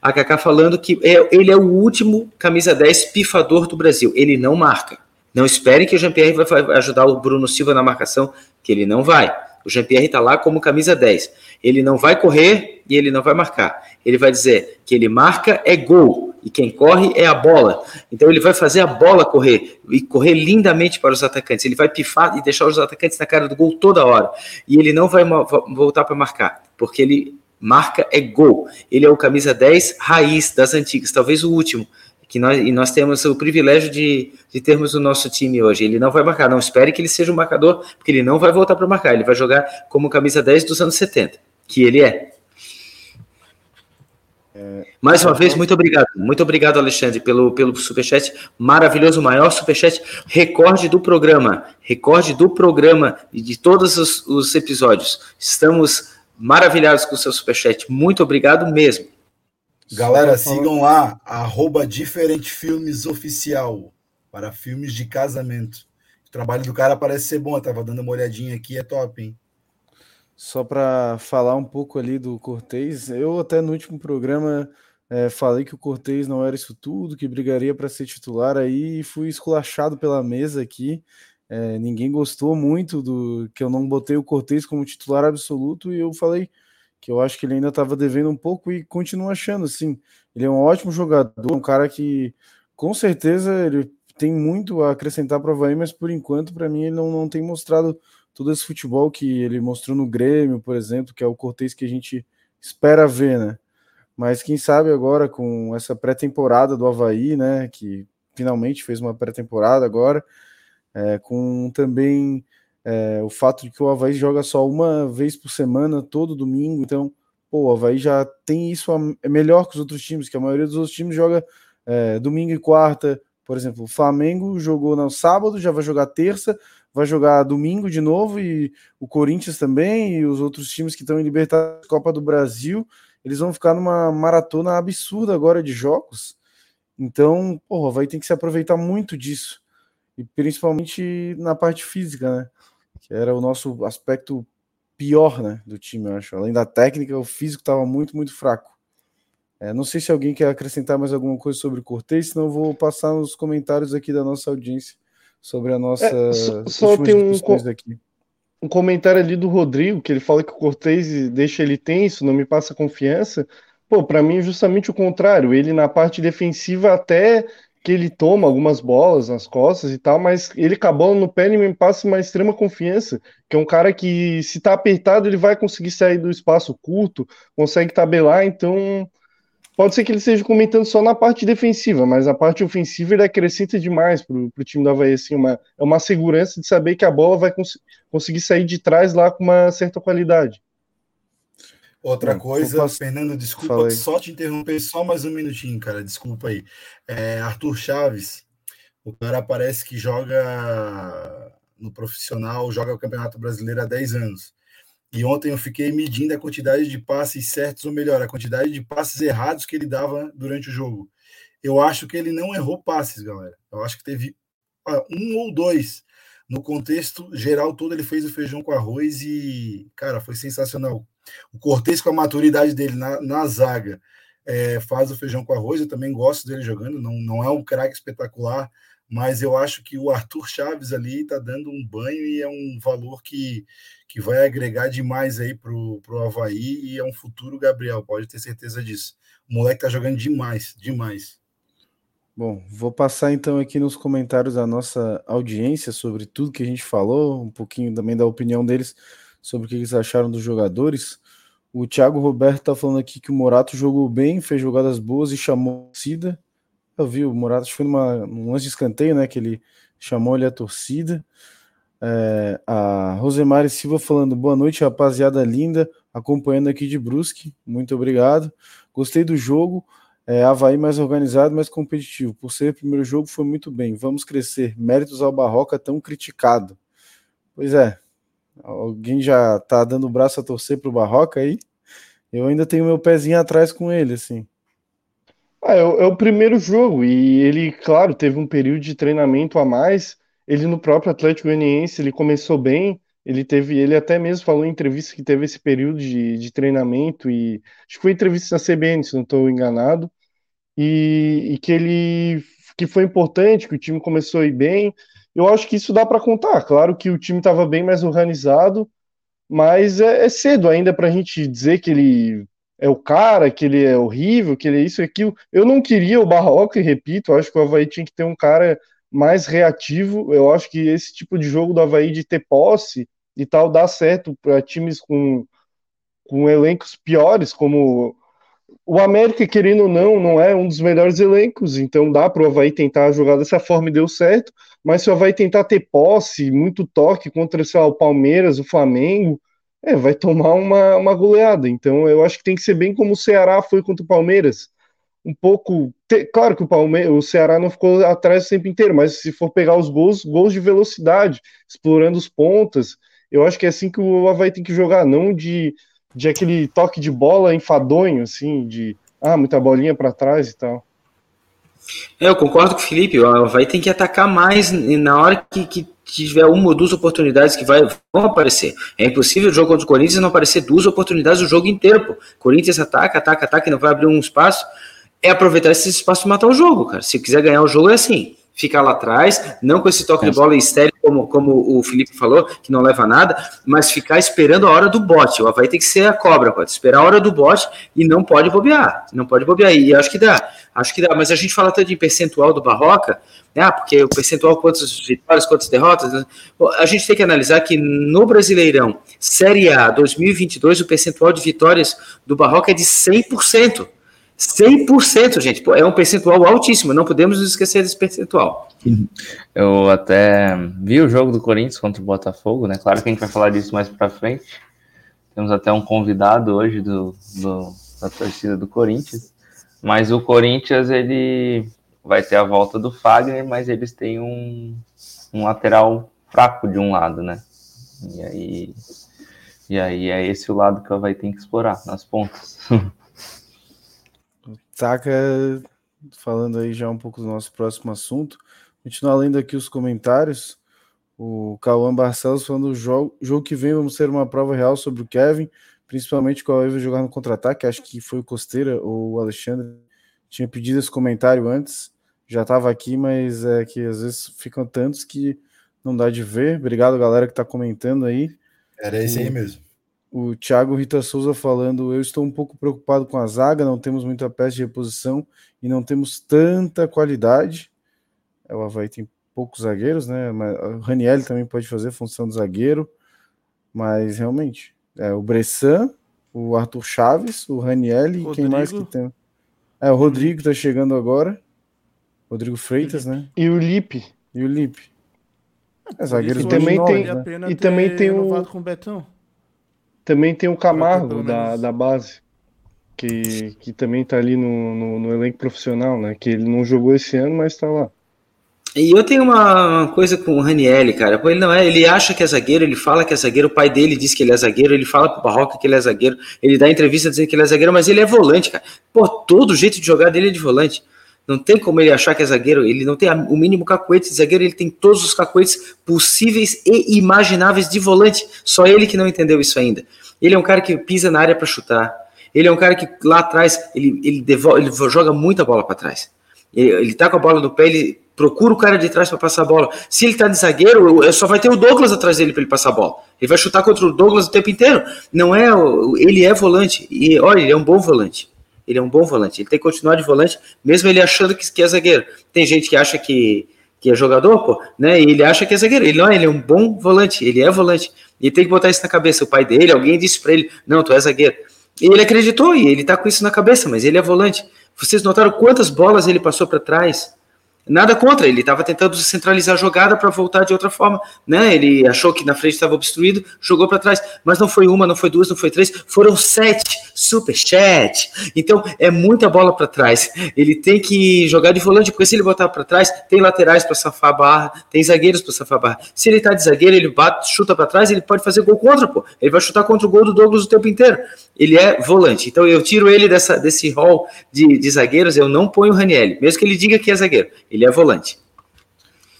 A Cacá falando que é, ele é o último camisa 10 pifador do Brasil. Ele não marca. Não esperem que o Jean-Pierre vai ajudar o Bruno Silva na marcação, que ele não vai. O Jean-Pierre está lá como camisa 10. Ele não vai correr e ele não vai marcar. Ele vai dizer que ele marca é gol e quem corre é a bola. Então ele vai fazer a bola correr e correr lindamente para os atacantes. Ele vai pifar e deixar os atacantes na cara do gol toda hora. E ele não vai voltar para marcar, porque ele marca é gol. Ele é o camisa 10 raiz das antigas, talvez o último. Que nós, e nós temos o privilégio de, de termos o nosso time hoje. Ele não vai marcar, não espere que ele seja um marcador, porque ele não vai voltar para marcar. Ele vai jogar como camisa 10 dos anos 70, que ele é. Mais uma vez, muito obrigado. Muito obrigado, Alexandre, pelo, pelo superchat maravilhoso, maior superchat, recorde do programa. Recorde do programa e de todos os, os episódios. Estamos maravilhados com o seu superchat. Muito obrigado mesmo. Galera, sigam lá, arroba Diferente Filmes Oficial, para filmes de casamento. O trabalho do cara parece ser bom, eu tava dando uma olhadinha aqui, é top, hein? Só para falar um pouco ali do Cortez, eu até no último programa é, falei que o Cortez não era isso tudo, que brigaria para ser titular aí e fui esculachado pela mesa aqui. É, ninguém gostou muito do que eu não botei o Cortez como titular absoluto e eu falei que eu acho que ele ainda estava devendo um pouco e continuo achando assim. Ele é um ótimo jogador, um cara que com certeza ele tem muito a acrescentar para o Havaí, mas por enquanto, para mim, ele não, não tem mostrado todo esse futebol que ele mostrou no Grêmio, por exemplo, que é o Cortez que a gente espera ver, né? Mas quem sabe agora com essa pré-temporada do Havaí, né? Que finalmente fez uma pré-temporada agora, é, com também é, o fato de que o Havaí joga só uma vez por semana, todo domingo, então, pô, o Havaí já tem isso, é melhor que os outros times, que a maioria dos outros times joga é, domingo e quarta, por exemplo, o Flamengo jogou no sábado, já vai jogar terça, vai jogar domingo de novo, e o Corinthians também, e os outros times que estão em Libertadores Copa do Brasil, eles vão ficar numa maratona absurda agora de jogos. Então, porra, vai ter que se aproveitar muito disso. E principalmente na parte física, né? Que era o nosso aspecto pior, né, do time, eu acho. Além da técnica, o físico estava muito, muito fraco. É, não sei se alguém quer acrescentar mais alguma coisa sobre o Cortez, senão eu vou passar nos comentários aqui da nossa audiência sobre a nossa. É, só, só tem um, um comentário ali do Rodrigo, que ele fala que o Cortez deixa ele tenso, não me passa confiança. Pô, para mim é justamente o contrário. Ele na parte defensiva até que ele toma algumas bolas nas costas e tal, mas ele com a bola no pé ele me passa uma extrema confiança, que é um cara que se tá apertado ele vai conseguir sair do espaço curto, consegue tabelar, então pode ser que ele esteja comentando só na parte defensiva, mas a parte ofensiva ele acrescenta demais para o time do Havaí. Assim, uma, é uma segurança de saber que a bola vai cons conseguir sair de trás lá com uma certa qualidade. Outra coisa, posso... Fernando, desculpa só te interromper só mais um minutinho, cara. Desculpa aí. É, Arthur Chaves, o cara parece que joga no profissional, joga o Campeonato Brasileiro há 10 anos. E ontem eu fiquei medindo a quantidade de passes certos, ou melhor, a quantidade de passes errados que ele dava durante o jogo. Eu acho que ele não errou passes, galera. Eu acho que teve um ou dois. No contexto geral todo, ele fez o feijão com arroz e, cara, foi sensacional. O Cortez, com a maturidade dele na, na zaga, é, faz o feijão com arroz. Eu também gosto dele jogando. Não, não é um craque espetacular, mas eu acho que o Arthur Chaves ali está dando um banho e é um valor que, que vai agregar demais aí para o Havaí e é um futuro Gabriel, pode ter certeza disso. O moleque tá jogando demais, demais. Bom, vou passar então aqui nos comentários a nossa audiência sobre tudo que a gente falou, um pouquinho também da opinião deles sobre o que eles acharam dos jogadores. O Thiago Roberto tá falando aqui que o Morato jogou bem, fez jogadas boas e chamou a torcida. Eu vi, o Morato foi numa, num lance de escanteio, né? Que ele chamou ali a torcida. É, a Rosemary Silva falando boa noite, rapaziada linda, acompanhando aqui de Brusque. Muito obrigado. Gostei do jogo. É, Havaí mais organizado, mais competitivo. Por ser o primeiro jogo, foi muito bem. Vamos crescer. Méritos ao Barroca tão criticado. Pois é. Alguém já tá dando o braço a torcer pro Barroca aí? Eu ainda tenho meu pezinho atrás com ele, assim. Ah, é, é, o primeiro jogo e ele, claro, teve um período de treinamento a mais. Ele no próprio Atlético Goianiense, ele começou bem. Ele teve, ele até mesmo falou em entrevista que teve esse período de, de treinamento e acho que foi entrevista na CBN, se não estou enganado, e, e, que ele que foi importante, que o time começou a ir bem. Eu acho que isso dá para contar. Claro que o time estava bem mais organizado, mas é, é cedo ainda para a gente dizer que ele é o cara, que ele é horrível, que ele é isso e aquilo. Eu não queria o Barroca, e repito, acho que o Havaí tinha que ter um cara mais reativo. Eu acho que esse tipo de jogo do Havaí de ter posse e tal dá certo para times com, com elencos piores, como o América, querendo ou não, não é um dos melhores elencos, então dá para o Havaí tentar jogar dessa forma e deu certo, mas se o Havaí tentar ter posse, muito toque contra, sei lá, o Palmeiras, o Flamengo, é, vai tomar uma, uma goleada. Então eu acho que tem que ser bem como o Ceará foi contra o Palmeiras. Um pouco. Te, claro que o, Palmeiras, o Ceará não ficou atrás o tempo inteiro, mas se for pegar os gols, gols de velocidade, explorando os pontas, eu acho que é assim que o Havaí tem que jogar, não de, de aquele toque de bola enfadonho, assim, de ah, muita bolinha para trás e tal. É, eu concordo com o Felipe, o Havaí tem que atacar mais na hora que, que tiver uma ou duas oportunidades que vai, vão aparecer. É impossível o jogo contra o Corinthians não aparecer duas oportunidades o jogo inteiro. Pô. Corinthians ataca, ataca, ataca e não vai abrir um espaço. É aproveitar esse espaço e matar o jogo, cara. Se quiser ganhar o jogo é assim ficar lá atrás, não com esse toque de bola estéreo, como, como o Felipe falou, que não leva a nada, mas ficar esperando a hora do bote. O Havaí tem que ser a cobra, pode esperar a hora do bote e não pode bobear. Não pode bobear. E acho que dá, acho que dá. Mas a gente fala tanto de percentual do Barroca, né? Porque o percentual, quantas vitórias, quantas derrotas. Né? A gente tem que analisar que no Brasileirão, Série A 2022, o percentual de vitórias do Barroca é de 100%. 100%, gente. é um percentual altíssimo. Não podemos esquecer desse percentual. Eu até vi o jogo do Corinthians contra o Botafogo, né? Claro que a gente vai falar disso mais para frente. Temos até um convidado hoje do, do, da torcida do Corinthians. Mas o Corinthians, ele vai ter a volta do Fagner, mas eles têm um, um lateral fraco de um lado, né? E aí, e aí é esse o lado que vai ter que explorar, nas pontas. Taca falando aí já um pouco do nosso próximo assunto. Continuar lendo aqui os comentários. O Cauã Barcelos falando: o jogo, jogo que vem vamos ter uma prova real sobre o Kevin, principalmente com a vai jogar no contra-ataque. Acho que foi o Costeira ou o Alexandre tinha pedido esse comentário antes. Já estava aqui, mas é que às vezes ficam tantos que não dá de ver. Obrigado, galera, que está comentando aí. Era esse aí mesmo. O Thiago Rita Souza falando: Eu estou um pouco preocupado com a zaga, não temos muita peça de reposição e não temos tanta qualidade. É, o Havaí tem poucos zagueiros, né? O Raniel também pode fazer função de zagueiro, mas realmente é o Bressan, o Arthur Chaves, o Raniel e quem mais que tem? É, o Rodrigo tá chegando agora. Rodrigo Freitas, né? E o Lipe. E o Lipe. É, zagueiro e também tem, e também tem o com o Betão. Também tem o Camargo da, da base, que, que também tá ali no, no, no, elenco profissional, né? Que ele não jogou esse ano, mas tá lá. E eu tenho uma coisa com o Ranielli, cara. Ele não é, ele acha que é zagueiro, ele fala que é zagueiro, o pai dele diz que ele é zagueiro, ele fala pro Barroca que ele é zagueiro, ele dá entrevista dizendo que ele é zagueiro, mas ele é volante, cara. Pô, todo jeito de jogar dele é de volante. Não tem como ele achar que é zagueiro, ele não tem o mínimo cacuete de zagueiro, ele tem todos os cacuetes possíveis e imagináveis de volante. Só ele que não entendeu isso ainda. Ele é um cara que pisa na área para chutar. Ele é um cara que lá atrás ele, ele, devolve, ele joga muita bola para trás. Ele, ele tá com a bola no pé, ele procura o cara de trás para passar a bola. Se ele tá de zagueiro, só vai ter o Douglas atrás dele para ele passar a bola. Ele vai chutar contra o Douglas o tempo inteiro. Não é, ele é volante e olha, ele é um bom volante. Ele é um bom volante. Ele tem que continuar de volante, mesmo ele achando que, que é zagueiro. Tem gente que acha que, que é jogador, pô, né? E ele acha que é zagueiro. Ele não é, ele é um bom volante. Ele é volante. E tem que botar isso na cabeça. O pai dele, alguém disse para ele: Não, tu é zagueiro. E ele acreditou e ele tá com isso na cabeça, mas ele é volante. Vocês notaram quantas bolas ele passou para trás? Nada contra, ele estava tentando centralizar a jogada para voltar de outra forma, né? Ele achou que na frente estava obstruído, jogou para trás, mas não foi uma, não foi duas, não foi três, foram sete, super chat. Então é muita bola para trás. Ele tem que jogar de volante, porque se ele botar para trás, tem laterais para safar a barra, tem zagueiros para safar a barra. Se ele tá de zagueiro, ele bate, chuta para trás, ele pode fazer gol contra, pô. Ele vai chutar contra o gol do Douglas o tempo inteiro. Ele é volante. Então eu tiro ele dessa, desse hall de, de zagueiros, eu não ponho o Raniel, mesmo que ele diga que é zagueiro. Ele é volante.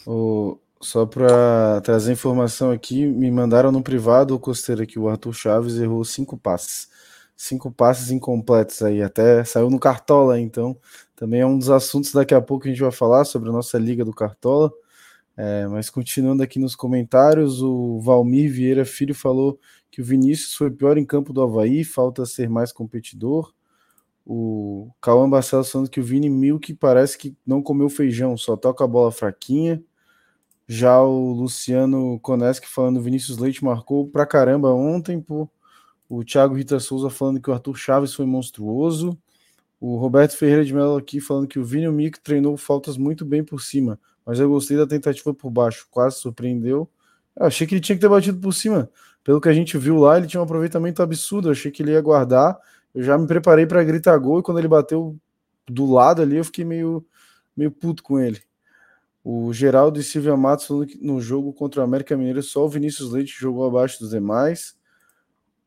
O, só para trazer informação aqui, me mandaram no privado o costeiro que o Arthur Chaves errou cinco passes. Cinco passes incompletos aí, até saiu no Cartola, então também é um dos assuntos daqui a pouco a gente vai falar sobre a nossa Liga do Cartola. É, mas continuando aqui nos comentários, o Valmir Vieira Filho falou que o Vinícius foi pior em campo do Havaí, falta ser mais competidor. O Cauã Barcelos falando que o Vini Milk parece que não comeu feijão, só toca a bola fraquinha. Já o Luciano Koneski falando Vinícius Leite marcou pra caramba ontem, pô. O Thiago Rita Souza falando que o Arthur Chaves foi monstruoso. O Roberto Ferreira de Mello aqui falando que o Vini Milk treinou faltas muito bem por cima mas eu gostei da tentativa por baixo, quase surpreendeu. Eu achei que ele tinha que ter batido por cima. Pelo que a gente viu lá, ele tinha um aproveitamento absurdo. Eu achei que ele ia guardar. Eu já me preparei para gritar gol e quando ele bateu do lado ali, eu fiquei meio, meio puto com ele. O Geraldo e Silvia Matos falando que no jogo contra o América Mineiro só o Vinícius Leite jogou abaixo dos demais.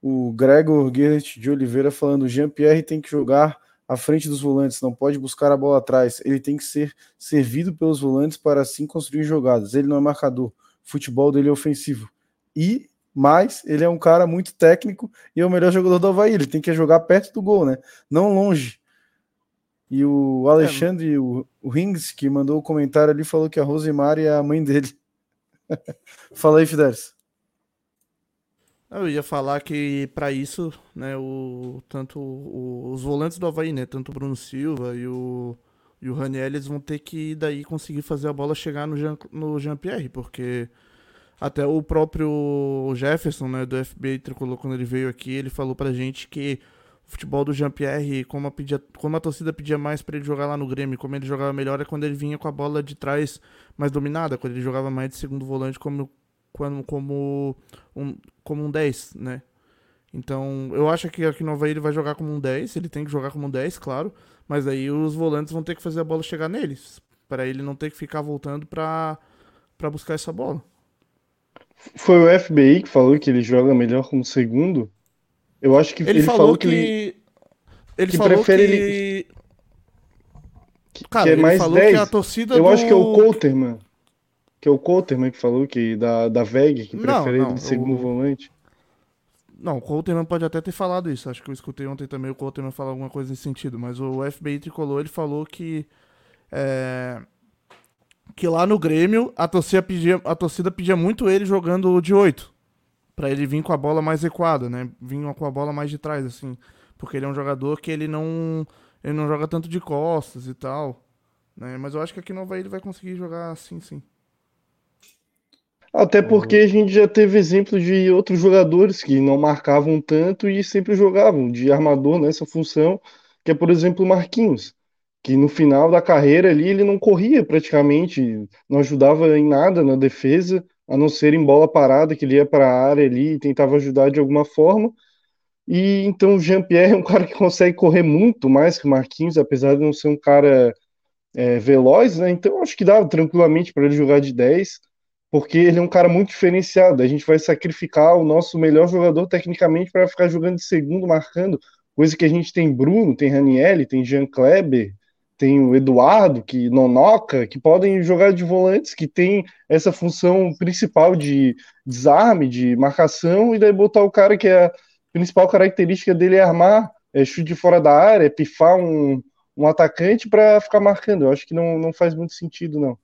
O Gregor Gerrit de Oliveira falando: Jean-Pierre tem que jogar à frente dos volantes, não pode buscar a bola atrás. Ele tem que ser servido pelos volantes para assim construir jogadas. Ele não é marcador. O futebol dele é ofensivo. E mais, ele é um cara muito técnico e é o melhor jogador do Havaí. Ele tem que jogar perto do gol, né? Não longe. E o Alexandre, é. o, o Rings, que mandou o comentário ali, falou que a Rosemary é a mãe dele. Fala aí, Fidelis. Eu ia falar que para isso, né, o, tanto o, os volantes do Havaí, né, tanto o Bruno Silva e o, e o Raniel, eles vão ter que daí conseguir fazer a bola chegar no Jean, no Jean porque até o próprio Jefferson, né, do FBA Tricolor, quando ele veio aqui, ele falou pra gente que o futebol do Jean-Pierre, como, a como a torcida pedia mais para ele jogar lá no Grêmio, como ele jogava melhor é quando ele vinha com a bola de trás mais dominada, quando ele jogava mais de segundo volante, como como, como, um, como um 10, né? Então, eu acho que aqui no Havaí ele vai jogar como um 10, ele tem que jogar como um 10, claro, mas aí os volantes vão ter que fazer a bola chegar neles, para ele não ter que ficar voltando para buscar essa bola. Foi o FBI que falou que ele joga melhor como segundo? Eu acho que ele, ele falou, falou, que, ele, ele que falou prefere que... ele que, Cara, que é mais 10. a torcida Eu do... acho que é o Coulter, mano que é o Coulterman que falou que da, da VEG, que prefere não, ele de segundo o... volante. Não, o Coulterman pode até ter falado isso. Acho que eu escutei ontem também o Coulterman falar alguma coisa nesse sentido. Mas o FBI Tricolor, ele falou que... É, que lá no Grêmio, a torcida, pedia, a torcida pedia muito ele jogando de 8. para ele vir com a bola mais equada, né? Vir com a bola mais de trás, assim. Porque ele é um jogador que ele não... Ele não joga tanto de costas e tal. Né? Mas eu acho que aqui no Havaí ele vai conseguir jogar assim, sim. Até porque a gente já teve exemplo de outros jogadores que não marcavam tanto e sempre jogavam de armador nessa função, que é, por exemplo, o Marquinhos, que no final da carreira ali ele não corria praticamente, não ajudava em nada na defesa, a não ser em bola parada, que ele ia para a área ali e tentava ajudar de alguma forma. E então o Jean-Pierre é um cara que consegue correr muito mais que o Marquinhos, apesar de não ser um cara é, veloz, né? Então acho que dava tranquilamente para ele jogar de 10 porque ele é um cara muito diferenciado. A gente vai sacrificar o nosso melhor jogador tecnicamente para ficar jogando de segundo, marcando, coisa que a gente tem Bruno, tem Ranielli, tem Jean Kleber, tem o Eduardo, que Nonoca, que podem jogar de volantes, que tem essa função principal de desarme, de marcação, e daí botar o cara que é a principal característica dele é armar, é chute fora da área, é pifar um, um atacante para ficar marcando. Eu acho que não, não faz muito sentido, não.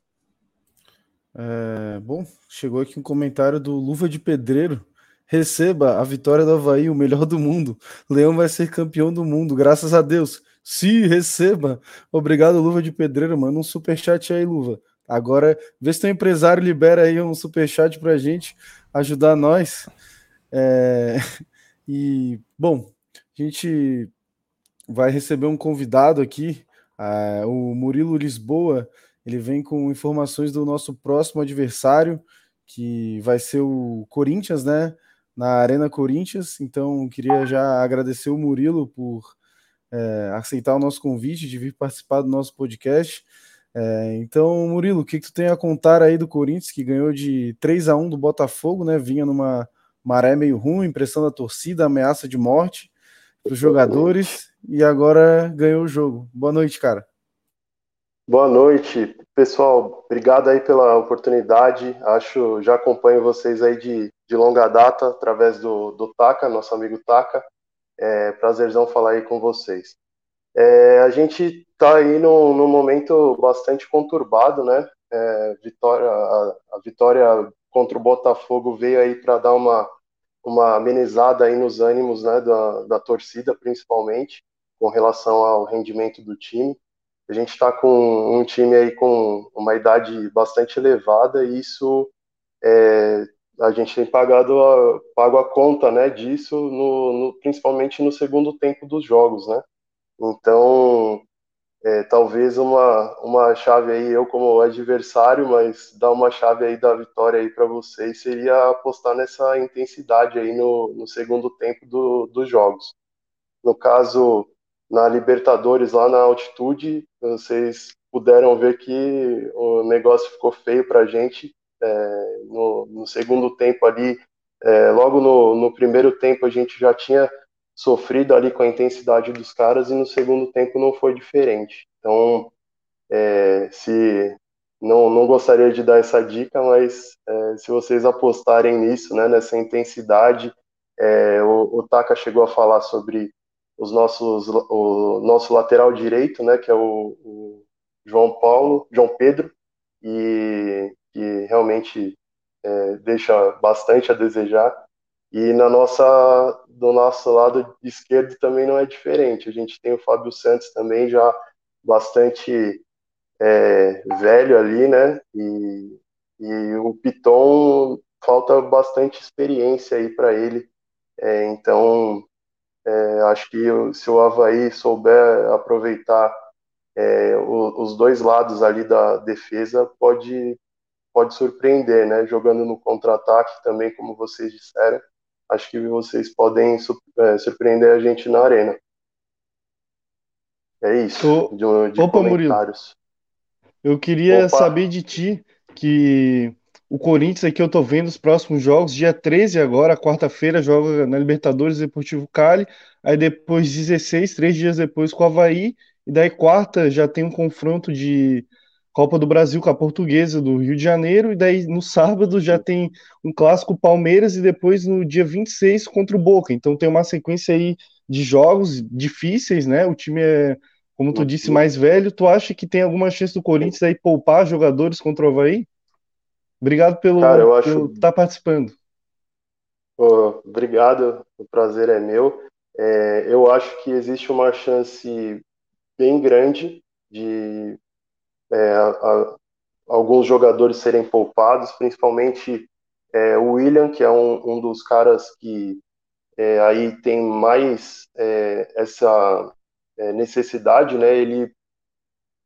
É, bom, chegou aqui um comentário do Luva de Pedreiro. Receba a vitória do Havaí, o melhor do mundo. Leão vai ser campeão do mundo, graças a Deus. Se receba. Obrigado, Luva de Pedreiro. Manda um superchat aí, Luva. Agora, vê se teu empresário libera aí um superchat pra gente ajudar nós. É... E, bom, A gente vai receber um convidado aqui, uh, o Murilo Lisboa. Ele vem com informações do nosso próximo adversário, que vai ser o Corinthians, né? Na Arena Corinthians. Então, queria já agradecer o Murilo por é, aceitar o nosso convite de vir participar do nosso podcast. É, então, Murilo, o que, que tu tem a contar aí do Corinthians, que ganhou de 3 a 1 do Botafogo, né? Vinha numa maré meio ruim, pressão da torcida, ameaça de morte para os jogadores e agora ganhou o jogo. Boa noite, cara. Boa noite, pessoal. Obrigado aí pela oportunidade. Acho já acompanho vocês aí de, de longa data através do, do Taca, nosso amigo Taca. É prazerzão falar aí com vocês. É, a gente está aí num, num, momento bastante conturbado, né? É, vitória, a, a, vitória contra o Botafogo veio aí para dar uma, uma amenizada aí nos ânimos né, da, da torcida, principalmente, com relação ao rendimento do time. A gente está com um time aí com uma idade bastante elevada e isso é, a gente tem pagado a, pago a conta né, disso, no, no, principalmente no segundo tempo dos jogos, né? Então, é, talvez uma, uma chave aí, eu como adversário, mas dar uma chave aí da vitória aí para vocês seria apostar nessa intensidade aí no, no segundo tempo do, dos jogos. No caso, na Libertadores, lá na altitude, vocês puderam ver que o negócio ficou feio para a gente, é, no, no, segundo tempo ali, é, logo no, no, primeiro tempo a gente já tinha sofrido ali com a intensidade dos caras e no segundo tempo não foi diferente. Então, é, se não, não gostaria de dar essa dica, mas é, se vocês apostarem nisso, né, nessa intensidade, é, o, o Taka chegou a falar sobre os nossos, o nosso lateral direito, né, que é o, o João Paulo, João Pedro, e realmente é, deixa bastante a desejar. E na nossa, do nosso lado esquerdo também não é diferente. A gente tem o Fábio Santos também já bastante é, velho ali, né? E, e o Piton falta bastante experiência aí para ele. É, então, é, acho que se o Havaí souber aproveitar é, os dois lados ali da defesa, pode pode surpreender, né? Jogando no contra-ataque também, como vocês disseram. Acho que vocês podem é, surpreender a gente na arena. É isso. De, de Opa, comentários. Murilo. Eu queria Opa. saber de ti que o Corinthians aqui eu tô vendo os próximos jogos, dia 13 agora, quarta-feira, joga na Libertadores Deportivo Cali, aí depois 16, três dias depois com o Havaí, e daí quarta já tem um confronto de Copa do Brasil com a Portuguesa do Rio de Janeiro, e daí no sábado já tem um clássico Palmeiras e depois no dia 26 contra o Boca. Então tem uma sequência aí de jogos difíceis, né? O time é, como tu disse, mais velho. Tu acha que tem alguma chance do Corinthians aí poupar jogadores contra o Havaí? Obrigado pelo estar acho... tá participando. Oh, obrigado, o prazer é meu. É, eu acho que existe uma chance bem grande de é, a, alguns jogadores serem poupados, principalmente é, o William, que é um, um dos caras que é, aí tem mais é, essa é, necessidade, né? Ele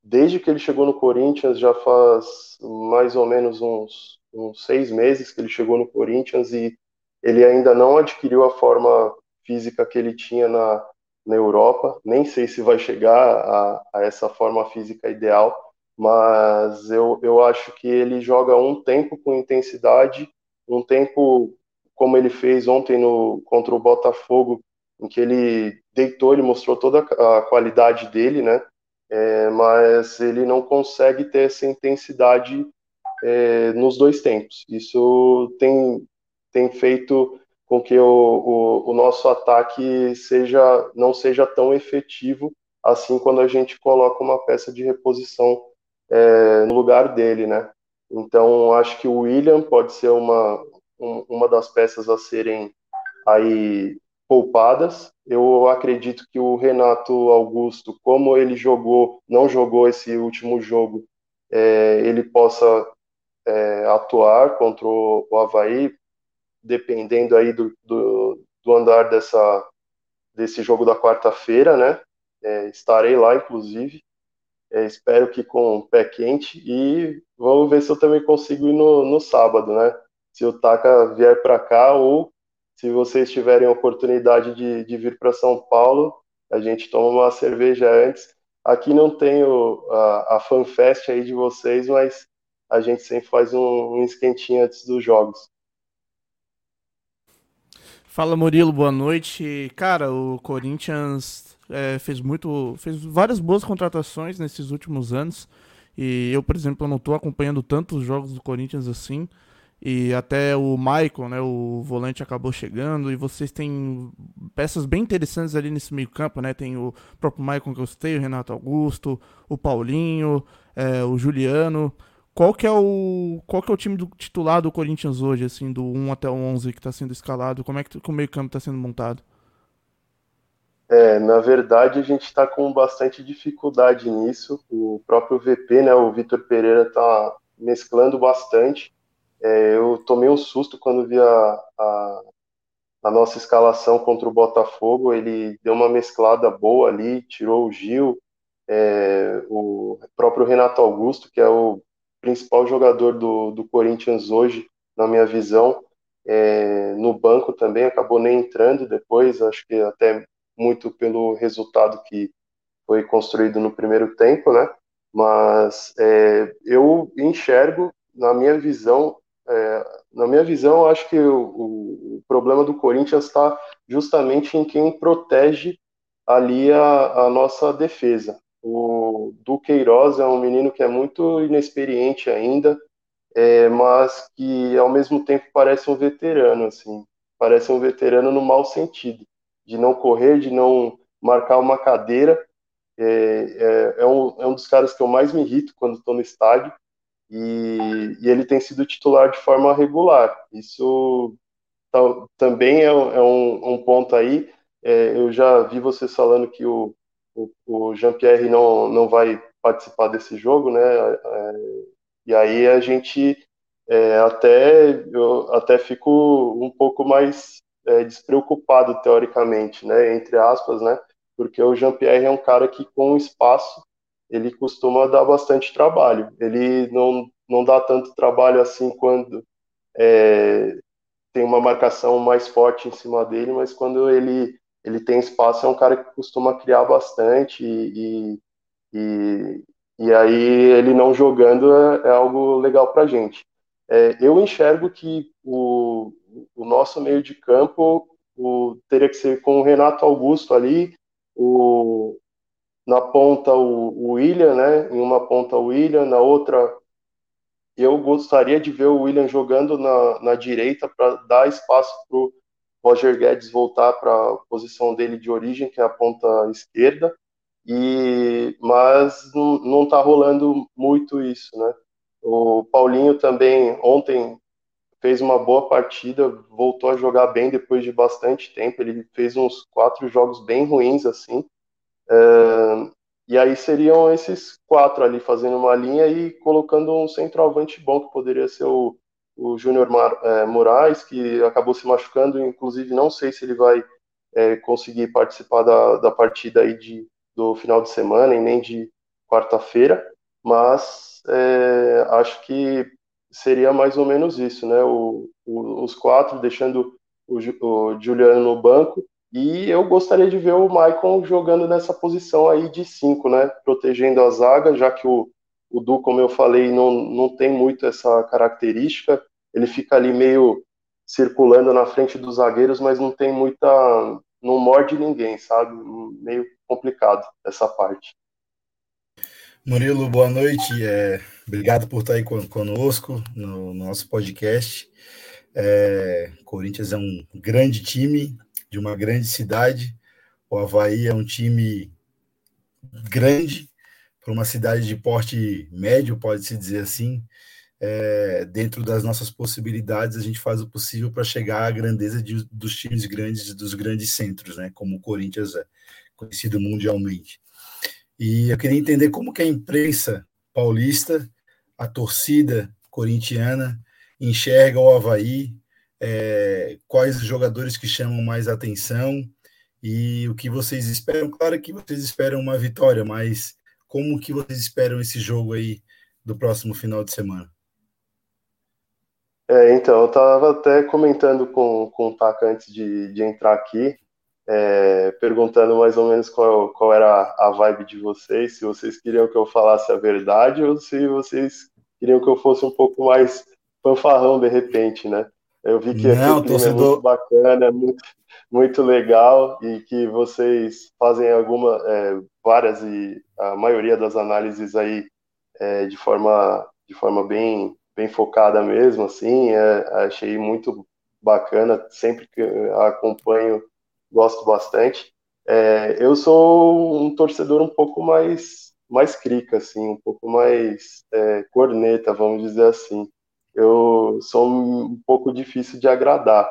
desde que ele chegou no Corinthians já faz mais ou menos uns, uns seis meses que ele chegou no Corinthians e ele ainda não adquiriu a forma física que ele tinha na, na Europa. Nem sei se vai chegar a, a essa forma física ideal, mas eu, eu acho que ele joga um tempo com intensidade, um tempo como ele fez ontem no, contra o Botafogo, em que ele deitou, ele mostrou toda a qualidade dele, né? É, mas ele não consegue ter essa intensidade é, nos dois tempos. Isso tem, tem feito com que o, o, o, nosso ataque seja não seja tão efetivo assim quando a gente coloca uma peça de reposição é, no lugar dele, né? Então, acho que o William pode ser uma, um, uma das peças a serem aí poupadas. Eu acredito que o Renato Augusto, como ele jogou, não jogou esse último jogo, é, ele possa é, atuar contra o, Havaí, dependendo aí do, do, do andar dessa, desse jogo da quarta-feira, né? É, estarei lá, inclusive. É, espero que com o pé quente e vamos ver se eu também consigo ir no, no sábado, né? Se o Taka vier para cá ou se vocês tiverem a oportunidade de, de vir para São Paulo, a gente toma uma cerveja antes. Aqui não tem o, a, a FanFest aí de vocês, mas a gente sempre faz um, um esquentinho antes dos jogos. Fala Murilo, boa noite. Cara, o Corinthians é, fez muito, fez várias boas contratações nesses últimos anos. E eu, por exemplo, não estou acompanhando tantos jogos do Corinthians assim. E até o Michael, né, o volante acabou chegando. E vocês têm peças bem interessantes ali nesse meio campo, né? Tem o próprio Michael que eu citei, o Renato Augusto, o Paulinho, é, o Juliano. Qual que é o qual que é o time do, titular do Corinthians hoje, assim, do 1 até o 11 que está sendo escalado? Como é que, que o meio-campo está sendo montado? É, na verdade a gente está com bastante dificuldade nisso. O próprio VP, né, o Vitor Pereira está mesclando bastante. É, eu tomei um susto quando vi a, a, a, nossa escalação contra o Botafogo. Ele deu uma mesclada boa ali, tirou o Gil, é, o próprio Renato Augusto, que é o principal jogador do, do Corinthians hoje, na minha visão, é, no banco também, acabou nem entrando depois, acho que até muito pelo resultado que foi construído no primeiro tempo, né? Mas é, eu enxergo, na minha visão, é, na minha visão, acho que o, o problema do Corinthians está justamente em quem protege ali a, a nossa defesa. O Duqueiroz é um menino que é muito inexperiente ainda, é, mas que ao mesmo tempo parece um veterano, assim, parece um veterano no mau sentido, de não correr, de não marcar uma cadeira. É, é, é um, é um dos caras que eu mais me irrito quando estou no estádio, e, e, ele tem sido titular de forma regular. Isso também é, é um, um, ponto aí. É, eu já vi vocês falando que o, o, o Jean-Pierre não, não vai participar desse jogo, né? É, e aí a gente é, até eu até fico um pouco mais é, despreocupado teoricamente, né? Entre aspas, né? Porque o Jean-Pierre é um cara que com o espaço ele costuma dar bastante trabalho. Ele não não dá tanto trabalho assim quando é, tem uma marcação mais forte em cima dele, mas quando ele ele tem espaço, é um cara que costuma criar bastante e, e, e aí ele não jogando é, é algo legal para gente. É, eu enxergo que o, o nosso meio de campo o, teria que ser com o Renato Augusto ali, o, na ponta o, o William, né? Em uma ponta o William, na outra eu gostaria de ver o William jogando na, na direita para dar espaço para o Roger Guedes voltar para a posição dele de origem, que é a ponta esquerda, e mas não está rolando muito isso, né? O Paulinho também ontem fez uma boa partida, voltou a jogar bem depois de bastante tempo. Ele fez uns quatro jogos bem ruins assim. É, e aí seriam esses quatro ali fazendo uma linha e colocando um centroavante bom que poderia ser o o Júnior é, Moraes, que acabou se machucando, inclusive não sei se ele vai é, conseguir participar da, da partida aí de, do final de semana e nem de quarta-feira, mas é, acho que seria mais ou menos isso, né? O, o, os quatro deixando o, o, Juliano no banco e eu gostaria de ver o Maicon jogando nessa posição aí de cinco, né? Protegendo a zaga, já que o, o Du, como eu falei, não, não tem muito essa característica ele fica ali meio circulando na frente dos zagueiros, mas não tem muita. não morde ninguém, sabe? Meio complicado essa parte. Murilo, boa noite. É, obrigado por estar aí conosco no, no nosso podcast. É, Corinthians é um grande time de uma grande cidade. O Havaí é um time grande para uma cidade de porte médio, pode-se dizer assim é, dentro das nossas possibilidades, a gente faz o possível para chegar à grandeza de, dos times grandes, dos grandes centros, né, como o Corinthians é conhecido mundialmente. E eu queria entender como que a imprensa paulista, a torcida corintiana, enxerga o Havaí, é, quais os jogadores que chamam mais atenção e o que vocês esperam. Claro que vocês esperam uma vitória, mas como que vocês esperam esse jogo aí do próximo final de semana? É, então, eu estava até comentando com, com o Taka antes de, de entrar aqui, é, perguntando mais ou menos qual, qual era a vibe de vocês, se vocês queriam que eu falasse a verdade ou se vocês queriam que eu fosse um pouco mais fanfarrão de repente, né? Eu vi que Não, aqui torcedor... é muito bacana, é muito, muito legal e que vocês fazem alguma, é, várias e a maioria das análises aí é, de forma de forma bem bem focada mesmo, assim, é, achei muito bacana, sempre que acompanho gosto bastante. É, eu sou um torcedor um pouco mais mais crica, assim, um pouco mais é, corneta, vamos dizer assim. Eu sou um pouco difícil de agradar.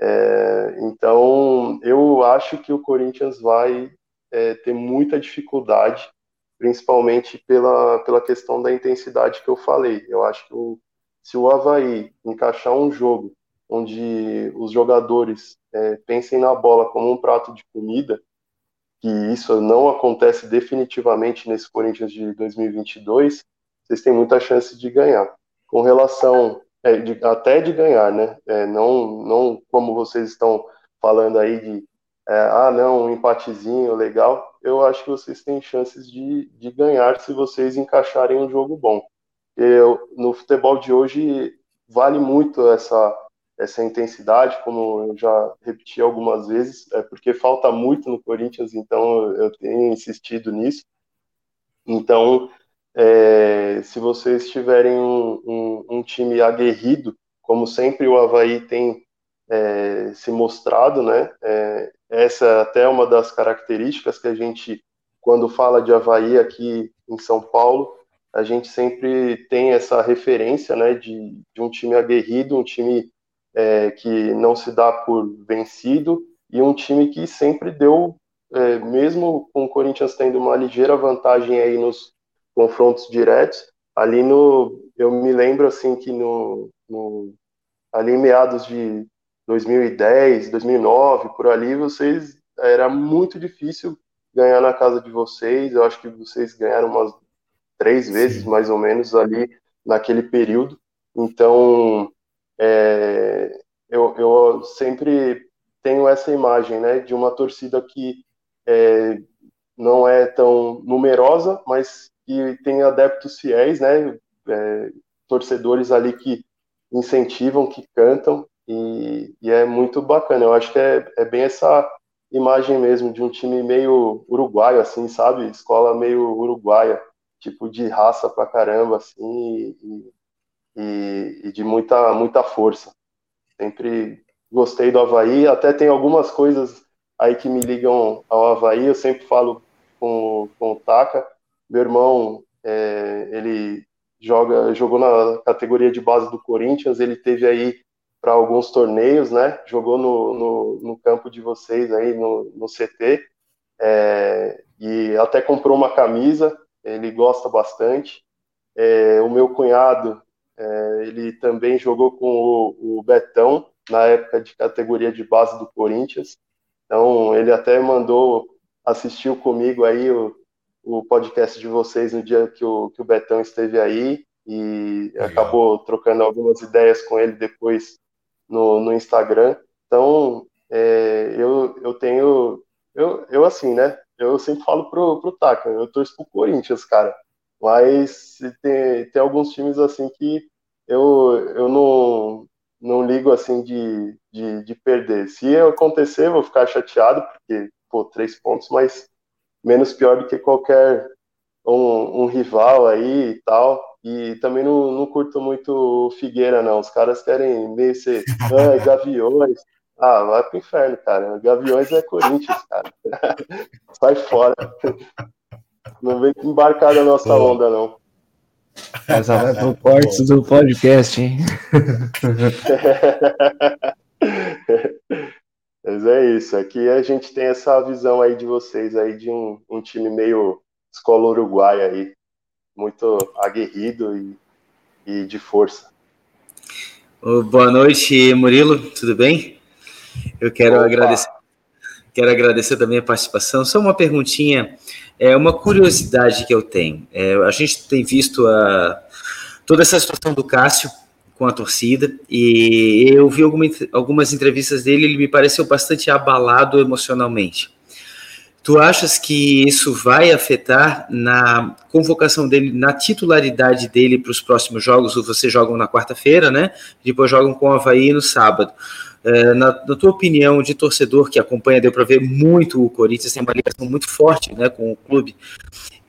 É, então, eu acho que o Corinthians vai é, ter muita dificuldade, principalmente pela, pela questão da intensidade que eu falei. Eu acho que o, se o Havaí encaixar um jogo onde os jogadores é, pensem na bola como um prato de comida, que isso não acontece definitivamente nesse Corinthians de 2022, vocês têm muita chance de ganhar. Com relação, é, de, até de ganhar, né? É, não, não como vocês estão falando aí de, é, ah, não, um empatezinho legal. Eu acho que vocês têm chances de, de ganhar se vocês encaixarem um jogo bom. Eu, no futebol de hoje vale muito essa essa intensidade, como eu já repeti algumas vezes, é porque falta muito no Corinthians, então eu tenho insistido nisso. Então, é, se vocês tiverem um, um, um, time aguerrido, como sempre o Havaí tem é, se mostrado, né? É, essa é até uma das características que a gente, quando fala de Havaí aqui em São Paulo, a gente sempre tem essa referência, né, de, de um time aguerrido, um time é, que não se dá por vencido e um time que sempre deu, é, mesmo com o Corinthians tendo uma ligeira vantagem aí nos confrontos diretos, ali no, eu me lembro assim que no, no ali em meados de 2010, 2009, por ali, vocês era muito difícil ganhar na casa de vocês. Eu acho que vocês ganharam umas três vezes, mais ou menos, ali naquele período. Então, é, eu, eu sempre tenho essa imagem, né, de uma torcida que é, não é tão numerosa, mas que tem adeptos fiéis, né, é, torcedores ali que incentivam, que cantam, e, e, é muito bacana. Eu acho que é, é bem essa imagem mesmo de um time meio uruguaio, assim, sabe? Escola meio uruguaia, tipo de raça pra caramba, assim, e, e, e de muita, muita força. Sempre gostei do Havaí, até tem algumas coisas aí que me ligam ao Havaí, eu sempre falo com, com o Taka, meu irmão, é, ele joga, jogou na categoria de base do Corinthians, ele teve aí para alguns torneios, né, jogou no, no, no, campo de vocês aí, no, no CT, é, e até comprou uma camisa, ele gosta bastante, é, o meu cunhado, é, ele também jogou com o, o, Betão na época de categoria de base do Corinthians. Então ele até mandou assistiu comigo aí o, o podcast de vocês no dia que o, que o Betão esteve aí e Legal. acabou trocando algumas ideias com ele depois no, no Instagram. Então é, eu, eu tenho eu, eu assim, né? Eu sempre falo pro, pro Taka, eu torço pro Corinthians, cara. Mas tem, tem alguns times assim que eu, eu não, não ligo assim de, de, de perder. Se acontecer, vou ficar chateado, porque, pô, três pontos, mas menos pior do que qualquer um, um rival aí e tal. E também não, não curto muito Figueira, não. Os caras querem meio ser ah, Gaviões. Ah, vai pro inferno, cara. Gaviões é Corinthians, cara. Sai fora. Não vem embarcar na nossa onda, não. Essa vai pro corte do podcast, hein? Mas é isso. Aqui a gente tem essa visão aí de vocês aí de um, um time meio escola uruguaia aí, muito aguerrido e, e de força. Boa noite, Murilo. Tudo bem? Eu quero Opa. agradecer Quero agradecer também a participação. Só uma perguntinha, é uma curiosidade que eu tenho. É, a gente tem visto a, toda essa situação do Cássio com a torcida e eu vi alguma, algumas entrevistas dele, ele me pareceu bastante abalado emocionalmente. Tu achas que isso vai afetar na convocação dele, na titularidade dele para os próximos jogos? Vocês jogam na quarta-feira, né? Depois jogam com o Havaí no sábado. É, na, na, tua opinião de torcedor que acompanha, deu para ver muito o Corinthians, tem uma ligação muito forte né, com o clube.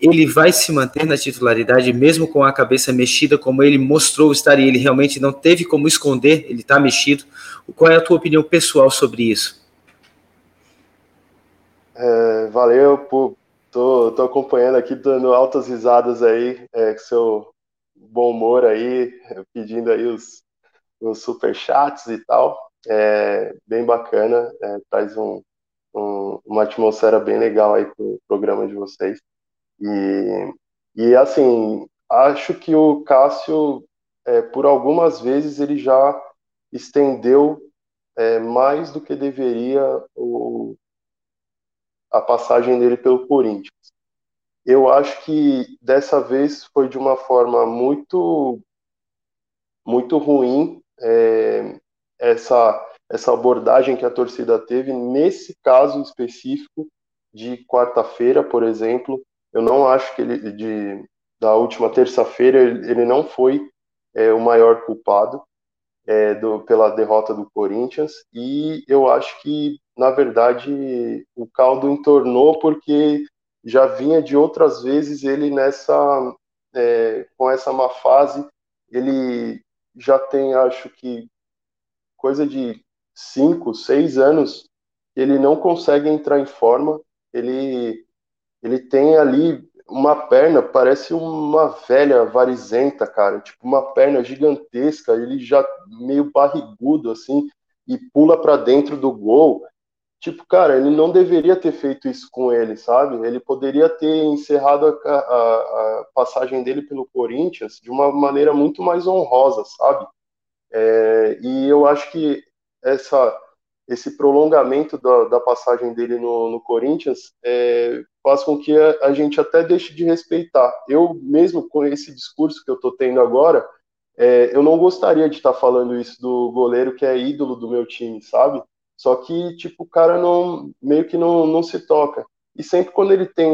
Ele vai se manter na titularidade, mesmo com a cabeça mexida, como ele mostrou estar e ele realmente não teve como esconder, ele está mexido. Qual é a tua opinião pessoal sobre isso? É, valeu, pô, tô, tô acompanhando aqui, dando altas risadas aí, é, com seu bom humor aí, pedindo aí os, os superchats e tal. É bem bacana, é, traz um, um, uma atmosfera bem legal aí pro programa de vocês. E, e assim, acho que o Cássio, é, por algumas vezes, ele já estendeu é, mais do que deveria o, a passagem dele pelo Corinthians. Eu acho que dessa vez foi de uma forma muito muito ruim é, essa essa abordagem que a torcida teve nesse caso específico de quarta-feira, por exemplo. Eu não acho que ele de da última terça-feira ele não foi é, o maior culpado é, do, pela derrota do Corinthians e eu acho que na verdade, o caldo entornou porque já vinha de outras vezes ele nessa é, com essa má fase. Ele já tem, acho que, coisa de cinco, seis anos, ele não consegue entrar em forma. Ele, ele tem ali uma perna, parece uma velha varizenta, cara, tipo uma perna gigantesca. Ele já meio barrigudo assim e pula para dentro do gol tipo, cara, ele não deveria ter feito isso com ele, sabe? Ele poderia ter encerrado a, a, a passagem dele pelo Corinthians de uma maneira muito mais honrosa, sabe? É, e eu acho que essa, esse prolongamento da, da passagem dele no, no Corinthians é, faz com que a, a, gente até deixe de respeitar. Eu mesmo, com esse discurso que eu estou tendo agora, é, eu não gostaria de estar tá falando isso do goleiro que é ídolo do meu time, sabe? Só que, tipo, o cara não, meio que não, não se toca. E sempre quando ele tem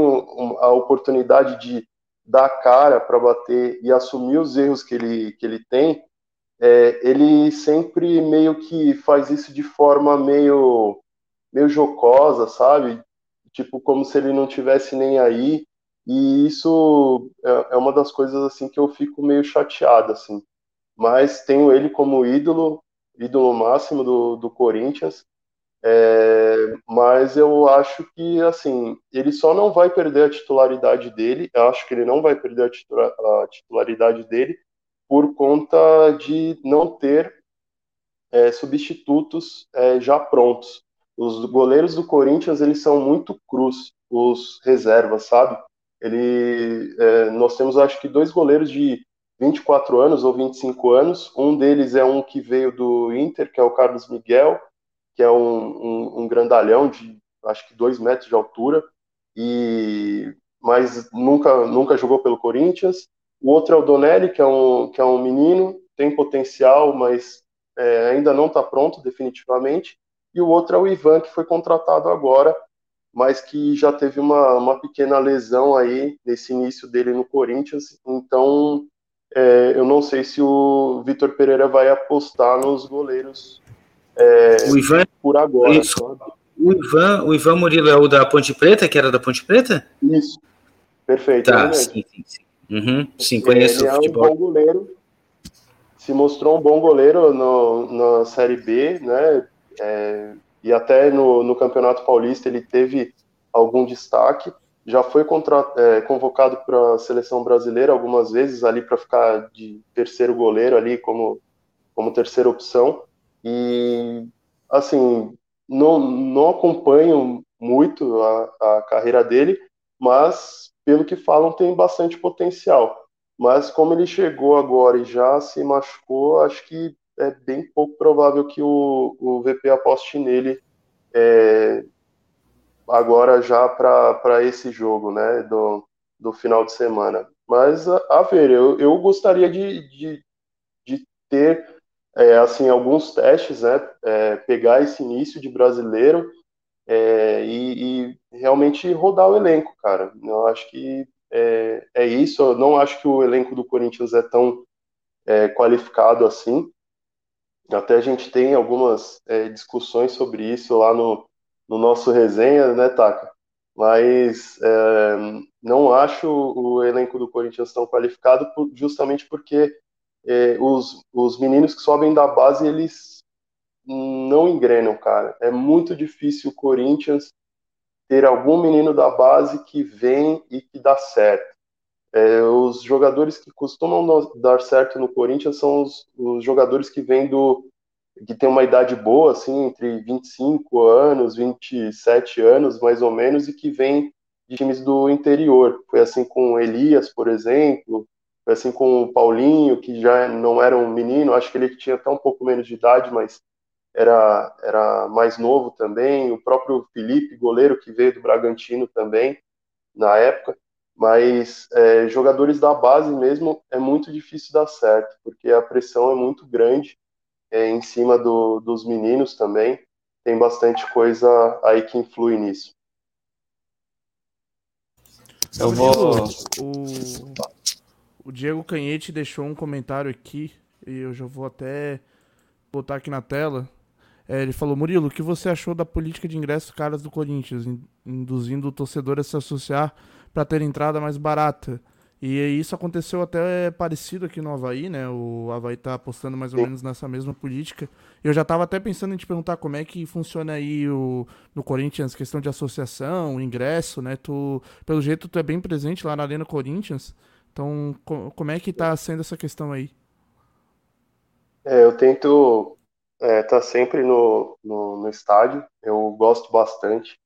a oportunidade de dar cara para bater e assumir os erros que ele, que ele tem, é, ele sempre meio que faz isso de forma meio, meio jocosa, sabe? Tipo, como se ele não tivesse nem aí. E isso é, é uma das coisas assim que eu fico meio chateado, assim. Mas tenho ele como ídolo, ídolo máximo do, do Corinthians. É, mas eu acho que assim ele só não vai perder a titularidade dele. Eu acho que ele não vai perder a, titula, a titularidade dele por conta de não ter é, substitutos é, já prontos. Os goleiros do Corinthians eles são muito crus, os reservas, sabe? Ele, é, nós temos acho que dois goleiros de 24 anos ou 25 anos. Um deles é um que veio do Inter, que é o Carlos Miguel que é um, um, um grandalhão de acho que dois metros de altura, e mas nunca, nunca jogou pelo Corinthians. O outro é o Donelli, que é um, que é um menino, tem potencial, mas é, ainda não está pronto definitivamente. E o outro é o Ivan, que foi contratado agora, mas que já teve uma, uma pequena lesão aí nesse início dele no Corinthians. Então, é, eu não sei se o Vitor Pereira vai apostar nos goleiros é, Ivan, por agora. Isso, o, Ivan, o Ivan Murilo é o da Ponte Preta, que era da Ponte Preta? Isso. Perfeito. Tá, é sim, sim, sim. Uhum, sim, conheço Ele é um bom goleiro. Se mostrou um bom goleiro no, na Série B, né? É, e até no, no Campeonato Paulista ele teve algum destaque. Já foi contra, é, convocado para a seleção brasileira algumas vezes ali para ficar de terceiro goleiro ali como, como terceira opção. E, assim, não, não acompanho muito a, a carreira dele, mas, pelo que falam, tem bastante potencial. Mas, como ele chegou agora e já se machucou, acho que é bem pouco provável que o, o VP aposte nele é, agora já para esse jogo, né, do, do final de semana. Mas, a, a ver, eu, eu gostaria de, de, de ter, é, assim, alguns testes, né, é, pegar esse início de brasileiro é, e, e, realmente rodar o elenco, cara. Eu acho que é, é, isso. Eu não acho que o elenco do Corinthians é tão é, qualificado assim. Até a gente tem algumas é, discussões sobre isso lá no, no nosso resenha, né, Taka? Mas é, não acho o elenco do Corinthians tão qualificado justamente porque é, os, os meninos que sobem da base, eles não engrenam, cara. É muito difícil o Corinthians ter algum menino da base que vem e que dá certo. É, os jogadores que costumam dar certo no Corinthians são os, os jogadores que vêm do, que tem uma idade boa, assim, entre 25 anos, 27 anos, mais ou menos, e que vem de times do interior. Foi assim com o Elias, por exemplo, foi assim com o Paulinho, que já não era um menino, acho que ele tinha até um pouco menos de idade, mas era, era mais novo também. O próprio Felipe, goleiro, que veio do Bragantino também, na época. Mas é, jogadores da base mesmo é muito difícil dar certo, porque a pressão é muito grande é, em cima do, dos meninos também. Tem bastante coisa aí que influi nisso. Eu vou. O, o Diego Canhete deixou um comentário aqui e eu já vou até botar aqui na tela. É, ele falou: Murilo, o que você achou da política de ingressos caras do Corinthians, induzindo o torcedor a se associar para ter entrada mais barata? E isso aconteceu até parecido aqui no Havaí, né? O Havaí tá apostando mais ou menos nessa mesma política. Eu já tava até pensando em te perguntar como é que funciona aí o, no Corinthians, questão de associação, ingresso, né? Tu, pelo jeito, tu é bem presente lá na Arena Corinthians. Então, como é que tá sendo essa questão aí? É, eu tento é, tá sempre no, no, no, estádio. Eu gosto bastante.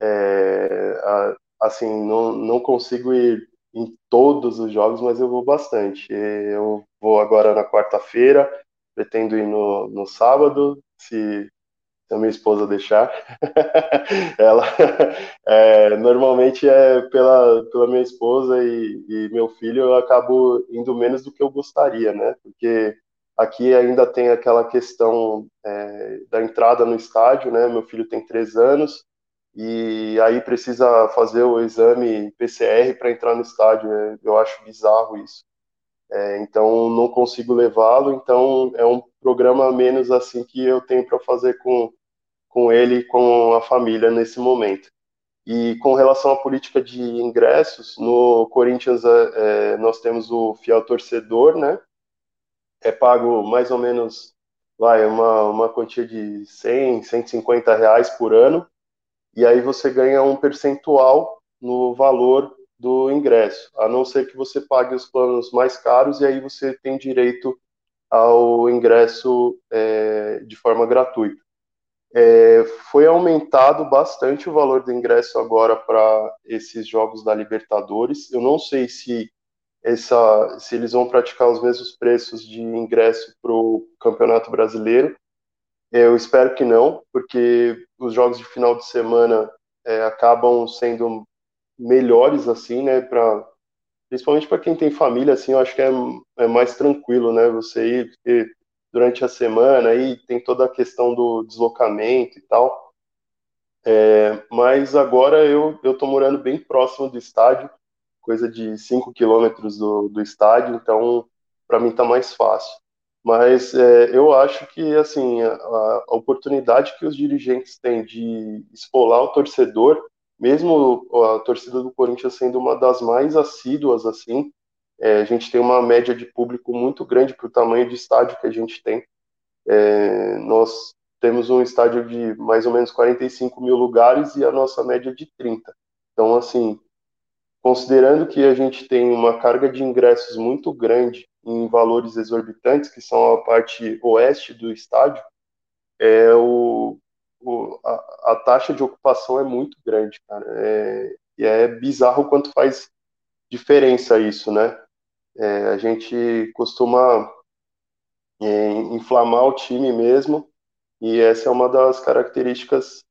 É, a, assim, não, não consigo ir em todos os jogos, mas eu vou bastante. Eu vou agora na quarta-feira, pretendo ir no, no sábado, se, a minha esposa deixar. Ela é, normalmente é pela, pela minha esposa e, e meu filho, eu acabo indo menos do que eu gostaria, né? Porque aqui ainda tem aquela questão é, da entrada no estádio, né? Meu filho tem três anos e aí precisa fazer o exame PCR para entrar no estádio. Né? Eu acho bizarro isso. É, então não consigo levá-lo. Então é um programa menos assim que eu tenho para fazer com com ele com a família nesse momento. E com relação à política de ingressos, no Corinthians é, é nós temos o fiel torcedor, né? É pago mais ou menos, vai, uma, uma quantia de 100, 150 reais por ano e aí você ganha um percentual no valor do ingresso, a não ser que você pague os planos mais caros e aí você tem direito ao ingresso é, de forma gratuita. É, foi aumentado bastante o valor do ingresso agora para esses jogos da Libertadores. Eu não sei se, essa, se eles vão praticar os mesmos preços de ingresso para o Campeonato Brasileiro, eu espero que não, porque os jogos de final de semana é, acabam sendo melhores assim, né? Para principalmente para quem tem família, assim, eu acho que é, é mais tranquilo, né? Você ir porque durante a semana aí tem toda a questão do deslocamento e tal. É, mas agora eu eu tô morando bem próximo do estádio, coisa de 5 quilômetros do, do estádio, então para mim tá mais fácil. Mas é, eu acho que assim a, a, oportunidade que os dirigentes têm de esfolar o torcedor, mesmo a torcida do Corinthians sendo uma das mais assíduas assim, é, a gente tem uma média de público muito grande para o tamanho de estádio que a gente tem. É, nós temos um estádio de mais ou menos 45 mil lugares e a nossa média de 30. Então, assim, considerando que a gente tem uma carga de ingressos muito grande em valores exorbitantes, que são a parte oeste do estádio, é o, o a, a, taxa de ocupação é muito grande, cara. É, e é bizarro quanto faz diferença isso, né? É, a gente costuma é, inflamar o time mesmo, e essa é uma das características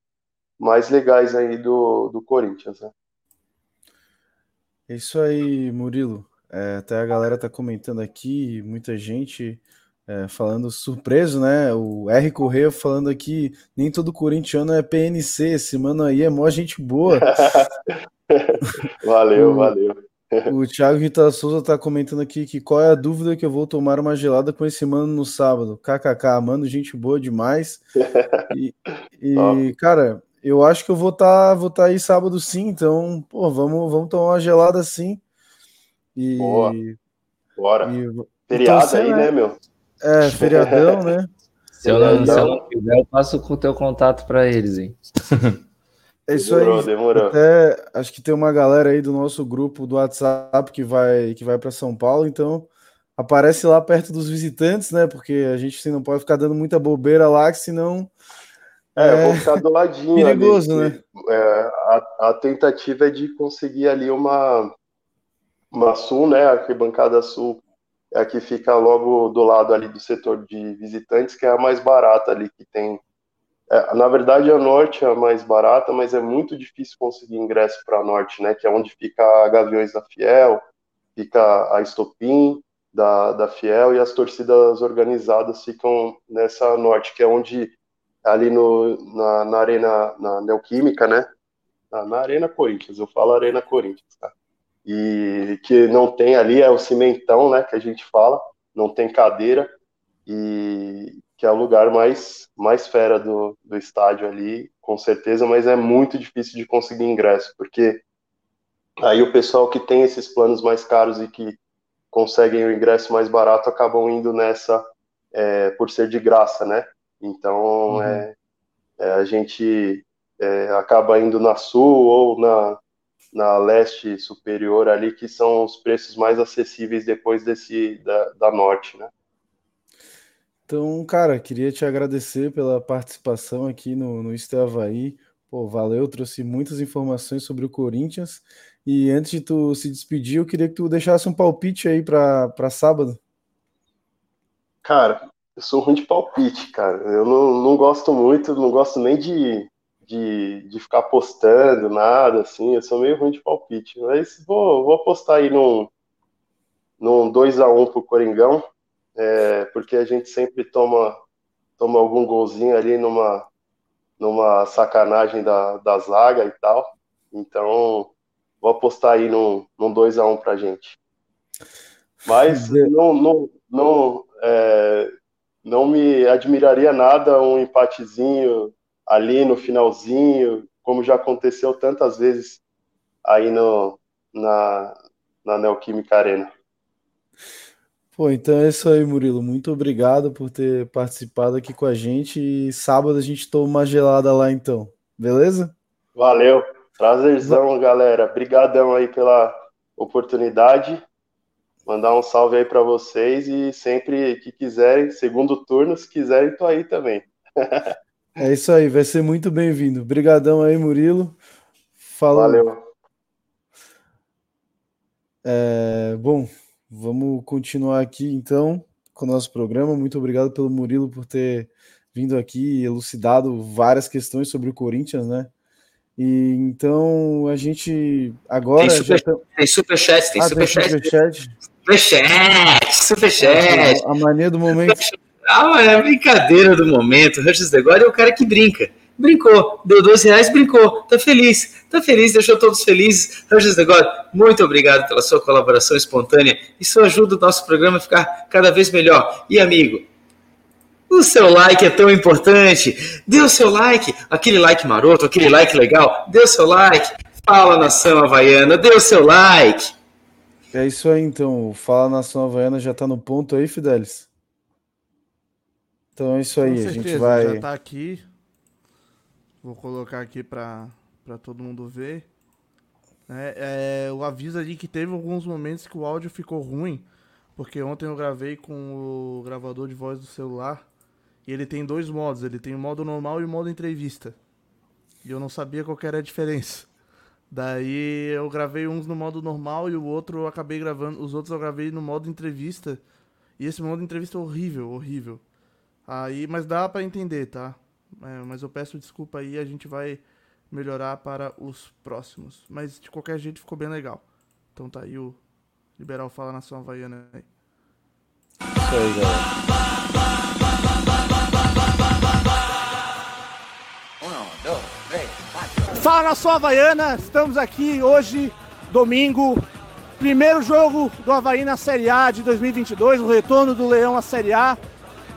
mais legais aí do, do Corinthians, né? É isso aí, Murilo. É, até a galera tá comentando aqui, muita gente é, falando surpreso, né? O R Correia falando aqui, nem todo corintiano é PNC, esse mano aí é mó gente boa. valeu, o, valeu. O Thiago Rita Souza tá comentando aqui que qual é a dúvida que eu vou tomar uma gelada com esse mano no sábado. KKK, mano, gente boa demais. E, e cara, eu acho que eu vou estar tá, vou tá aí sábado sim, então, pô, vamos, vamos tomar uma gelada sim. E, Boa. Bora. E, Feriado então, aí, né, meu? É, feriadão, né? Se eu, não, se eu não quiser, eu passo com o teu contato para eles, hein? É isso demorou, aí. Demorou. Até, acho que tem uma galera aí do nosso grupo do WhatsApp que vai que vai para São Paulo, então aparece lá perto dos visitantes, né? Porque a gente assim, não pode ficar dando muita bobeira lá, que senão é, é, eu vou ficar do ladinho. Perigoso, ali, né? É, a, a, tentativa é de conseguir ali uma, uma sul, né? A arquibancada sul é a que fica logo do lado ali do setor de visitantes, que é a mais barata ali que tem. É, na verdade, a norte é a mais barata, mas é muito difícil conseguir ingresso para a norte, né? Que é onde fica a Gaviões da Fiel, fica a Estopim da, da Fiel e as torcidas organizadas ficam nessa norte, que é onde ali no, na, na Arena, na Neoquímica, né? Na, na, Arena Corinthians, eu falo Arena Corinthians, tá? E que não tem ali é o cimentão, né? Que a gente fala, não tem cadeira e que é o lugar mais, mais fera do, do estádio ali, com certeza, mas é muito difícil de conseguir ingresso, porque aí o pessoal que tem esses planos mais caros e que conseguem o ingresso mais barato acabam indo nessa é, por ser de graça, né? Então, uhum. é, é, a gente é, acaba indo na sul ou na, na leste superior ali, que são os preços mais acessíveis depois desse da, da norte, né? Então, cara, queria te agradecer pela participação aqui no, no Isto Havaí. Pô, valeu, trouxe muitas informações sobre o Corinthians. E antes de tu se despedir, eu queria que tu deixasse um palpite aí para sábado. Cara, eu sou ruim de palpite, cara. Eu não, não gosto muito, não gosto nem de, de, de ficar apostando nada, assim. Eu sou meio ruim de palpite. Mas vou, vou apostar aí num, num 2x1 pro Coringão, é, porque a gente sempre toma, toma algum golzinho ali numa, numa sacanagem da, da zaga e tal. Então, vou apostar aí num, num 2x1 pra gente. Mas não, não, não é, não me admiraria nada um empatezinho ali no finalzinho, como já aconteceu tantas vezes aí no, na, na Neoquímica Arena. Pô, então é isso aí, Murilo. Muito obrigado por ter participado aqui com a gente. E sábado a gente toma uma gelada lá, então. Beleza? Valeu. Prazerzão, galera. Obrigadão aí pela oportunidade. Mandar um salve aí para vocês e sempre que quiserem, segundo turno, se quiserem, tô aí também. é isso aí, vai ser muito bem-vindo. Obrigadão aí, Murilo. Falou. Valeu. É, bom, vamos continuar aqui então com o nosso programa. Muito obrigado pelo Murilo por ter vindo aqui e elucidado várias questões sobre o Corinthians, né? E então a gente agora. Tem, super, tá... tem superchat, tem ah, superchat. Tem superchat. Superchat. A, mania do momento. Ah, é a brincadeira do momento. Regis Degore é o cara que brinca. Brincou, deu 12 reais, brincou, tá feliz, tá feliz, deixou todos felizes. Regis Degore, muito obrigado pela sua colaboração espontânea. Isso ajuda o nosso programa a ficar cada vez melhor. E amigo, o seu like é tão importante. Dê o seu like, aquele like maroto, aquele like legal. Dê o seu like. Fala nação havaiana, dê o seu like. É isso aí então. O Fala Nação Havaiana já tá no ponto aí, Fidelis? Então é isso aí. Certeza, a gente vai. Já tá aqui. Vou colocar aqui para todo mundo ver. É, é, o aviso ali que teve alguns momentos que o áudio ficou ruim. Porque ontem eu gravei com o gravador de voz do celular. E ele tem dois modos. Ele tem o modo normal e o modo entrevista. E eu não sabia qual era a diferença. Daí eu gravei uns no modo normal e o outro eu acabei gravando. Os outros eu gravei no modo entrevista. E esse modo entrevista é horrível, horrível. Aí, mas dá para entender, tá? É, mas eu peço desculpa aí, a gente vai melhorar para os próximos. Mas de qualquer jeito ficou bem legal. Então tá aí o Liberal Fala Nação Havaiana aí. Isso aí, Fala Nação Havaiana, estamos aqui hoje, domingo, primeiro jogo do Havaí na Série A de 2022, o retorno do Leão à Série A.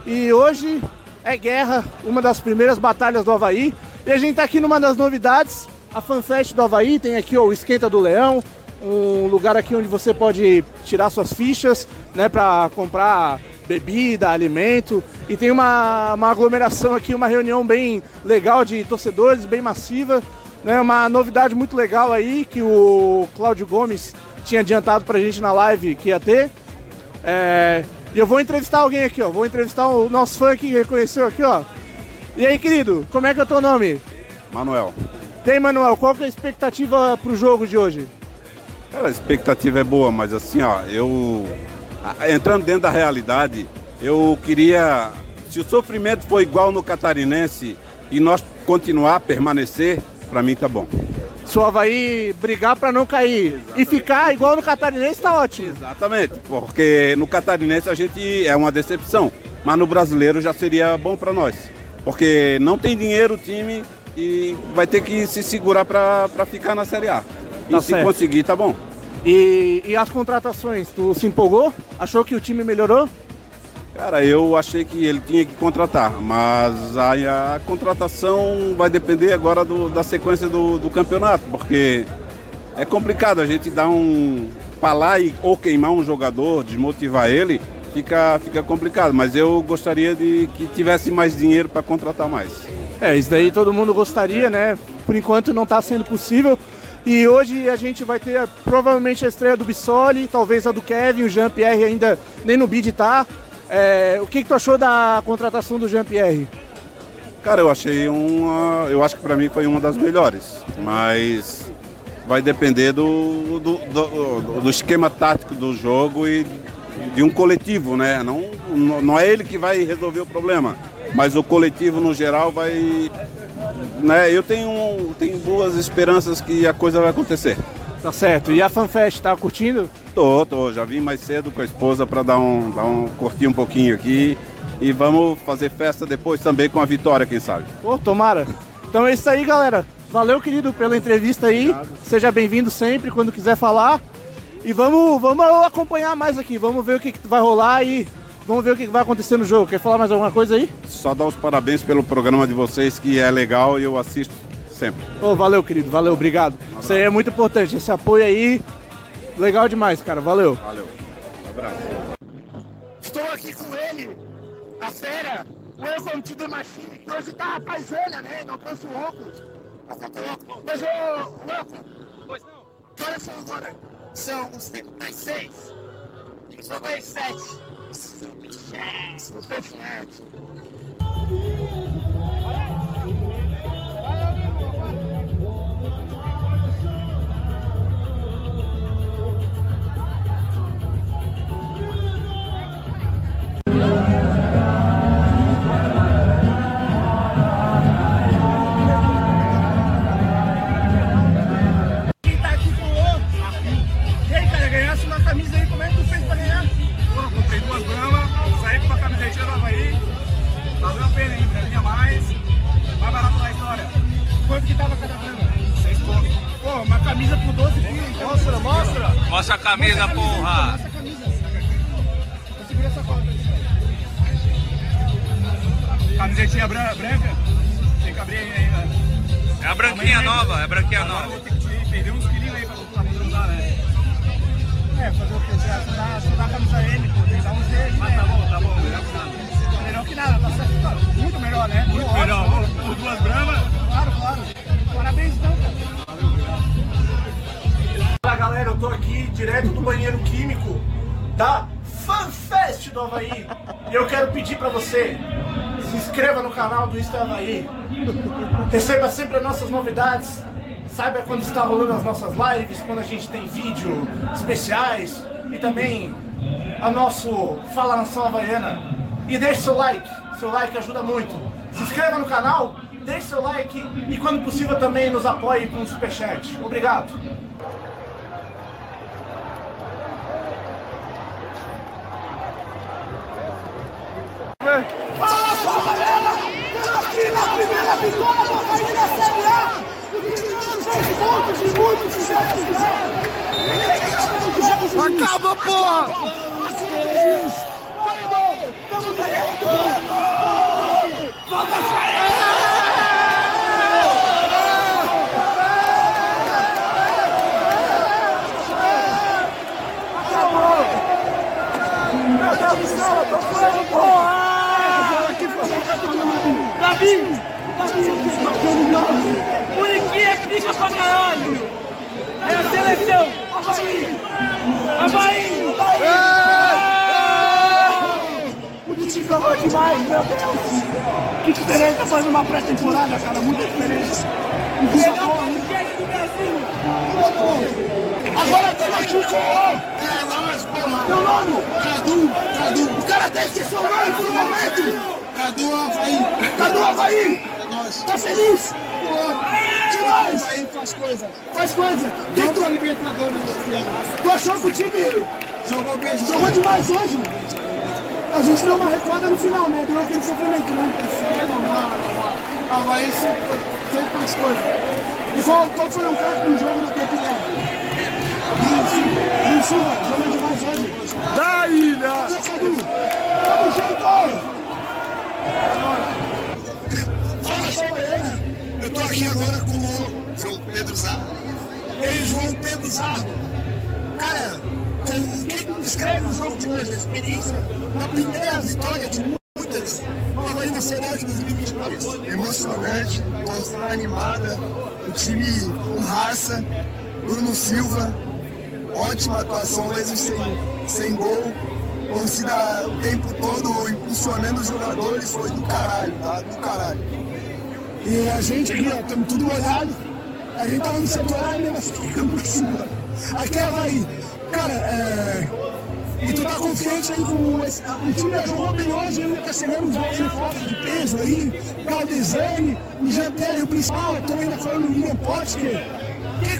E hoje é guerra, uma das primeiras batalhas do Havaí. E a gente tá aqui numa das novidades, a FanFest do Havaí, tem aqui ó, o Esquenta do Leão, um lugar aqui onde você pode tirar suas fichas, né, para comprar bebida, alimento, e tem uma, uma aglomeração aqui, uma reunião bem legal de torcedores, bem massiva, né, uma novidade muito legal aí que o Cláudio Gomes tinha adiantado pra gente na live que ia ter. É, e eu vou entrevistar alguém aqui, ó, vou entrevistar o nosso fã que reconheceu aqui, ó. E aí, querido, como é que é o teu nome? Manuel. Tem, Manuel, qual que é a expectativa pro jogo de hoje? Cara, a expectativa é boa, mas assim, ó, eu. Entrando dentro da realidade, eu queria. Se o sofrimento for igual no catarinense e nós continuar a permanecer, para mim tá bom. Se o Havaí brigar para não cair Exatamente. e ficar igual no catarinense, tá ótimo. Exatamente, porque no catarinense a gente é uma decepção, mas no brasileiro já seria bom para nós. Porque não tem dinheiro o time e vai ter que se segurar para ficar na Série A. E tá se certo. conseguir, tá bom. E, e as contratações, tu se empolgou? Achou que o time melhorou? Cara, eu achei que ele tinha que contratar, mas a, a contratação vai depender agora do, da sequência do, do, campeonato, porque é complicado a gente dar um. falar e, ou queimar um jogador, desmotivar ele, fica, fica complicado. Mas eu gostaria de que tivesse mais dinheiro para contratar mais. É, isso daí todo mundo gostaria, né? Por enquanto não está sendo possível. E hoje a gente vai ter provavelmente a estreia do Bissoli, talvez a do Kevin, o Jean-Pierre ainda nem no bid tá. É, o que, que tu achou da contratação do Jean-Pierre? Cara, eu achei uma. Eu acho que para mim foi uma das melhores. Mas vai depender do, do, do, do, esquema tático do jogo e de um coletivo, né? Não, não é ele que vai resolver o problema, mas o coletivo no geral vai né, eu tenho, tenho boas esperanças que a coisa vai acontecer. Tá certo. E a FanFest, tá curtindo? Tô, tô. Já vim mais cedo com a esposa para dar um, dar um curtir um pouquinho aqui. E vamos fazer festa depois também com a vitória, quem sabe. Pô, tomara. Então é isso aí, galera. Valeu, querido, pela entrevista aí. Obrigado. Seja bem-vindo sempre, quando quiser falar. E vamos, vamos acompanhar mais aqui. Vamos ver o que, que vai rolar e Vamos ver o que vai acontecer no jogo. Quer falar mais alguma coisa aí? Só dar os parabéns pelo programa de vocês, que é legal e eu assisto Sempre. Oh, valeu, querido. Valeu, obrigado. Um Isso aí é muito importante. Esse apoio aí, legal demais, cara. Valeu. Valeu. Um abraço. Estou aqui com ele, a fera, o to the Machine, que hoje tá paisana, né? Não trouxe óculos. Mas, ô, louco, Pois não. Que horas são agora? São os 36. São mais 7. São os 7. Os 7. Mostra. Mostra a camisa, porra. Camisetinha branca? Tem que abrir ainda. É a branquinha nova, é a branquinha nova. Perdeu uns quilinhos aí pra usar, né? É, fazer o que? Você dá, a camisa M, pô, tem que dar uns dedos. Mas tá bom, tá bom, melhor que nada. Melhor que nada, tá certo. Muito melhor, né? Muito melhor. Por duas bramas. Claro, claro. Parabéns então, cara. Galera, eu tô aqui direto do banheiro químico da FanFest do Havaí. E eu quero pedir pra você, se inscreva no canal do Insta Havaí. Receba sempre as nossas novidades. Saiba quando está rolando as nossas lives, quando a gente tem vídeo especiais e também a nosso Fala Nação Havaiana. E deixe seu like, seu like ajuda muito. Se inscreva no canal deixe seu like e, quando possível, também nos apoie com um superchat. Obrigado. Fala! Aqui na primeira vitória Acaba, porra! Vamos Meu Deus do céu, eu tô porra! Davi! Muriqui é pica pra caralho! É a seleção! Havaí! Havaí! O time jogou demais, meu Deus! Que diferença faz uma pré-temporada, cara, muita diferença! O melhor podcast do Brasil! Agora tem aqui o Meu nome? Cadu, Cadu. O cara até esqueceu o nome por um momento. Cadu Havaí. Cadu Havaí. É nóis. Tá feliz? Pô, demais. Havaí faz coisa. Faz coisa. Dentro da Libertadores. Tu achou que o time jogou bem? Jogou demais hoje. A gente deu uma recuada no final, né? Deu aquele sofrimento, né? É normal, é normal. Havaí sempre, sempre faz coisa. E qual, qual foi o craque no jogo do Campeonato? Silva, jogou demais hoje. Da ilha! Tamo junto! Fala! Eu tô aqui agora com o João Pedro Zardo. Ei, João Pedro Zardo. Cara, o que descreve o jogo de hoje, a experiência da primeira vitória de muitas Havaí na Série de 2022? Emocionante, torcida animada, o time com raça, Bruno Silva, ótima atuação, mesmo sem, sem gol. Torcida o tempo todo impulsionando os jogadores, foi do caralho, tá? Do caralho. E a gente aqui, ó, estamos tudo molhado. A gente tava no setor A e ficamos por cima. Aqui é Havaí. Cara, é. E tu tá confiante aí com esse. O time já jogou bem hoje, ainda tá chegando novos reforços de peso aí. Galdesani, o Jean-Pierre, o principal, tô ainda falando do William Potker.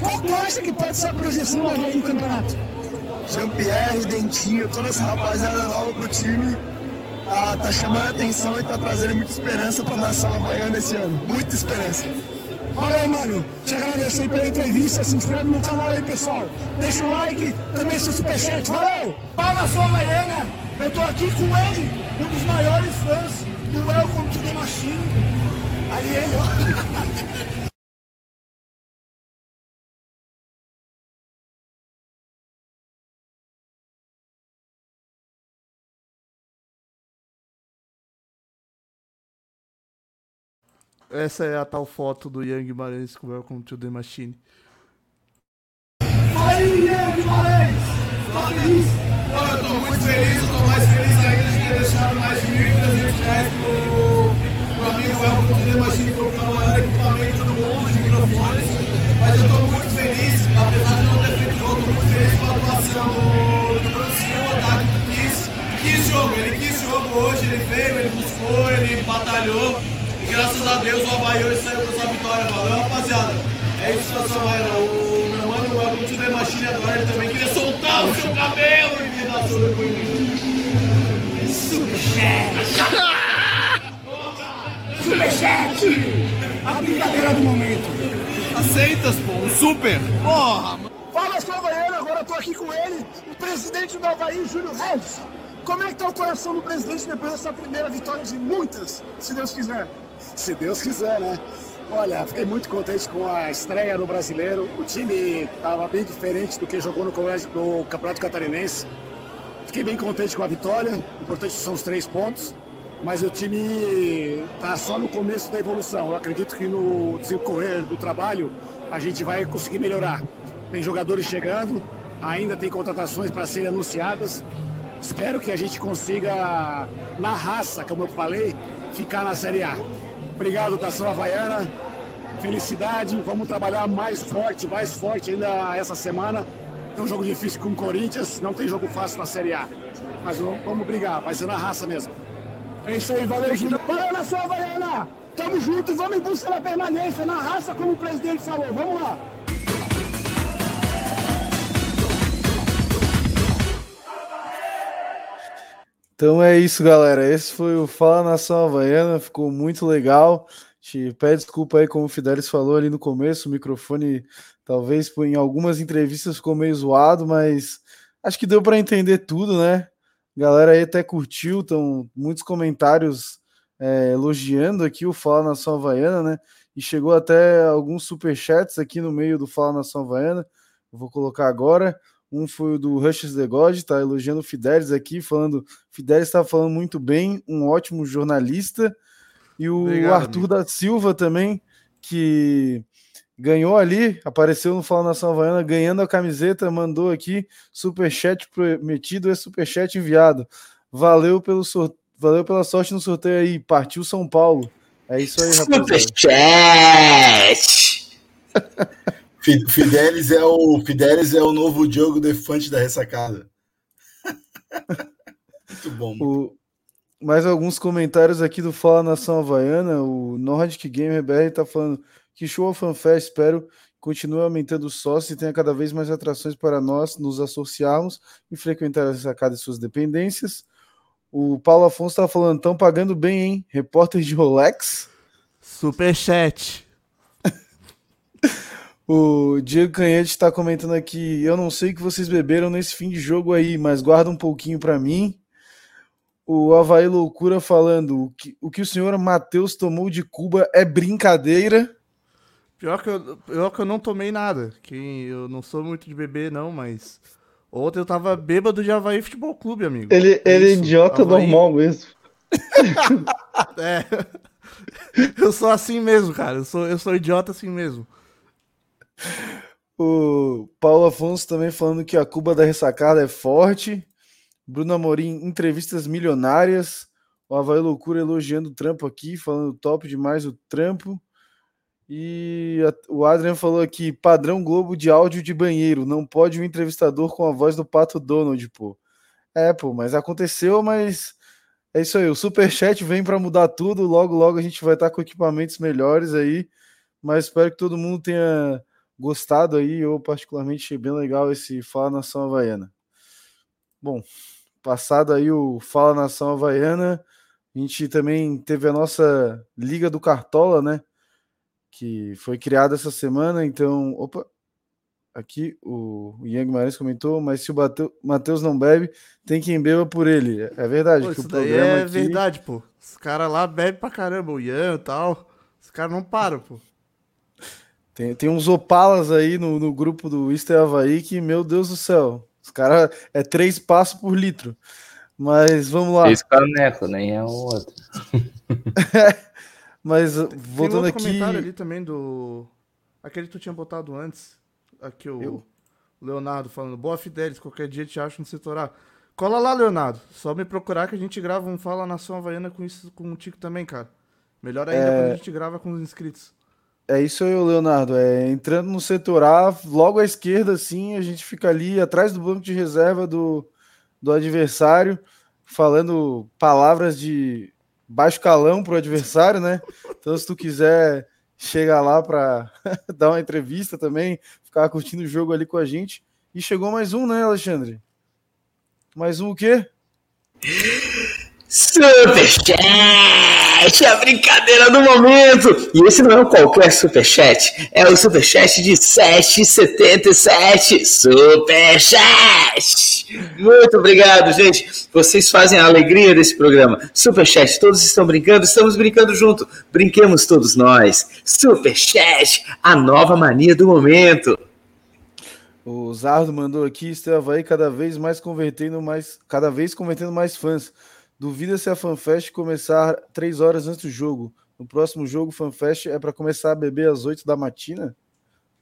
Qual tu acha que pode ser a projeção do Havaí no campeonato? Jean-Pierre, Dentinho, toda essa rapaziada nova pro time. Ah, tá chamando a atenção e tá trazendo muita esperança pra nação havaiana esse ano. Muita esperança. Valeu, mano. Te agradeço aí pela entrevista. Se inscreve no canal aí, pessoal. Deixa o like, também seu superchat. Valeu! Fala, sua Havaiana. Eu tô aqui com ele, um dos maiores fãs do Welcome to the Machine. Ali ele, ó. Essa é a tal foto do Young Guimarães com Welcome to the Machine. Fala aí, Young Guimarães! Tá feliz? Eu tô muito feliz, tô mais feliz ainda de ter deixado mais de 1.300 reais pro, pro amigo Welcome to the Machine colocar o equipamento todo mundo de microfones. Mas eu tô muito feliz, apesar de não ter feito jogo, tô muito feliz com a atuação do Bruno Silva, tá? Que quis, quis jogo, ele quis jogo hoje, ele veio, ele buscou, ele batalhou. Graças a Deus o Havaí hoje saiu com essa vitória. Valeu, rapaziada. É isso, situação, Havaiana. O meu mano, o to the Machine agora, ele também queria soltar o seu cabelo e me dar sobre o Superchat! Superchat! A brincadeira do momento. Aceitas, pô, um super. Porra, mano. Fala, sou Havaiano, agora eu tô aqui com ele, o presidente do Havaí, Júlio Reis. Como é que tá o coração do presidente depois dessa primeira vitória de muitas, se Deus quiser? Se Deus quiser, né? Olha, fiquei muito contente com a estreia no Brasileiro. O time estava bem diferente do que jogou no, colégio, no Campeonato Catarinense. Fiquei bem contente com a vitória. O importante são os três pontos. Mas o time está só no começo da evolução. Eu acredito que no desencorrer do trabalho a gente vai conseguir melhorar. Tem jogadores chegando, ainda tem contratações para serem anunciadas. Espero que a gente consiga, na raça, como eu falei, ficar na Série A. Obrigado, Tação Havaiana. Felicidade. Vamos trabalhar mais forte, mais forte ainda essa semana. É um jogo difícil com o Corinthians, não tem jogo fácil na Série A. Mas vamos brigar, vai ser na raça mesmo. É isso aí, valeu, Gino. Valeu, Nação Havaiana! Tamo junto e vamos em busca da permanência, na raça, como o presidente falou. Vamos lá. Então é isso, galera. Esse foi o Fala Nação Havaiana. Ficou muito legal. Te pede desculpa aí, como o Fidelis falou ali no começo. O microfone, talvez em algumas entrevistas ficou meio zoado, mas acho que deu para entender tudo, né? A galera aí até curtiu, estão muitos comentários é, elogiando aqui o Fala Nação Havaiana, né? E chegou até alguns superchats aqui no meio do Fala Nação Havaiana. Eu vou colocar agora. Um foi o do Rushes The God, tá elogiando o Fidelis aqui, falando. Fidelis está falando muito bem, um ótimo jornalista. E o Obrigado, Arthur amigo. da Silva também, que ganhou ali, apareceu no Fala Nação Havaiana, ganhando a camiseta, mandou aqui superchat prometido é superchat enviado. Valeu pelo sor... valeu pela sorte no sorteio aí, partiu São Paulo. É isso aí, rapaziada. Superchat! Fi- Fidelis é o Fidelis é o novo Diogo Defante da ressacada. Muito bom. O- mais alguns comentários aqui do Fala Nação Havaiana. O Nordic Gamer BR tá falando que show a FanFest. Espero que continue aumentando os sócios e tenha cada vez mais atrações para nós nos associarmos e frequentar a sacada e suas dependências. O Paulo Afonso tá falando, estão pagando bem, hein? Repórter de Rolex. Superchat. O Diego Canhete está comentando aqui. Eu não sei o que vocês beberam nesse fim de jogo aí, mas guarda um pouquinho para mim. O Havaí Loucura falando: o que, o que o senhor Matheus tomou de Cuba é brincadeira. Pior que, eu, pior que eu não tomei nada. Que eu não sou muito de beber, não, mas. Ontem eu tava bêbado de Havaí Futebol Clube, amigo. Ele, É ele é idiota Havaí- normal mesmo. É. Eu sou assim mesmo, cara. Eu sou, eu sou idiota assim mesmo. O Paulo Afonso também falando que a Cuba da ressacada é forte. Bruno Amorim, entrevistas milionárias. O Havaí Loucura elogiando o trampo aqui, falando top demais o trampo. E a- o Adrian falou aqui: padrão Globo de áudio de banheiro. Não pode um entrevistador com a voz do Pato Donald, pô. É, pô, mas aconteceu, mas é isso aí. O Superchat vem para mudar tudo. Logo, logo a gente vai estar com equipamentos melhores aí. Mas espero que todo mundo tenha gostado aí. Eu, particularmente, achei bem legal esse Fala Nação Havaiana. Bom, passado aí o Fala Nação Havaiana, a gente também teve a nossa Liga do Cartola, né? Que foi criada essa semana. Então, opa, aqui o Ian Guimarães comentou, mas se o Matheus não bebe, tem quem beba por ele. É verdade. Pô, que isso o daí programa é aqui- verdade, pô. Os caras lá bebem pra caramba, o Ian e tal. Os caras não param, pô. Tem, tem uns opalas aí no, no grupo do Easter Havaí que, meu Deus do céu, os caras é três passos por litro. Mas vamos lá. Esse caneco, nem é o outro. Mas Tem voltando outro aqui. comentário ali também do. Aquele que tu tinha botado antes. Aqui o Eu? Leonardo falando, boa Fidelis, qualquer dia te acho no setor A. Cola lá, Leonardo. Só me procurar que a gente grava um Fala Nação Havaiana com isso contigo também, cara. Melhor ainda É. quando a gente grava com os inscritos. É isso aí, Leonardo. É, entrando no setor A, logo à esquerda, assim, a gente fica ali atrás do banco de reserva do, do adversário, falando palavras de baixo calão pro adversário, né? Então, se tu quiser chegar lá para dar uma entrevista também, ficar curtindo o jogo ali com a gente. E chegou mais um, né, Alexandre? Mais um o quê? Superchat! A brincadeira do momento! E esse não é qualquer superchat, é o superchat de 7,77. Superchat! Muito obrigado, gente. Vocês fazem a alegria desse programa. Superchat, todos estão brincando, estamos brincando junto. Brinquemos todos nós. Superchat, a nova mania do momento. O Zardo mandou aqui, Esteu Havaí cada vez mais convertendo mais, cada vez convertendo mais fãs. Duvida se a FanFest começar três horas antes do jogo. No próximo jogo, FanFest é para começar a beber às 8 da matina?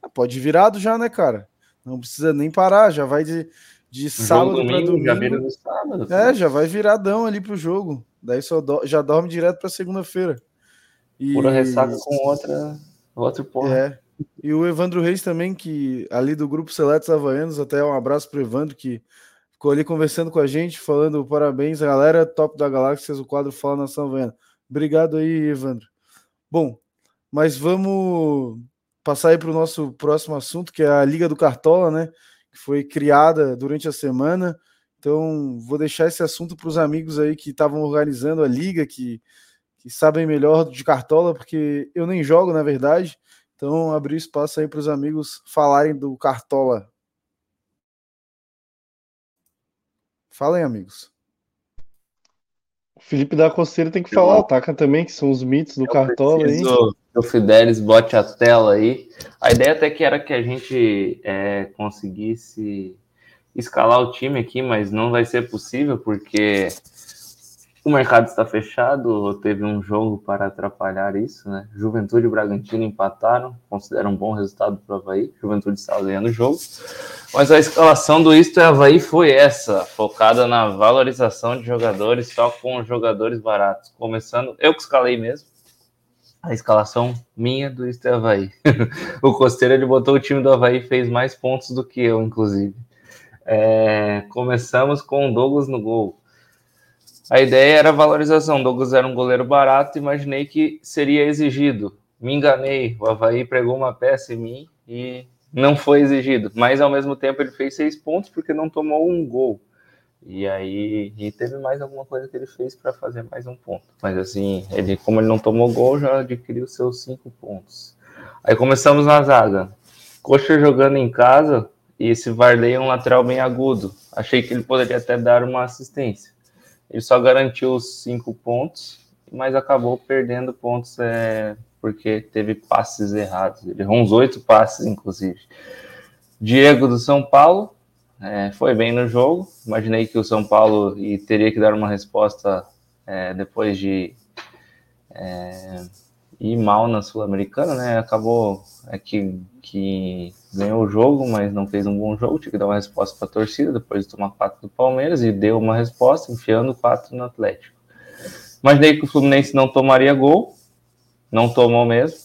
Ah, pode ir virado já, né, cara? Não precisa nem parar, já vai de, de sábado para domingo. já vira no sábado. É, já vai viradão ali pro jogo. Daí só do- já dorme direto para segunda-feira. E... Pura ressaca com outra, outro porra. É. E o Evandro Reis também, que ali do grupo Seletos Havaianos, até um abraço pro Evandro, que ficou ali conversando com a gente, falando parabéns, galera, top da Galáxias, o quadro Fala Nação Havaiana. Obrigado aí, Evandro. Bom, mas vamos passar aí para o nosso próximo assunto, que é a Liga do Cartola, né? Que foi criada durante a semana. Então, vou deixar esse assunto para os amigos aí que estavam organizando a liga, que, que sabem melhor de cartola, porque eu nem jogo, na verdade. Então, abrir espaço aí para os amigos falarem do cartola. Falem, amigos. Felipe da Costeira tem que falar, ataca também, que são os mitos do Eu Cartola aí. que o Fidelis bote a tela aí. A ideia até que era que a gente é, conseguisse escalar o time aqui, mas não vai ser possível porque o mercado está fechado. Teve um jogo para atrapalhar isso, né? Juventude e Bragantino empataram, considera um bom resultado para o Havaí. Juventude estava ganhando o jogo. Mas a escalação do Isto é Havaí foi essa, focada na valorização de jogadores, só com jogadores baratos. Começando, eu que escalei mesmo. A escalação minha do Isto é Havaí. o Costeiro ele botou o time do Havaí fez mais pontos do que eu, inclusive. É, começamos com o Douglas no gol. A ideia era valorização. Douglas era um goleiro barato, imaginei que seria exigido. Me enganei, o Havaí pregou uma peça em mim e não foi exigido. Mas ao mesmo tempo ele fez seis pontos porque não tomou um gol. E aí e teve mais alguma coisa que ele fez para fazer mais um ponto. Mas assim, ele, como ele não tomou gol, já adquiriu seus cinco pontos. Aí começamos na zaga. Coxa jogando em casa e esse Varley é um lateral bem agudo. Achei que ele poderia até dar uma assistência. Ele só garantiu os cinco pontos, mas acabou perdendo pontos é, porque teve passes errados. Ele errou uns oito passes, inclusive. Diego do São Paulo é, foi bem no jogo. Imaginei que o São Paulo e teria que dar uma resposta é, depois de é, ir mal na Sul-Americana, né? Acabou é, que, que ganhou o jogo, mas não fez um bom jogo. Tinha que dar uma resposta para a torcida depois de tomar quatro do Palmeiras e deu uma resposta, enfiando quatro no Atlético. Imaginei que o Fluminense não tomaria gol, não tomou mesmo.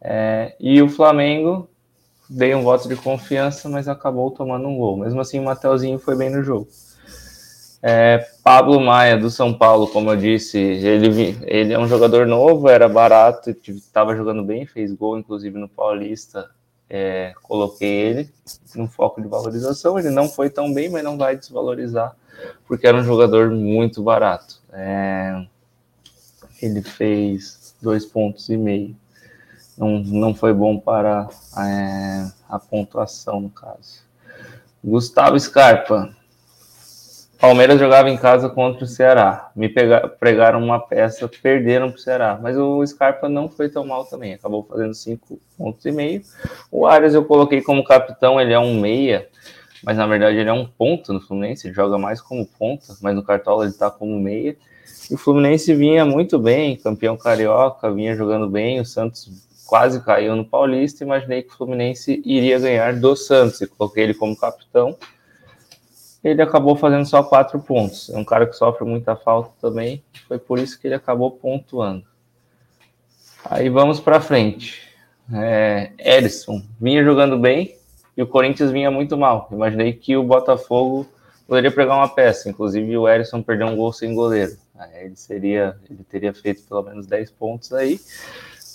É, e o Flamengo dei um voto de confiança, mas acabou tomando um gol. Mesmo assim, o Mateuzinho foi bem no jogo. É, Pablo Maia, do São Paulo, como eu disse, ele, ele é um jogador novo, era barato, estava jogando bem, fez gol, inclusive no Paulista. É, coloquei ele no foco de valorização. Ele não foi tão bem, mas não vai desvalorizar, porque era um jogador muito barato. É, ele fez dois pontos e meio. Não, não foi bom para é, a pontuação, no caso. Gustavo Scarpa, Palmeiras jogava em casa contra o Ceará. Me pega, pregaram uma peça, perderam para o Ceará. Mas o Scarpa não foi tão mal também. Acabou fazendo cinco pontos e meio. O Arias eu coloquei como capitão, ele é um meia. Mas na verdade ele é um ponto no Fluminense. Ele joga mais como ponta, mas no Cartola ele está como meia. E o Fluminense vinha muito bem, campeão carioca, vinha jogando bem. O Santos quase caiu no Paulista. Imaginei que o Fluminense iria ganhar do Santos. E coloquei ele como capitão ele acabou fazendo só quatro pontos. É um cara que sofre muita falta também, foi por isso que ele acabou pontuando. Aí vamos para frente. É, Edson vinha jogando bem e o Corinthians vinha muito mal. Imaginei que o Botafogo poderia pegar uma peça, inclusive o Edson perdeu um gol sem goleiro. Aí ele seria, ele teria feito pelo menos 10 pontos aí,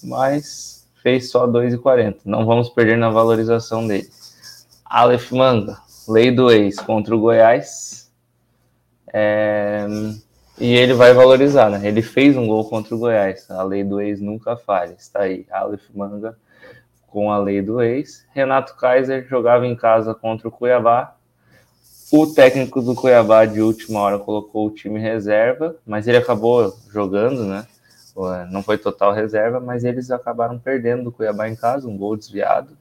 mas fez só 2,40. Não vamos perder na valorização dele. Aleph Manga, lei do ex contra o Goiás. É, e ele vai valorizar, né? Ele fez um gol contra o Goiás. A lei do ex nunca falha. Está aí, Aleph Manga com a lei do ex. Renato Kaiser jogava em casa contra o Cuiabá. O técnico do Cuiabá de última hora colocou o time reserva, mas ele acabou jogando, né? Não foi total reserva, mas eles acabaram perdendo do Cuiabá em casa, um gol desviado.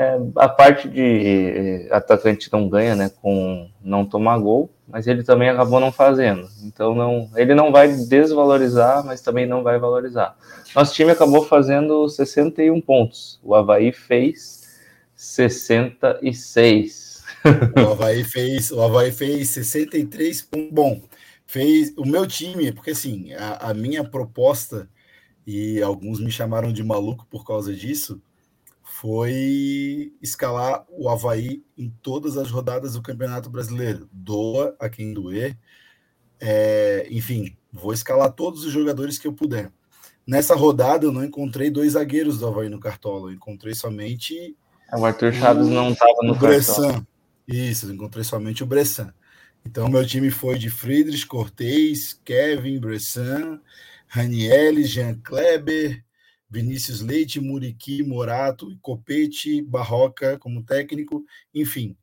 É, a parte de atacante não ganha, né, com não tomar gol, mas ele também acabou não fazendo. Então não, ele não vai desvalorizar, mas também não vai valorizar. Nosso time acabou fazendo 61 pontos. O Havaí fez 66. O Havaí fez, o Havaí fez 63 pontos. Bom, fez o meu time, porque assim, a, a minha proposta e alguns me chamaram de maluco por causa disso foi escalar o Havaí em todas as rodadas do Campeonato Brasileiro. Doa a quem doer. É, enfim, vou escalar todos os jogadores que eu puder. Nessa rodada eu não encontrei dois zagueiros do Havaí no Cartola, eu encontrei somente. O Arthur Chaves o, não estava no Bressan. Isso, eu encontrei somente o Bressan. Então, meu time foi de Friedrich, Cortez, Kevin, Bressan, Raniel, Jean Kleber, Vinícius Leite, Muriqui, Morato, Copete, Barroca como técnico, enfim.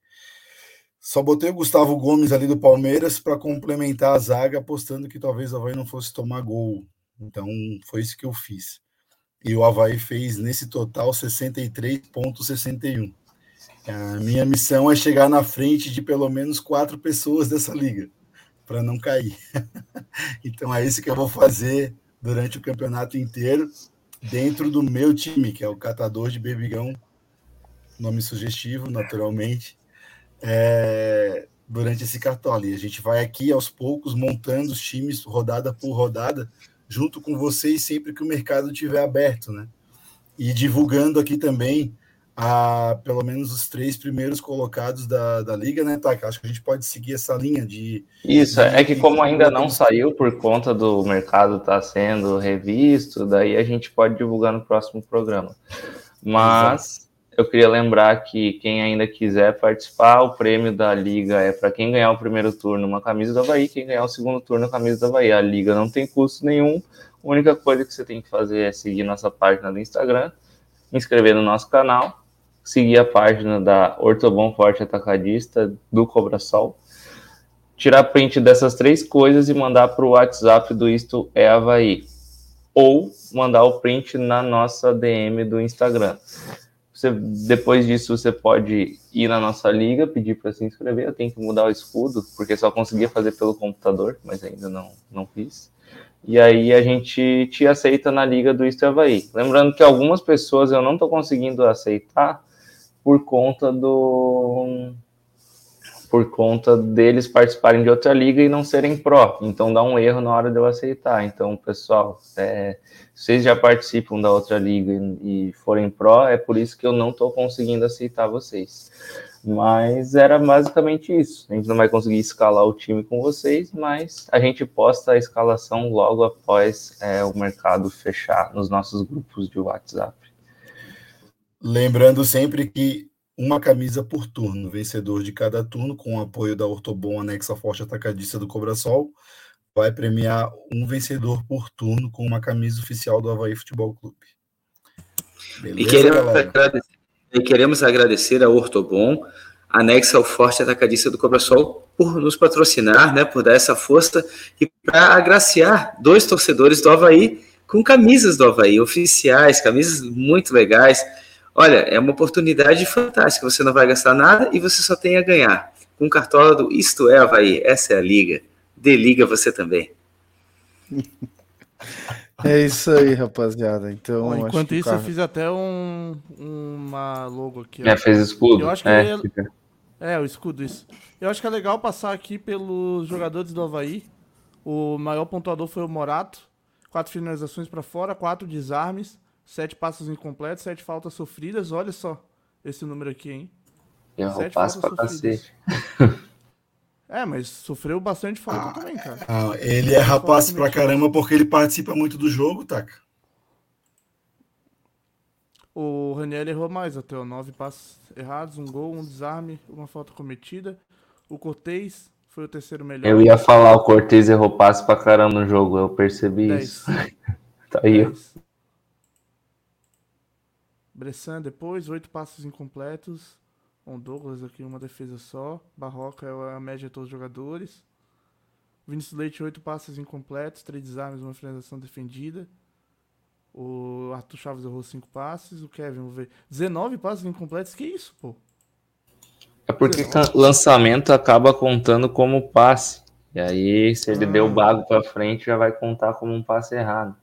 Só botei o Gustavo Gomes ali do Palmeiras para complementar a zaga, apostando que talvez o Havaí não fosse tomar gol. Então, foi isso que eu fiz. E o Havaí fez nesse total 63,61. A minha missão é chegar na frente de pelo menos quatro pessoas dessa liga, para não cair. então é isso que eu vou fazer durante o campeonato inteiro, dentro do meu time, que é o Catador de Bebigão, nome sugestivo, naturalmente, é, durante esse cartola. E a gente vai aqui aos poucos montando os times rodada por rodada, junto com vocês sempre que o mercado estiver aberto, né? E divulgando aqui também a pelo menos os três primeiros colocados da, da liga, né, Tá? Acho que a gente pode seguir essa linha de. Isso, de, é que como ainda não saiu por conta do mercado estar tá sendo revisto, daí a gente pode divulgar no próximo programa. Mas Exato. eu queria lembrar que quem ainda quiser participar, o prêmio da liga é para quem ganhar o primeiro turno uma camisa da Havaí, quem ganhar o segundo turno a camisa da Havaí. A liga não tem custo nenhum, a única coisa que você tem que fazer é seguir nossa página do Instagram, inscrever no nosso canal seguir a página da Ortobon Forte Atacadista do Cobrasol, tirar print dessas três coisas e mandar para o WhatsApp do Isto é Havaí. Ou mandar o print na nossa DM do Instagram. Você, depois disso, você pode ir na nossa liga, pedir para se inscrever. Eu tenho que mudar o escudo, porque só conseguia fazer pelo computador, mas ainda não, não fiz. E aí a gente te aceita na liga do Isto é Havaí. Lembrando que algumas pessoas eu não estou conseguindo aceitar por conta do por conta deles participarem de outra liga e não serem pró. Então dá um erro na hora de eu aceitar. Então, pessoal, é, vocês já participam da outra liga e, e forem pró, é por isso que eu não estou conseguindo aceitar vocês. Mas era basicamente isso. A gente não vai conseguir escalar o time com vocês, mas a gente posta a escalação logo após é, o mercado fechar nos nossos grupos de WhatsApp. Lembrando sempre que uma camisa por turno, vencedor de cada turno, com o apoio da Ortobon Anexa Forte Atacadista do Cobrasol, vai premiar um vencedor por turno com uma camisa oficial do Havaí Futebol Clube. Beleza, e, queremos agradecer, e queremos agradecer a Ortobon, anexa ao Forte Atacadista do Cobrasol, por nos patrocinar, né, por dar essa força e para agraciar dois torcedores do Havaí com camisas do Havaí, oficiais, camisas muito legais. Olha, é uma oportunidade fantástica. Você não vai gastar nada e você só tem a ganhar. Com um cartola do Isto é Havaí, essa é a liga. Dê liga você também. É isso aí, rapaziada. Então, Bom, enquanto isso, carro... eu fiz até um, uma logo aqui. É, fez escudo. Eu acho que é, ia... é, o escudo, isso. Eu acho que é legal passar aqui pelos jogadores do Havaí. O maior pontuador foi o Morato. Quatro finalizações para fora, quatro desarmes. Sete passos incompletos, sete faltas sofridas. Olha só esse número aqui, hein? Eu sete passo pra cacete. É, mas sofreu bastante falta ah, também, cara. Ah, ele é rapaz pra caramba porque ele participa muito do jogo, Taca. O Raniel errou mais até, ó. Nove passos errados, um gol, um desarme, uma falta cometida. O Cortez foi o terceiro melhor. Eu ia falar, o Cortez errou passe pra caramba no jogo, eu percebi Dez. isso. tá aí. Dez. Bressan depois, oito passos incompletos. Com Douglas aqui, uma defesa só. Barroca é a média de todos os jogadores. Vinícius Leite, oito passos incompletos, três desarmes, uma finalização defendida. O Arthur Chaves errou cinco passes. O Kevin, vamos ver. 19 passos incompletos, que isso, pô? É porque 19. lançamento acaba contando como passe. E aí, se ele ah. deu o bago pra frente, já vai contar como um passe errado.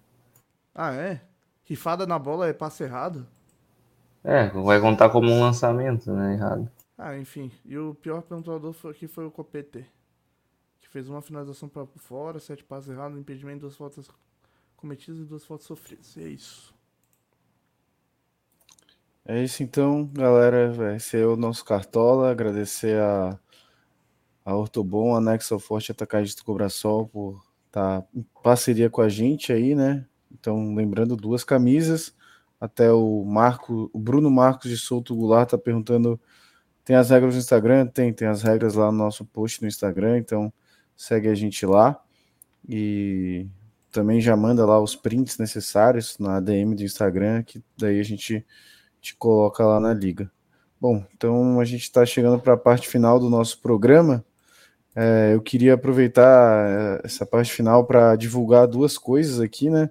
Ah, é? Rifada na bola é passe errado? É, vai contar como um lançamento, né? Errado. Ah, enfim. E o pior pontuador aqui foi o Copete. Que fez uma finalização para fora, sete passos errados, impedimento, duas faltas cometidas e duas faltas sofridas. E é isso. É isso então, galera. Esse é o nosso Cartola. Agradecer a, a Ortobon, a Nexo Forte Atacadista Cobrasol por estar tá em parceria com a gente aí, né? Então, lembrando, duas camisas. Até o Marco, o Bruno Marcos de Souto Goulart está perguntando: tem as regras no Instagram? Tem, tem as regras lá no nosso post no Instagram, então segue a gente lá. E também já manda lá os prints necessários na DM do Instagram, que daí a gente te coloca lá na liga. Bom, então a gente está chegando para a parte final do nosso programa. É, eu queria aproveitar é, essa parte final para divulgar duas coisas aqui, né?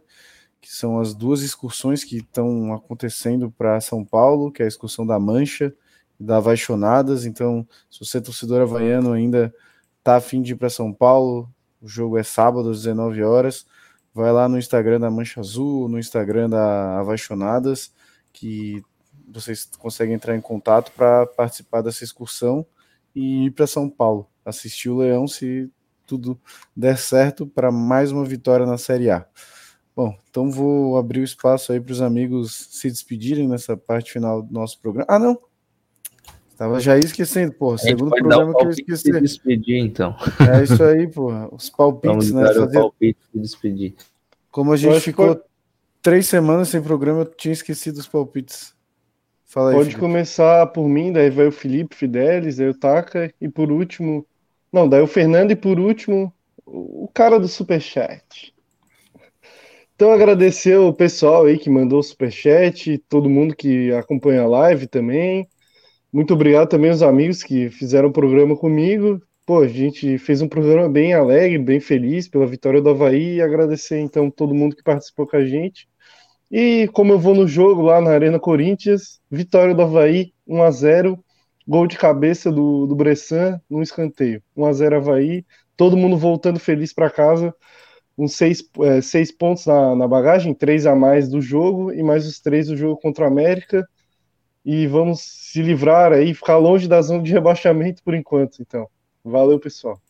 Que são as duas excursões que estão acontecendo para São Paulo, que é a excursão da Mancha e da Apaixonadas. Então, se você é torcedor havaiano ainda está afim de ir para São Paulo, o jogo é sábado às 19 horas. Vai lá no Instagram da Mancha Azul, no Instagram da Apaixonadas, que vocês conseguem entrar em contato para participar dessa excursão e ir para São Paulo assistir o Leão se tudo der certo para mais uma vitória na Série A. Bom, então vou abrir o espaço aí para os amigos se despedirem nessa parte final do nosso programa. Ah, não! Estava já esquecendo, pô. Segundo programa que eu esqueci. Se despedir, então. É isso aí, pô. Os palpites, Vamos né? Fazer... palpite se despedir. Como a gente ficou três semanas sem programa, eu tinha esquecido os palpites. Fala aí, Pode Felipe. começar por mim, daí vai o Felipe Fidelis, aí o Taka, e por último, não, daí o Fernando e por último, o cara do Superchat. Então agradecer o pessoal aí que mandou o Superchat, todo mundo que acompanha a live também. Muito obrigado também aos amigos que fizeram o programa comigo. Pô, a gente fez um programa bem alegre, bem feliz pela vitória do Havaí e agradecer então todo mundo que participou com a gente. E como eu vou no jogo lá na Arena Corinthians, vitória do Havaí 1 a 0 Gol de cabeça do, do Bressan no escanteio. 1x0 Havaí. Todo mundo voltando feliz para casa. Uns seis, é, seis pontos na, na bagagem, três a mais do jogo e mais os três do jogo contra a América. E vamos se livrar aí, ficar longe da zona de rebaixamento por enquanto. Então, valeu, pessoal.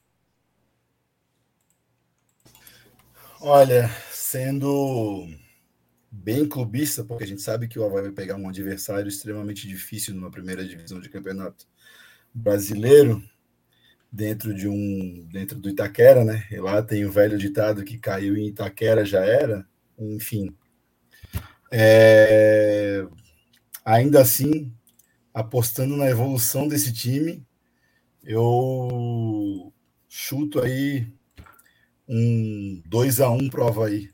Olha, sendo bem clubista, porque a gente sabe que o Havaí vai pegar um adversário extremamente difícil numa primeira divisão de campeonato brasileiro, dentro de um dentro do Itaquera, né? E lá tem o velho ditado que caiu em Itaquera já era, enfim. É... Ainda assim, apostando na evolução desse time, eu chuto aí um 2 a 1 pro Havaí.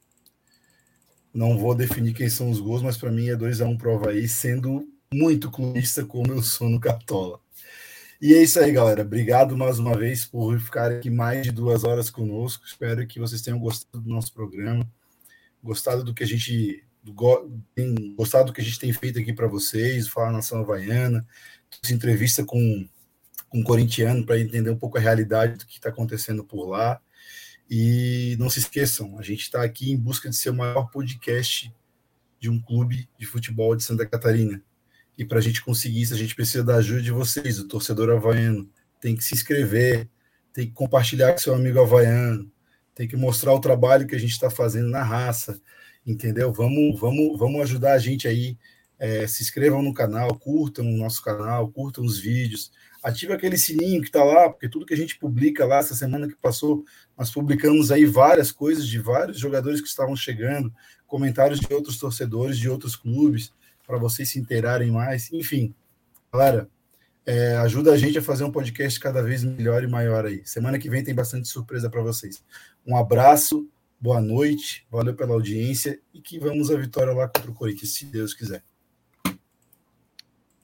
Não vou definir quem são os gols, mas para mim é 2 a 1 um Havaí, sendo muito clubista como eu sou no Cartola. E é isso aí, galera. Obrigado mais uma vez por ficar aqui mais de duas horas conosco. Espero que vocês tenham gostado do nosso programa, gostado do que a gente tem gostado do que a gente tem feito aqui para vocês, falar nação havaiana, essa entrevista com, com um corintiano para entender um pouco a realidade do que está acontecendo por lá. E não se esqueçam, a gente está aqui em busca de ser o maior podcast de um clube de futebol de Santa Catarina. E para a gente conseguir isso, a gente precisa da ajuda de vocês, o torcedor havaiano. Tem que se inscrever, tem que compartilhar com seu amigo havaiano, tem que mostrar o trabalho que a gente está fazendo na raça, entendeu? Vamos, vamos, vamos ajudar a gente aí. É, se inscrevam no canal, curtam o nosso canal, curtam os vídeos, ative aquele sininho que está lá, porque tudo que a gente publica lá, essa semana que passou, nós publicamos aí várias coisas de vários jogadores que estavam chegando, comentários de outros torcedores de outros clubes, para vocês se inteirarem mais. Enfim, galera, é, ajuda a gente a fazer um podcast cada vez melhor e maior aí. Semana que vem tem bastante surpresa para vocês. Um abraço, boa noite, valeu pela audiência e que vamos à vitória lá contra o Corinthians, se Deus quiser.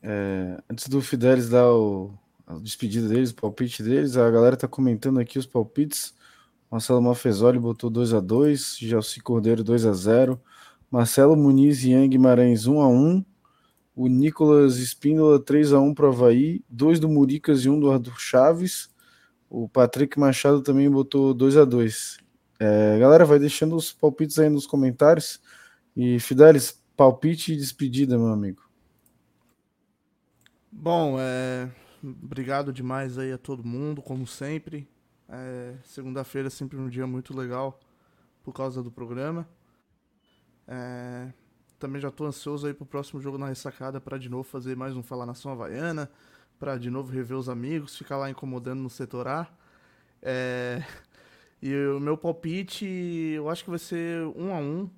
É, antes do Fidelis dar o, a despedida deles, o palpite deles. A galera tá comentando aqui os palpites. Marcelo Mafezoli botou 2 a 2 Jalci Cordeiro 2 a 0 Marcelo Muniz e Ian Guimarães 1 a 1 O Nicolas Espíndola 3 a 1 para o Havaí, 2 do Muricas e 1 do Arthur Chaves. O Patrick Machado também botou 2 a 2 é, Galera, vai deixando os palpites aí nos comentários. E Fidelis, palpite e despedida, meu amigo. Bom, é, Obrigado demais aí a todo mundo, como sempre. É, Segunda-feira é sempre um dia muito legal por causa do programa. É, também já estou ansioso aí pro próximo jogo na ressacada para de novo fazer mais um Falar Nação Havaiana, para de novo rever os amigos, ficar lá incomodando no setor A. É, e o meu palpite, eu acho que vai ser um a um.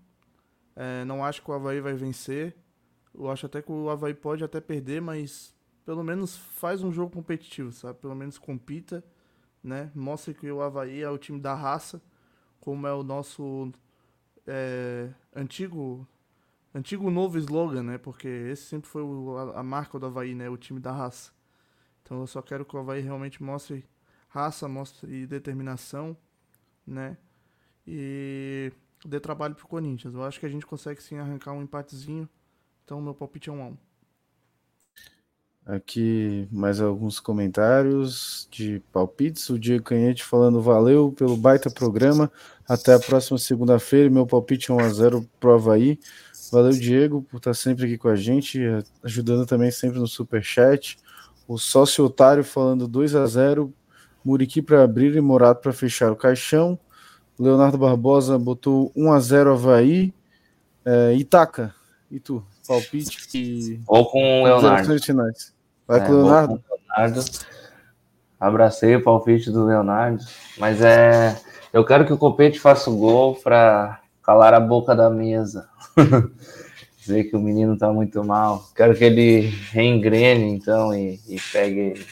É, não acho que o Havaí vai vencer. Eu acho até que o Havaí pode até perder, mas pelo menos faz um jogo competitivo, sabe? Pelo menos compita, né? Mostra que o Havaí é o time da raça, como é o nosso é, antigo antigo novo slogan, né? Porque esse sempre foi o, a, a, marca do Havaí, né? O time da raça. Então eu só quero que o Havaí realmente mostre raça, mostre determinação, né? E dê trabalho pro Corinthians. Eu acho que a gente consegue sim arrancar um empatezinho. Então meu palpite é um a um. Aqui mais alguns comentários de palpites. O Diego Canhete falando valeu pelo baita programa. Até a próxima segunda-feira. Meu palpite é 1x0 pro Havaí. Valeu, Diego, por estar sempre aqui com a gente, ajudando também sempre no super chat. O sócio otário falando 2 a 0 Muriqui para abrir e Morato para fechar o caixão. Leonardo Barbosa botou 1 a 0 Havaí. É, Itaca, e tu? Palpite e. Ou com o Leonardo. Finais. Vai é, com o Leonardo? Leonardo. Abracei o palpite do Leonardo, mas é. Eu quero que o Copete faça o gol para calar a boca da mesa. Dizer que o menino tá muito mal. Quero que ele reengrene, então, e, e pegue.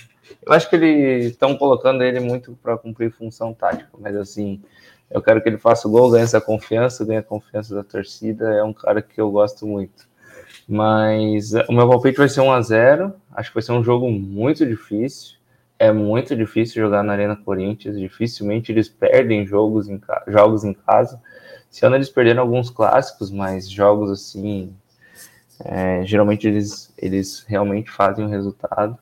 Eu acho que eles estão colocando ele muito para cumprir função tática, mas assim, eu quero que ele faça o gol, ganhe essa confiança, ganhe a confiança da torcida. É um cara que eu gosto muito. Mas o meu palpite vai ser 1 a 0 Acho que vai ser um jogo muito difícil. É muito difícil jogar na Arena Corinthians. Dificilmente eles perdem jogos em, jogos em casa. Esse ano eles perderam alguns clássicos, mas jogos assim, é, geralmente eles, eles realmente fazem o resultado.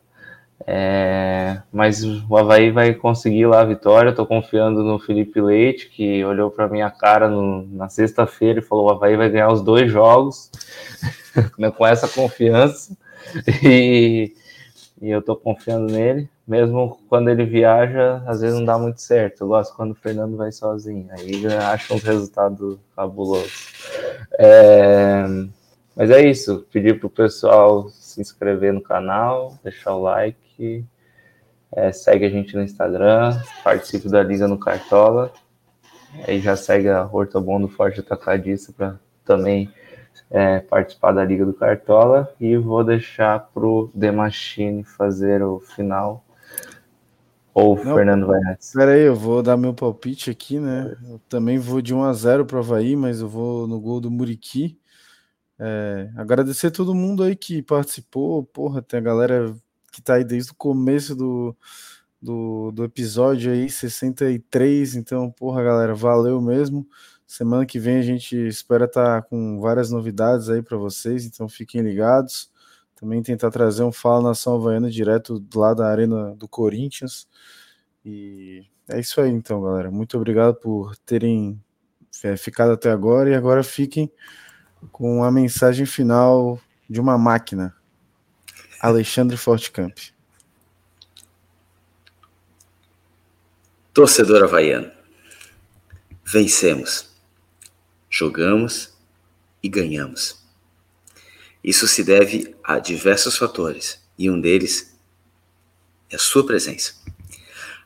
É, mas o Havaí vai conseguir lá a vitória. Estou confiando no Felipe Leite, que olhou para minha cara no, na sexta-feira e falou: o Havaí vai ganhar os dois jogos com essa confiança. E, e eu estou confiando nele mesmo quando ele viaja, às vezes não dá muito certo. Eu gosto quando o Fernando vai sozinho, aí acho um resultado fabuloso. É... Mas é isso, pedir para o pessoal se inscrever no canal, deixar o like, é, segue a gente no Instagram, participe da Liga no Cartola, aí já segue a Hortobon do Forte Atacadista para também é, participar da Liga do Cartola e vou deixar para o The Machine fazer o final ou o Fernando vai antes? Espera aí, eu vou dar meu palpite aqui, né? Eu também vou de 1 a 0 para o Havaí, mas eu vou no gol do Muriqui. É, agradecer todo mundo aí que participou. Porra, tem a galera que tá aí desde o começo do, do, do episódio aí, 63. Então, porra, galera, valeu mesmo. Semana que vem a gente espera estar tá com várias novidades aí para vocês, então fiquem ligados. Também tentar trazer um Fala Nação Havaiana direto lá da Arena do Corinthians. E é isso aí, então, galera. Muito obrigado por terem é, ficado até agora. E agora fiquem com a mensagem final de uma máquina. Alexandre Fortecamp. Torcedor havaiano, vencemos, jogamos e ganhamos. Isso se deve a diversos fatores, e um deles é a sua presença.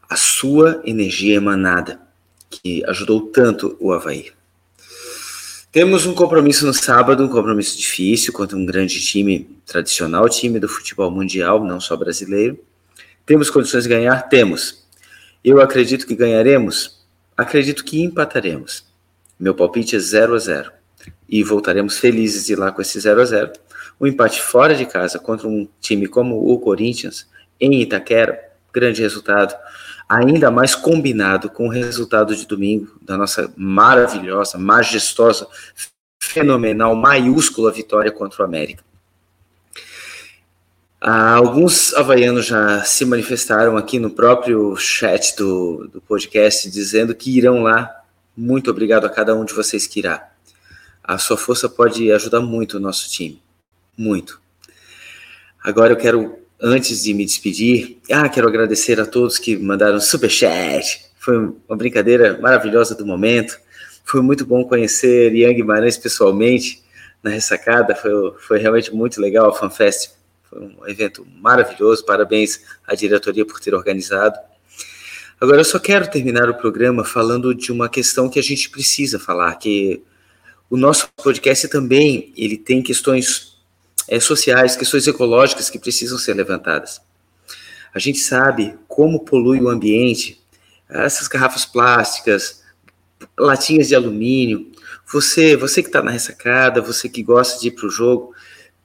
A sua energia emanada, que ajudou tanto o Havaí. Temos um compromisso no sábado, um compromisso difícil contra um grande time, tradicional time do futebol mundial, não só brasileiro. Temos condições de ganhar? Temos. Eu acredito que ganharemos? Acredito que empataremos. Meu palpite é 0 a 0 e voltaremos felizes de lá com esse 0 a 0 o empate fora de casa contra um time como o Corinthians, em Itaquera, grande resultado, ainda mais combinado com o resultado de domingo da nossa maravilhosa, majestosa, fenomenal, maiúscula vitória contra o América. Ah, alguns havaianos já se manifestaram aqui no próprio chat do, do podcast dizendo que irão lá. Muito obrigado a cada um de vocês que irá. A sua força pode ajudar muito o nosso time muito. Agora eu quero, antes de me despedir, ah, quero agradecer a todos que mandaram super chat. Foi uma brincadeira maravilhosa do momento. Foi muito bom conhecer Ian Guimarães pessoalmente na ressacada. Foi, foi realmente muito legal a FanFest. Foi um evento maravilhoso. Parabéns à diretoria por ter organizado. Agora eu só quero terminar o programa falando de uma questão que a gente precisa falar, que o nosso podcast também ele tem questões é, sociais, questões ecológicas que precisam ser levantadas. A gente sabe como polui o ambiente, essas garrafas plásticas, latinhas de alumínio. Você, você que está na ressacada, você que gosta de ir para o jogo,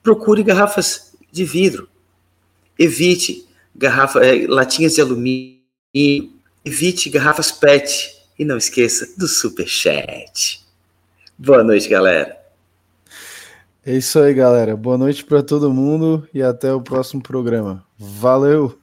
procure garrafas de vidro. Evite garrafa, é, latinhas de alumínio. Evite garrafas PET. E não esqueça do super chat. Boa noite, galera. É isso aí, galera. Boa noite para todo mundo e até o próximo programa. Valeu!